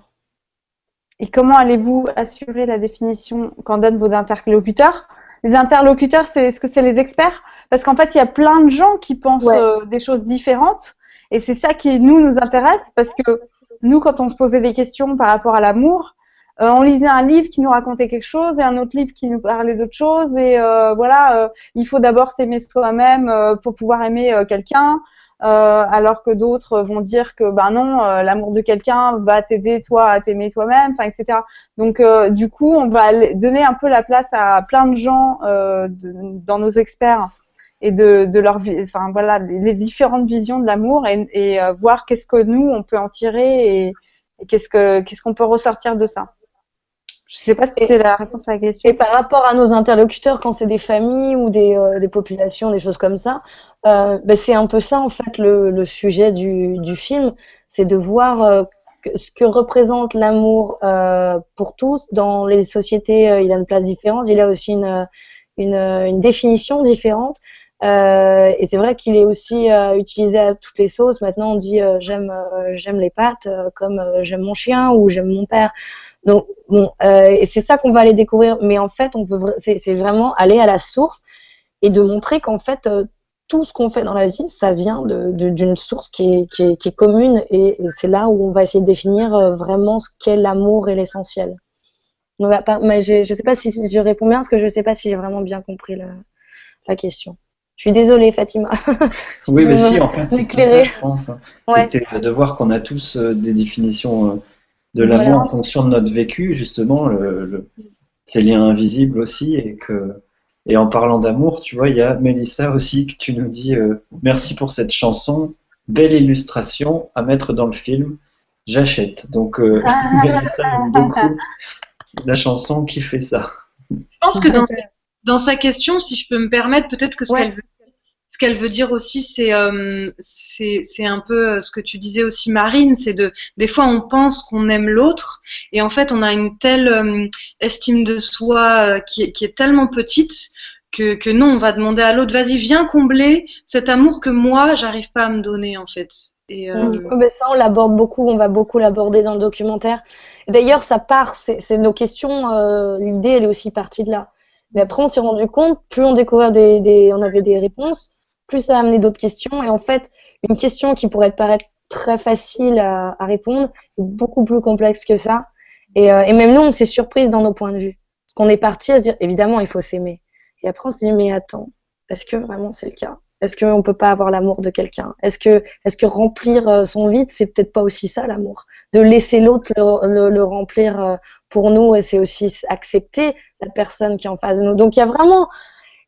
Et comment allez-vous assurer la définition qu'en donnent vos interlocuteurs? Les interlocuteurs c'est est-ce que c'est les experts? Parce qu'en fait il y a plein de gens qui pensent ouais. euh, des choses différentes et c'est ça qui nous nous intéresse parce que nous, quand on se posait des questions par rapport à l'amour, euh, on lisait un livre qui nous racontait quelque chose et un autre livre qui nous parlait d'autre chose. Et euh, voilà, euh, il faut d'abord s'aimer soi-même euh, pour pouvoir aimer euh, quelqu'un. alors que d'autres vont dire que ben non, l'amour de quelqu'un va t'aider toi à t'aimer toi-même, enfin etc. Donc du coup, on va donner un peu la place à plein de gens dans nos experts et de, de leur enfin voilà les différentes visions de l'amour et, et euh, voir qu'est-ce que nous on peut en tirer et, et qu'est-ce que qu'est-ce qu'on peut ressortir de ça. Je sais pas si c'est la réponse à la question. Et par rapport à nos interlocuteurs, quand c'est des familles ou des, euh, des, populations, des choses comme ça, euh, ben c'est un peu ça en fait le, le sujet du, du film, c'est de voir ce que représente l'amour pour tous dans les sociétés. il a une place différente. Il a aussi une une, une définition différente. Euh, et c'est vrai qu'il est aussi euh, utilisé à toutes les sauces. Maintenant, on dit euh, j'aime j'aime les pâtes comme j'aime mon chien ou j'aime mon père. Donc bon, c'est ça qu'on va aller découvrir. Mais en fait, on veut c'est vraiment aller à la source et de montrer qu'en fait tout ce qu'on fait dans la vie, ça vient d'une source qui est, qui, est, commune et, c'est là où on va essayer de définir vraiment ce qu'est l'amour et l'essentiel. Mais je ne sais pas si je réponds bien parce que je ne sais pas si j'ai vraiment bien compris la, la question. Je suis désolée, Fatima. [laughs] oui, mais si, en fait, c'est ça, je pense. C'était de voir qu'on a tous euh, des définitions euh, de l'amour en fonction de notre vécu, justement, le, ces liens invisibles aussi, et que et en parlant d'amour, tu vois, il y a Mélissa aussi que tu nous dis euh, merci pour cette chanson, belle illustration à mettre dans le film, j'achète. Donc [laughs] Mélissa aime beaucoup la chanson qui fait ça. Je pense que dans, [laughs] dans sa question, si je peux me permettre, peut-être que ce qu'elle veut ce qu'elle veut dire aussi, c'est euh, c'est un peu euh, ce que tu disais aussi, Marine, c'est de des fois on pense qu'on aime l'autre et en fait on a une telle euh, estime de soi qui, qui, est tellement petite que, que non, on va demander à l'autre, vas-y, viens combler cet amour que moi j'arrive pas à me donner en fait. Et, ben ça, on l'aborde beaucoup, on va beaucoup l'aborder dans le documentaire. D'ailleurs, ça part, c'est nos questions. L'idée, elle est aussi partie de là. Mais après, on s'est rendu compte, plus on découvrait des, on avait des réponses, plus ça a amené d'autres questions. Et en fait, une question qui pourrait paraître très facile à, répondre est beaucoup plus complexe que ça. Et, euh, et même nous, on s'est surprise dans nos points de vue. Parce qu'on est parti à se dire, évidemment, il faut s'aimer. Et après, on se dit, mais attends, est-ce que vraiment c'est le cas? Est-ce qu'on peut pas avoir l'amour de quelqu'un? Est-ce que, est-ce que remplir euh, son vide, c'est peut-être pas aussi ça l'amour? De laisser l'autre le, le, remplir euh, pour nous, et c'est aussi accepter la personne qui est en face de nous. Donc il y a vraiment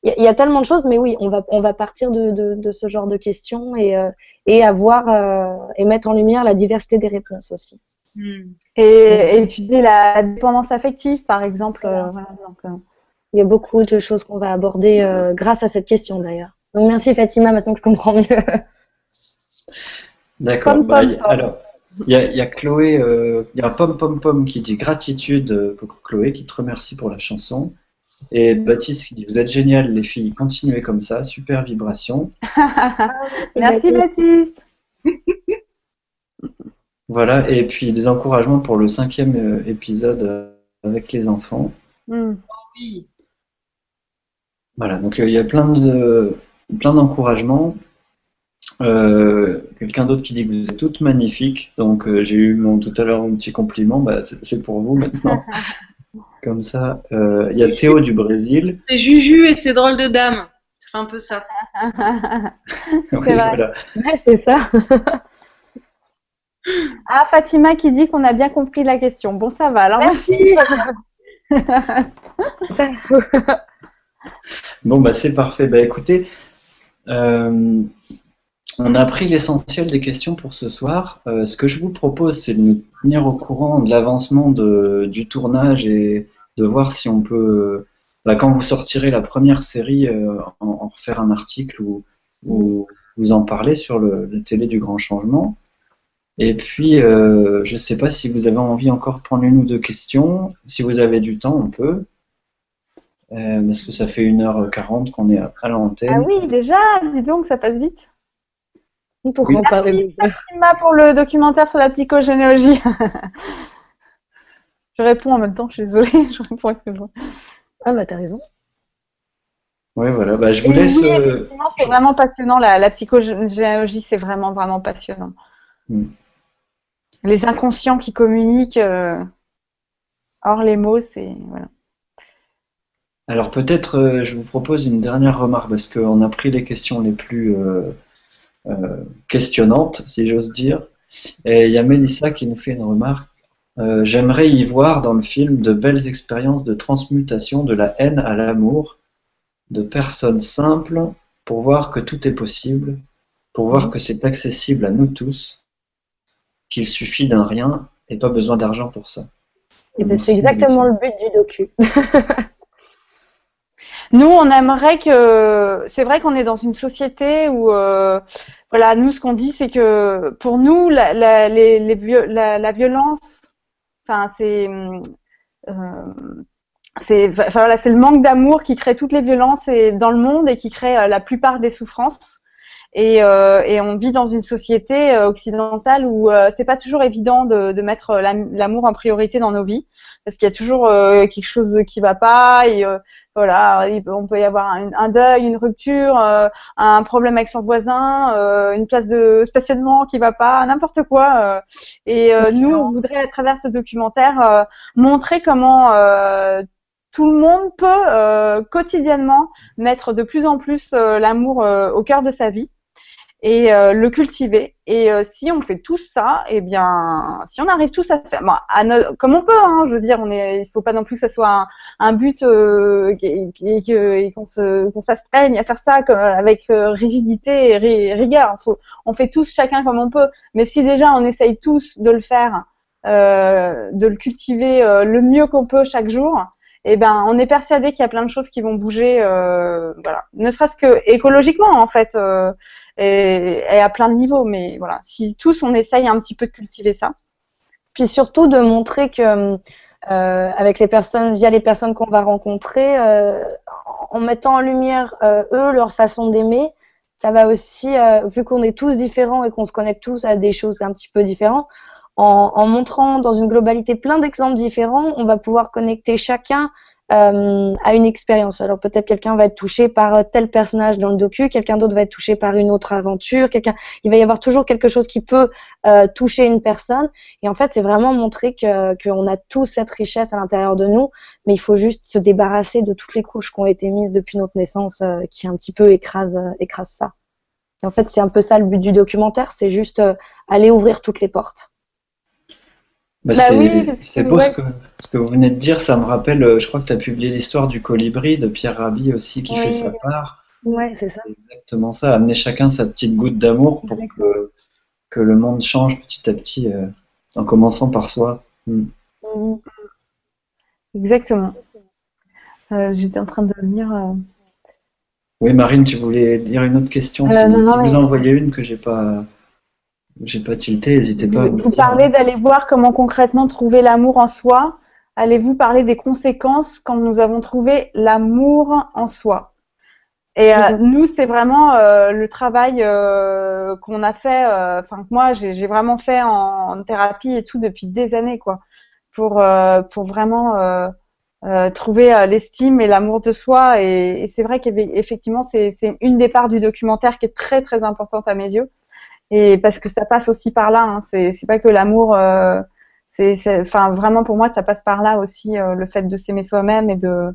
il y, a tellement de choses, mais oui, on va, on va partir de, de, de ce genre de questions et, euh, et avoir euh, et mettre en lumière la diversité des réponses aussi. Hmm. Et étudier la dépendance affective, par exemple. Euh, voilà, donc, il y a beaucoup de choses qu'on va aborder grâce à cette question d'ailleurs. Donc merci Fatima, maintenant que je comprends mieux. D'accord. Bah, alors, il y, a, y a Chloé, il y a Pom Pom Pom qui dit gratitude pour Chloé, qui te remercie pour la chanson. Et Baptiste qui dit Vous êtes génial, les filles, continuez comme ça, super vibration. [laughs] Merci Baptiste. [laughs] voilà, et puis des encouragements pour le cinquième euh, épisode euh, avec les enfants. Oui. Voilà, donc euh, il y a plein de plein d'encouragements. Quelqu'un d'autre qui dit que vous êtes toutes magnifiques. Donc j'ai eu mon, tout à l'heure un petit compliment, bah, c'est pour vous maintenant. [laughs] Comme ça, euh, il y a Théo du Brésil. C'est Juju et c'est drôle de dame. C'est un peu ça. [laughs] c'est ça. ah, Fatima qui dit qu'on a bien compris la question. Bon, ça va. Alors, merci. [laughs] bon, bah, c'est parfait. Bah, écoutez, euh, on a pris l'essentiel des questions pour ce soir. Euh, ce que je vous propose, c'est de nous tenir au courant de l'avancement du tournage et de voir si on peut, bah, quand vous sortirez la première série, euh, en, refaire un article ou, vous en parler sur le, télé du grand changement. Et puis, euh, je ne sais pas si vous avez envie encore de prendre une ou deux questions. Si vous avez du temps, on peut. parce que ça fait 1h40 qu'on est à l'antenne. Ah oui, déjà, dis donc, ça passe vite. Parler Merci pour le documentaire sur la psychogénéalogie. [laughs] je réponds en même temps, je suis désolée, [laughs] je réponds à ce que je vois. Ah bah t'as raison. Oui, voilà, bah, je vous laisse. Oui, euh, c'est vraiment passionnant, la, la psychogénéalogie, c'est vraiment, vraiment passionnant. Hmm. Les inconscients qui communiquent euh, hors les mots, c'est. Voilà. Alors peut-être euh, je vous propose une dernière remarque parce qu'on a pris les questions les plus euh, questionnante, si j'ose dire. Et il y a Mélissa qui nous fait une remarque. Euh, j'aimerais y voir dans le film de belles expériences de transmutation de la haine à l'amour, de personnes simples pour voir que tout est possible, pour voir que c'est accessible à nous tous, qu'il suffit d'un rien et pas besoin d'argent pour ça. Ben, c'est exactement le but du docu. [laughs] Nous, on aimerait que. C'est vrai qu'on est dans une société où, euh, voilà, nous, ce qu'on dit, c'est que pour nous, la, la, la, violence, enfin, c'est. Euh, c'est voilà, c'est le manque d'amour qui crée toutes les violences et, dans le monde et qui crée la plupart des souffrances. Et, et, on vit dans une société occidentale où c'est pas toujours évident de, de mettre l'amour en priorité dans nos vies parce qu'il y a toujours quelque chose qui va pas et voilà, on peut y avoir un, deuil, une rupture, euh, un problème avec son voisin, euh, une place de stationnement qui va pas, n'importe quoi. Euh. et nous, on voudrait à travers ce documentaire montrer comment tout le monde peut quotidiennement mettre de plus en plus l'amour au cœur de sa vie et euh, le cultiver. Et euh, si on fait tout ça, eh bien, si on arrive tous à faire, bon, à comme on peut, hein, je veux dire, on est, il faut pas non plus que ça soit un, but euh, et, qu'on s'astreigne à faire ça avec euh, rigidité et rigueur. On fait tous chacun comme on peut. Mais si déjà on essaye tous de le faire, de le cultiver le mieux qu'on peut chaque jour, eh ben, on est persuadé qu'il y a plein de choses qui vont bouger, voilà. Ne serait-ce que écologiquement, en fait et, à plein de niveaux. Mais voilà, si tous on essaye un petit peu de cultiver ça. Puis surtout de montrer que euh, avec les personnes, via les personnes qu'on va rencontrer, euh, en mettant en lumière euh, eux leur façon d'aimer, ça va aussi, vu qu'on est tous différents et qu'on se connecte tous à des choses un petit peu différentes, en, en montrant dans une globalité plein d'exemples différents, on va pouvoir connecter chacun euh, à une expérience. Alors peut-être quelqu'un va être touché par euh, tel personnage dans le docu, quelqu'un d'autre va être touché par une autre aventure, quelqu'un, il va y avoir toujours quelque chose qui peut euh, toucher une personne. Et en fait, c'est vraiment montrer que qu'on a tous cette richesse à l'intérieur de nous, mais il faut juste se débarrasser de toutes les couches qui ont été mises depuis notre naissance, euh, qui un petit peu écrasent écrase ça. Et en fait, c'est un peu ça le but du documentaire, c'est juste aller ouvrir toutes les portes. Bah, bah c'est beau ce, que, ce, que, vous venez de dire, ça me rappelle, euh, je crois que tu as publié l'histoire du colibri de Pierre Rabhi aussi qui fait sa part. Ouais, c'est ça. exactement ça, amener chacun sa petite goutte d'amour pour que, que, le monde change petit à petit, euh, en commençant par soi. Hmm. Mm-hmm. Exactement. Euh, J'étais en train de lire. Oui, Marine, tu voulais dire une autre question Si, vous en voyez une que j'ai pas. J'ai pas tilté, n'hésitez pas. Vous, parlez d'aller voir comment concrètement trouver l'amour en soi. Allez-vous parler des conséquences quand nous avons trouvé l'amour en soi? Et euh, nous, c'est vraiment euh, le travail euh, qu'on a fait, enfin moi, j'ai vraiment fait en, thérapie et tout depuis des années, quoi, pour pour vraiment trouver l'estime et l'amour de soi. Et, et c'est vrai qu'effectivement, c'est une des parts du documentaire qui est très très importante à mes yeux et parce que ça passe aussi par là. Hein. C'est pas que l'amour. Euh, c'est enfin vraiment pour moi ça passe par là aussi euh, le fait de s'aimer soi-même et de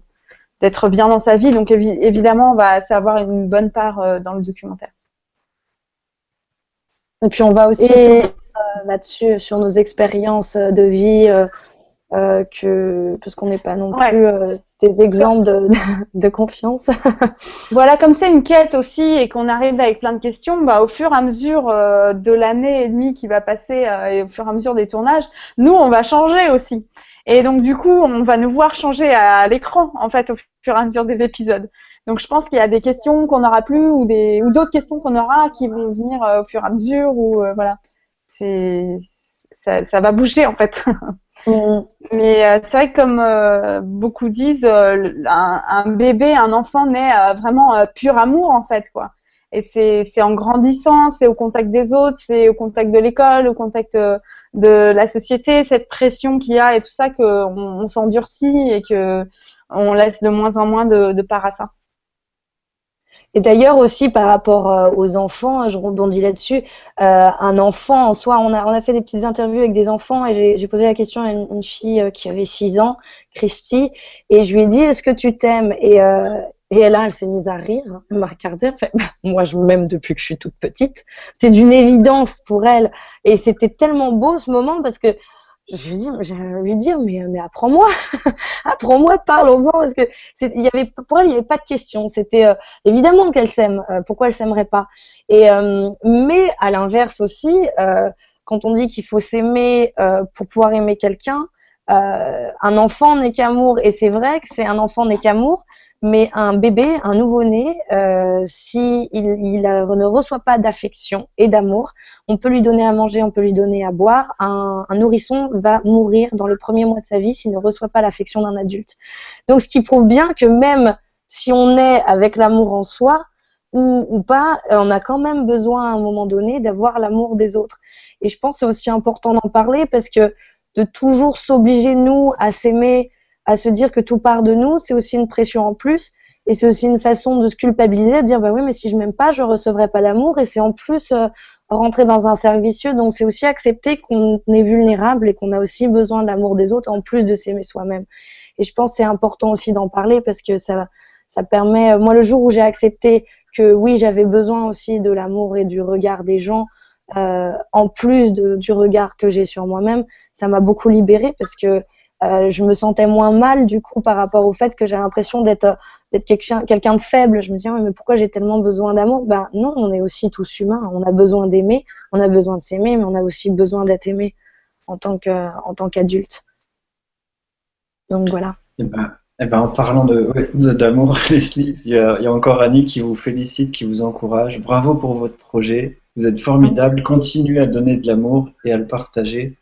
d'être bien dans sa vie. Donc évidemment on va savoir une bonne part euh, dans le documentaire. Et puis on va aussi là-dessus sur nos expériences de vie euh, que parce qu'on n'est pas non plus euh, des exemples de, de, confiance. [laughs] voilà, comme c'est une quête aussi et qu'on arrive avec plein de questions, bah, au fur et à mesure euh, de l'année et demie qui va passer et au fur et à mesure des tournages, nous on va changer aussi. Et donc du coup, on va nous voir changer à, l'écran en fait au fur et à mesure des épisodes. Donc je pense qu'il y a des questions qu'on n'aura plus ou des ou d'autres questions qu'on aura qui vont venir au fur et à mesure ou voilà. C'est ça, ça va bouger en fait. Mm. Mais euh, c'est vrai que comme euh, beaucoup disent, euh, un, bébé, un enfant naît vraiment pur amour en fait quoi. Et c'est en grandissant, c'est au contact des autres, c'est au contact de l'école, au contact de la société, cette pression qu'il y a et tout ça qu'on on, s'endurcit et que on laisse de moins en moins de, de part à ça. Et d'ailleurs aussi par rapport euh, aux enfants, je rebondis là-dessus, euh, un enfant en soi, on a, on a fait des petites interviews avec des enfants et j'ai posé la question à une, fille euh, qui avait 6 ans, Christy, et je lui ai dit est-ce que tu t'aimes? Et, euh, et là, elle s'est mise à rire, hein, elle m'a regardé, fait, bah, moi je m'aime depuis que je suis toute petite. C'est d'une évidence pour elle. Et c'était tellement beau ce moment parce que je lui dis, j'ai lui dire, mais, apprends-moi, [laughs] apprends-moi, parlons-en, parce que il y avait, pour elle, il n'y avait pas de question. C'était euh, évidemment qu'elle s'aime. Euh, pourquoi elle s'aimerait pas? Et euh, mais à l'inverse aussi, quand on dit qu'il faut s'aimer pour pouvoir aimer quelqu'un, euh, un enfant n'est qu'amour, et c'est vrai que c'est un enfant n'est qu'amour, mais un bébé, un nouveau-né, euh, si il, ne reçoit pas d'affection et d'amour, on peut lui donner à manger, on peut lui donner à boire. Un, nourrisson va mourir dans le premier mois de sa vie s'il ne reçoit pas l'affection d'un adulte. Donc, ce qui prouve bien que même si on est avec l'amour en soi ou, ou, pas, on a quand même besoin à un moment donné d'avoir l'amour des autres. Et je pense que c'est aussi important d'en parler parce que de toujours s'obliger nous à s'aimer à se dire que tout part de nous, c'est aussi une pression en plus. Et c'est aussi une façon de se culpabiliser, de dire bah oui, mais si je m'aime pas, je recevrai pas d'amour. Et c'est en plus euh, rentrer dans un cercle. Donc c'est aussi accepter qu'on est vulnérable et qu'on a aussi besoin de l'amour des autres en plus de s'aimer soi-même. Et je pense que c'est important aussi d'en parler parce que ça, ça permet. Euh, moi, le jour où j'ai accepté que oui, j'avais besoin aussi de l'amour et du regard des gens, euh, en plus du regard que j'ai sur moi-même, ça m'a beaucoup libérée parce que euh, je me sentais moins mal du coup par rapport au fait que j'ai l'impression d'être quelqu'un de faible. Je me disais mais pourquoi j'ai tellement besoin d'amour? Ben non, on est aussi tous humains. On a besoin d'aimer, on a besoin de s'aimer, mais on a aussi besoin d'être aimé en tant qu'adulte. Donc voilà. Eh ben, eh ben, en parlant d'amour, [laughs] Leslie, il y, a, encore Annie qui vous félicite, qui vous encourage. Bravo pour votre projet. Vous êtes formidable. Continuez à donner de l'amour et à le partager.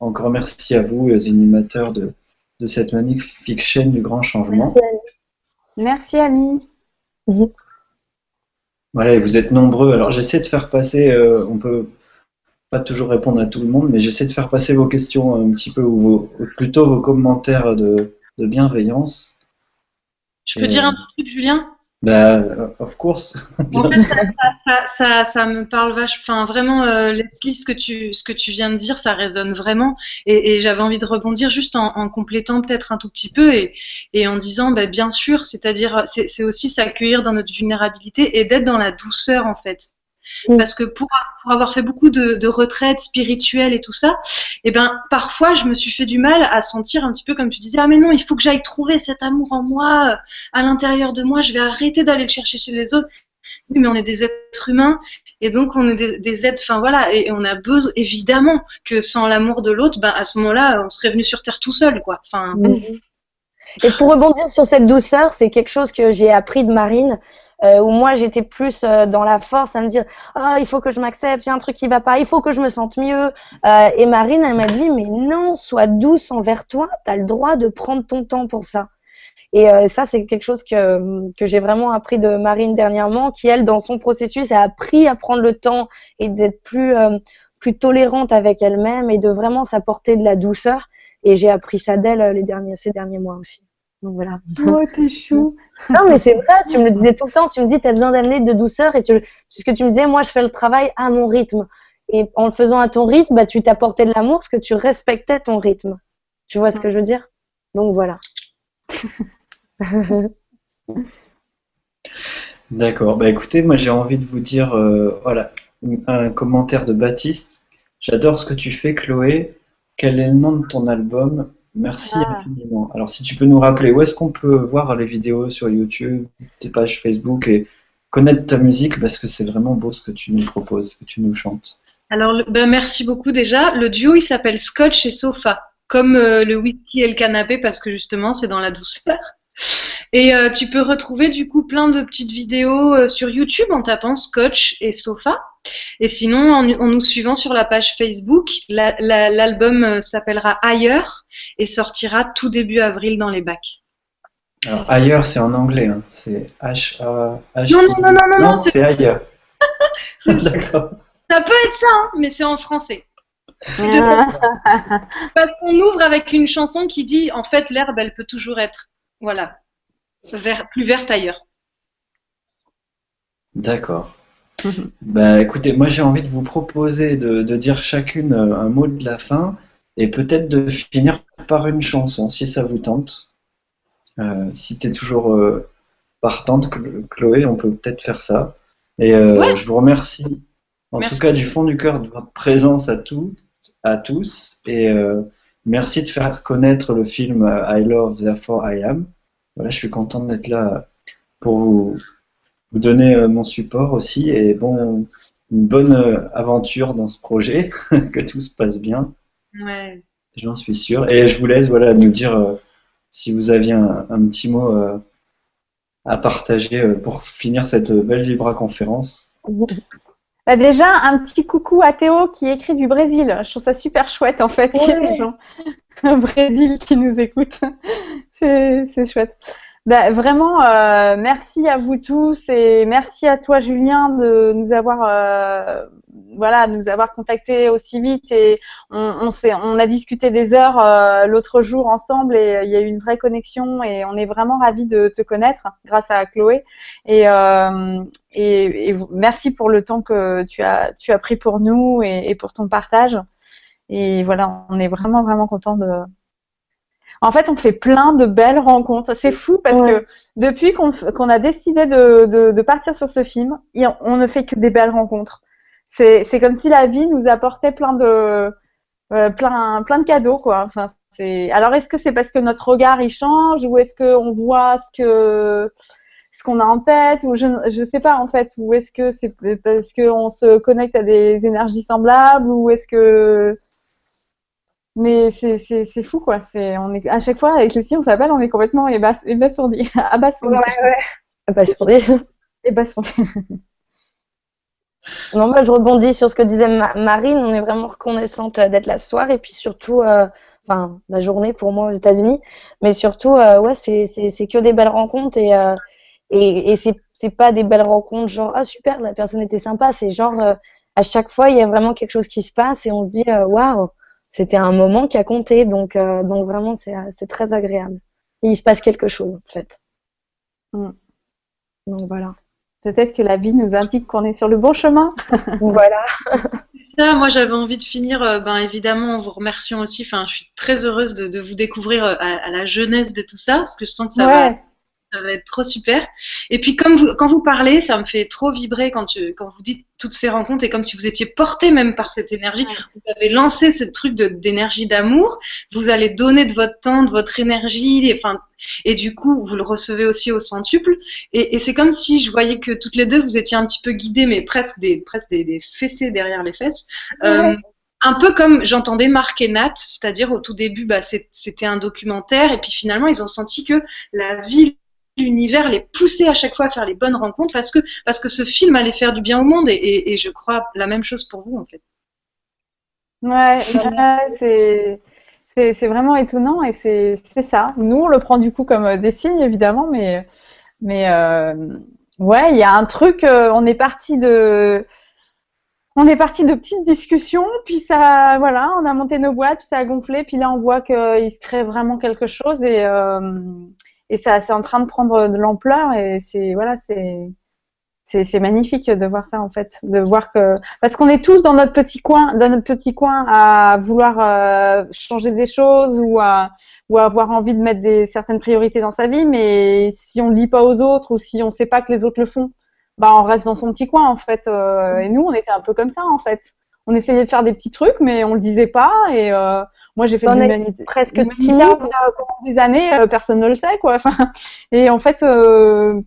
Encore merci à vous, les animateurs de, de cette magnifique chaîne du grand changement. Merci, Ami. Merci, Voilà, vous êtes nombreux. Alors j'essaie de faire passer, euh, on peut pas toujours répondre à tout le monde, mais j'essaie de faire passer vos questions un petit peu, ou vos, plutôt vos commentaires de, de bienveillance. Je peux dire un petit truc, Julien? Bah, of course. en fait, ça, ça, me parle vachement. Enfin, vraiment, euh, Leslie, ce que tu, ce que tu viens de dire, ça résonne vraiment. Et, j'avais envie de rebondir juste en, en complétant peut-être un tout petit peu et, et en disant, bah, bien sûr, c'est-à-dire, c'est aussi s'accueillir dans notre vulnérabilité et d'être dans la douceur, en fait. Parce que pour, pour avoir fait beaucoup de, de retraites spirituelles et tout ça, eh ben, parfois, je me suis fait du mal à sentir un petit peu comme tu disais, ah mais non, il faut que j'aille trouver cet amour en moi, euh, à l'intérieur de moi, je vais arrêter d'aller le chercher chez les autres. Oui, mais on est des êtres humains et donc on est des, des êtres, enfin voilà, et on a besoin évidemment que sans l'amour de l'autre, ben à ce moment-là, on serait venu sur terre tout seul, quoi. Enfin. Et pour rebondir sur cette douceur, c'est quelque chose que j'ai appris de Marine euh, où moi j'étais plus euh, dans la force à me dire ah il faut que je m'accepte, a un truc qui va pas, il faut que je me sente mieux. Euh, et Marine elle m'a dit mais non, sois douce envers toi, tu as le droit de prendre ton temps pour ça. Et euh, ça, c'est quelque chose que, que j'ai vraiment appris de Marine dernièrement, qui, elle, dans son processus, a appris à prendre le temps et d'être plus, euh, plus tolérante avec elle-même et de vraiment s'apporter de la douceur. Et j'ai appris ça d'elle les derniers, ces derniers mois aussi. Donc voilà. [laughs] Oh, t'es chou. [laughs] non, mais c'est vrai, tu me le disais tout le temps. Tu me dis, t'as besoin d'amener de douceur. Et tu, puisque tu me disais, moi, je fais le travail à mon rythme. Et en le faisant à ton rythme, bah, tu t'apportais de l'amour parce que tu respectais ton rythme. Tu vois ce que je veux dire? Donc voilà. [laughs] D'accord. Bah écoutez, moi j'ai envie de vous dire, euh, voilà, un commentaire de Baptiste. J'adore ce que tu fais, Chloé. Quel est le nom de ton album? Merci ah. infiniment. Alors, si tu peux nous rappeler, où est-ce qu'on peut voir les vidéos sur YouTube, tes pages Facebook et connaître ta musique parce que c'est vraiment beau ce que tu nous proposes, ce que tu nous chantes. Alors, ben, merci beaucoup déjà. Le duo, il s'appelle Scotch et Sofa, comme euh, le whisky et le canapé parce que justement, c'est dans la douceur. Et euh, tu peux retrouver du coup plein de petites vidéos euh, sur YouTube en tapant Scotch et Sofa. Et sinon, en, nous suivant sur la page Facebook, l'album euh, s'appellera Ailleurs et sortira tout début avril dans les bacs. Alors, ailleurs, c'est en anglais, hein. c'est H-A. -H non, non, non, non, non, non c'est ailleurs. [laughs] D'accord. Ça peut être ça, hein, mais c'est en français. [laughs] Parce qu'on ouvre avec une chanson qui dit en fait l'herbe elle peut toujours être voilà plus verte ailleurs. D'accord. Bah, écoutez, moi j'ai envie de vous proposer de, dire chacune euh, un mot de la fin et peut-être de finir par une chanson si ça vous tente. Euh, si tu es toujours euh, partante, Chloé, on peut peut-être faire ça. Et je vous remercie en tout cas du fond du cœur de votre présence à, tous, à tous. Et merci de faire connaître le film I Love, Therefore I Am. Voilà, je suis content d'être là pour vous, vous donner euh, mon support aussi et bon, une bonne euh, aventure dans ce projet, [laughs] que tout se passe bien. Ouais. J'en suis sûr. Et je vous laisse voilà, nous dire euh, si vous aviez un, petit mot euh, à partager euh, pour finir cette belle Libra conférence. [laughs] Bah déjà, un petit coucou à Théo qui écrit du Brésil. Je trouve ça super chouette en fait qu'il y ait des gens [laughs] au Brésil qui nous écoutent. C'est chouette. Bah, vraiment, euh, merci à vous tous et merci à toi, Julien, de nous avoir, euh, voilà, nous avoir contactés aussi vite et on, on, on a discuté des heures euh, l'autre jour ensemble et il y a eu une vraie connexion et on est vraiment ravis de te connaître grâce à Chloé et, euh, et, et, merci pour le temps que tu as, tu as pris pour nous et, et pour ton partage. Et voilà, on est vraiment vraiment content de en fait, on fait plein de belles rencontres. C'est fou parce que depuis qu'on a décidé de, partir sur ce film, on ne fait que des belles rencontres. C'est comme si la vie nous apportait plein de euh, plein plein de cadeaux quoi. Enfin, c'est alors est-ce que c'est parce que notre regard il change ou est-ce qu'on voit ce que ce qu'on a en tête ou je je sais pas en fait ou est-ce que c'est parce qu'on se connecte à des énergies semblables ou est-ce que mais c'est fou, quoi. C'est, on est, à chaque fois, avec les on s'appelle, on est complètement ébasourdi. [laughs] Abasourdi. Ouais, ouais. Abasourdi. [laughs] Ébasourdi. [laughs] non, moi, je rebondis sur ce que disait Marine. On est vraiment reconnaissante d'être là ce soir. Et puis surtout, euh, enfin, la journée pour moi aux États-Unis. Mais surtout, euh, ouais, c'est que des belles rencontres. Et, euh, et, et c'est pas des belles rencontres genre, ah super, la personne était sympa. C'est genre, à chaque fois, il y a vraiment quelque chose qui se passe et on se dit, waouh c'était un moment qui a compté. Donc, euh, donc vraiment, c'est très agréable. Et il se passe quelque chose, en fait. Mm. Donc voilà. Peut-être que la vie nous indique qu'on est sur le bon chemin. [laughs] voilà. ça, moi j'avais envie de finir, euh, ben, évidemment, en vous remerciant aussi. Enfin, je suis très heureuse de, de vous découvrir euh, à, à, la jeunesse de tout ça, parce que je sens que ça va ça va être trop super. Et puis comme vous, quand vous parlez, ça me fait trop vibrer quand, tu, quand vous dites toutes ces rencontres et comme si vous étiez porté même par cette énergie. Vous avez lancé ce truc d'énergie d'amour. Vous allez donner de votre temps, de votre énergie. Et, enfin, et du coup, vous le recevez aussi au centuple. Et, et c'est comme si je voyais que toutes les deux, vous étiez un petit peu guidées, mais presque des, presque des, des fessées derrière les fesses. Euh, un peu comme j'entendais Marc et Nat, c'est-à-dire au tout début, bah, c'était un documentaire, et puis finalement, ils ont senti que la vie l'univers les pousser à chaque fois à faire les bonnes rencontres parce que, parce que ce film allait faire du bien au monde et, je crois la même chose pour vous en fait. Ouais, c'est. C'est vraiment étonnant et c'est ça. Nous, on le prend du coup comme des signes, évidemment, mais, mais euh, ouais, il y a un truc, euh, on est parti de, on est parti de petites discussions, puis ça, voilà, on a monté nos boîtes, puis ça a gonflé, puis là on voit qu'il se crée vraiment quelque chose et, euh, et ça c'est en train de prendre de l'ampleur et c'est voilà c'est c'est magnifique de voir ça en fait, de voir que parce qu'on est tous dans notre petit coin, dans notre petit coin à vouloir euh, changer des choses ou à ou à avoir envie de mettre des certaines priorités dans sa vie, mais si on le dit pas aux autres ou si on sait pas que les autres le font, bah on reste dans son petit coin en fait. Euh, et nous on était un peu comme ça en fait. On essayait de faire des petits trucs, mais on le disait pas et euh, moi, j'ai fait de l'humanité presque des années, euh, personne ne le sait, quoi. [laughs] Enfin, et en fait, euh,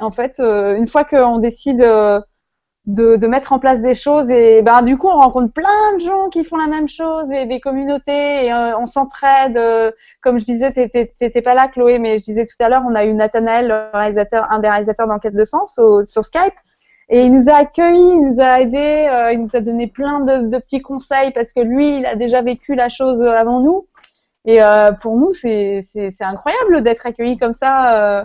en fait, euh, une fois qu'on décide de, de, mettre en place des choses, et ben du coup, on rencontre plein de gens qui font la même chose, et des communautés, et on s'entraide. comme je disais, t'étais pas là, Chloé, mais je disais tout à l'heure, on a eu Nathanaël, réalisateur, un des réalisateurs d'Enquête de Sens, sur Skype. Et il nous a accueillis, il nous a aidés, euh, il nous a donné plein de, petits conseils parce que lui, il a déjà vécu la chose avant nous. Et euh, pour nous, c'est incroyable d'être accueilli comme ça euh,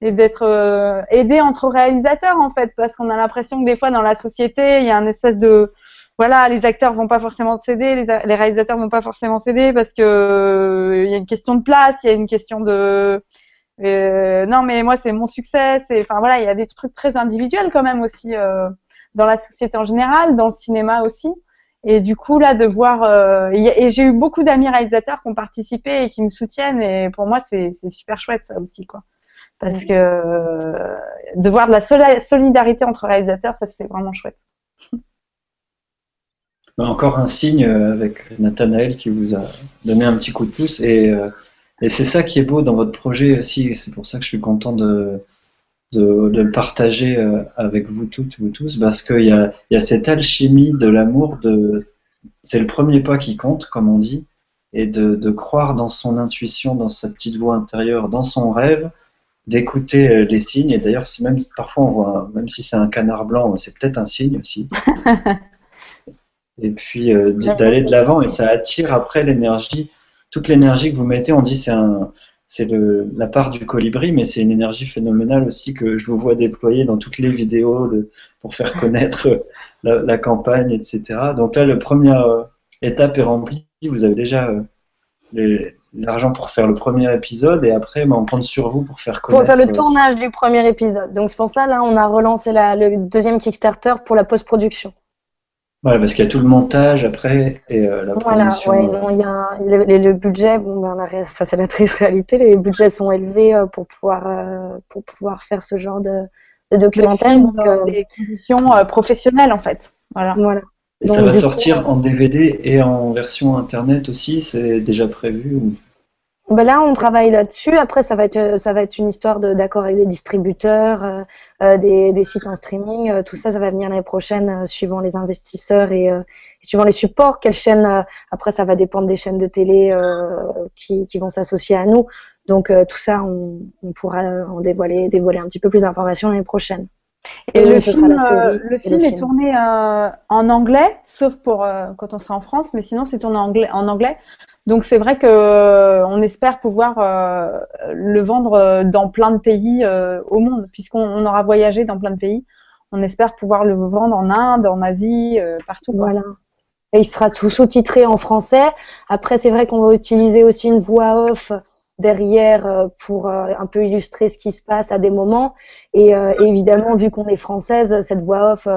et d'être aidé entre réalisateurs en fait, parce qu'on a l'impression que des fois dans la société, il y a un espèce de voilà, les acteurs vont pas forcément céder, les, les réalisateurs vont pas forcément céder parce que il y a une question de place, il y a une question de euh, non, mais moi, c'est mon succès. C'est, enfin voilà, il y a des trucs très individuels quand même aussi euh, dans la société en général, dans le cinéma aussi. Et du coup, là, de voir, euh, et, j'ai eu beaucoup d'amis réalisateurs qui ont participé et qui me soutiennent. Et pour moi, c'est super chouette ça aussi, quoi. Parce que de voir de la solidarité entre réalisateurs, ça c'est vraiment chouette. Bah, encore un signe avec Nathanaël qui vous a donné un petit coup de pouce et et c'est ça qui est beau dans votre projet aussi, c'est pour ça que je suis content de, de, le partager euh, avec vous toutes, vous tous, parce qu'il y a, y a cette alchimie de l'amour, de, c'est le premier pas qui compte, comme on dit, et de, de, croire dans son intuition, dans sa petite voix intérieure, dans son rêve, d'écouter euh, les signes. Et d'ailleurs, si même parfois on voit, même si c'est un canard blanc, c'est peut-être un signe aussi. [laughs] et puis euh, d'aller de l'avant et ça attire après l'énergie, toute l'énergie que vous mettez. On dit c'est un, c'est la part du colibri, mais c'est une énergie phénoménale aussi que je vous vois déployer dans toutes les vidéos pour faire [laughs] connaître la, campagne, etc. Donc là, la première euh, étape est remplie. Vous avez déjà euh, l'argent pour faire le premier épisode et après, bah, on compte sur vous pour faire connaître. Pour faire le tournage du premier épisode. Donc c'est pour ça là, on a relancé le deuxième Kickstarter pour la post-production. Parce qu'il y a tout le montage après et euh, la voilà, production. Ouais, non, il y a le, budget, bon, ben, ça c'est la triste réalité, les budgets sont élevés euh, pour pouvoir, euh, pour pouvoir faire ce genre de, de documentaire. Donc, les conditions professionnelles en fait. Voilà. voilà. Et ça va sortir en DVD et en version internet aussi, c'est déjà prévu ben là, on travaille là-dessus. Après, ça va être, ça va être une histoire d'accord avec des distributeurs, euh, euh, des, des, sites en streaming. Euh, tout ça, ça va venir l'année prochaine, suivant les investisseurs et, suivant les supports. Quelle chaîne Après, ça va dépendre des chaînes de télé qui, qui, vont s'associer à nous. Donc, tout ça, on, on, pourra en dévoiler, dévoiler un petit peu plus d'informations l'année prochaine. Et, le, film, le film, est tourné en anglais, sauf pour quand on sera en France, mais sinon c'est tourné en anglais. En anglais. Donc c'est vrai que euh, on espère pouvoir euh, le vendre euh, dans plein de pays au monde, puisqu'on aura voyagé dans plein de pays. On espère pouvoir le vendre en Inde, en Asie, partout. Voilà. Et il sera tout sous-titré en français. Après, c'est vrai qu'on va utiliser aussi une voix off derrière pour un peu illustrer ce qui se passe à des moments. Et, évidemment, vu qu'on est française, cette voix off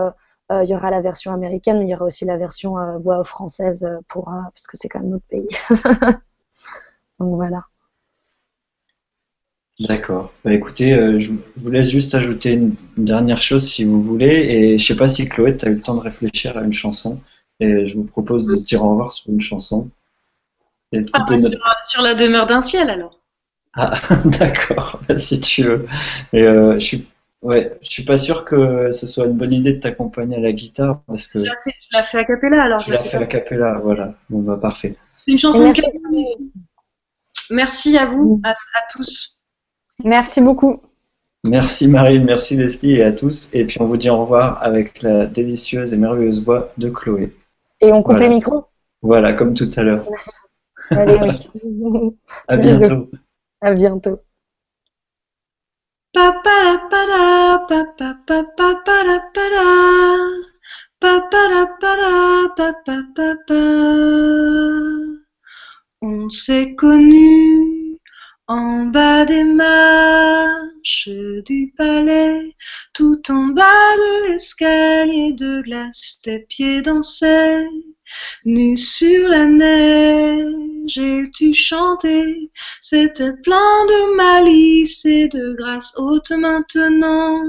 euh, il y aura la version américaine, mais il y aura aussi la version euh, voix française euh, pour, parce que c'est quand même notre pays. [laughs] Donc voilà. D'accord. Bah, écoutez, je vous laisse juste ajouter une, dernière chose si vous voulez. Et je sais pas si Chloé, tu as eu le temps de réfléchir à une chanson. Et je vous propose de se dire au revoir sur une chanson. Ah, bah, sur, la demeure d'un ciel alors. Ah, [laughs] d'accord, [laughs] si tu veux. Et, je suis Ouais, je suis pas sûr que ce soit une bonne idée de t'accompagner à la guitare parce que. Je l'ai fait, a cappella alors. Je l'ai fait a cappella, voilà. Bon bah parfait. Une chanson Merci. Merci à vous, à, tous. Merci beaucoup. Merci Marie, merci Leslie et à tous. Et puis on vous dit au revoir avec la délicieuse et merveilleuse voix de Chloé. Et on coupe les micros Voilà, comme tout à l'heure. [laughs] Allez, [laughs] à [laughs] bientôt. À bientôt. On s'est connus en bas des marches du palais, tout en bas de l'escalier de glace, tes pieds dansaient Nu sur la neige et tu chantais, c'était plein de malice et de grâce haute maintenant.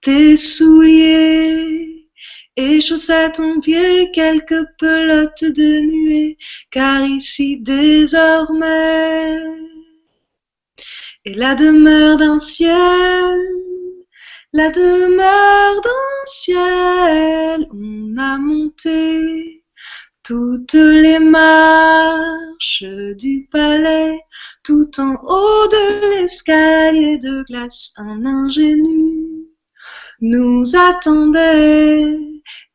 Tes souliers et chaussettes ton pied, quelques pelotes de nuée, car ici désormais est la demeure d'un ciel la demeure d'un ciel, on a monté toutes les marches du palais, tout en haut de l'escalier de glace, un ingénu nous attendait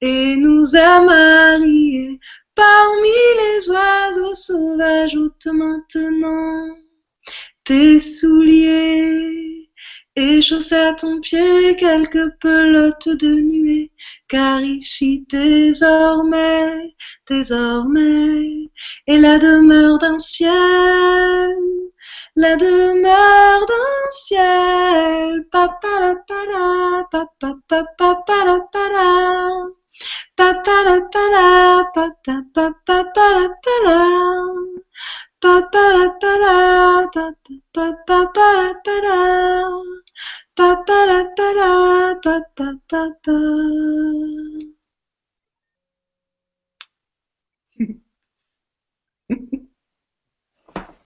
et nous a mariés parmi les oiseaux sauvages. Ôte maintenant tes souliers et chaussé à ton pied quelques pelotes de nuée, car ici désormais, désormais, est la demeure d'un ciel, la demeure d'un ciel. Papa la papa papa para. Papa la para, papa la para, papa papa para. Pa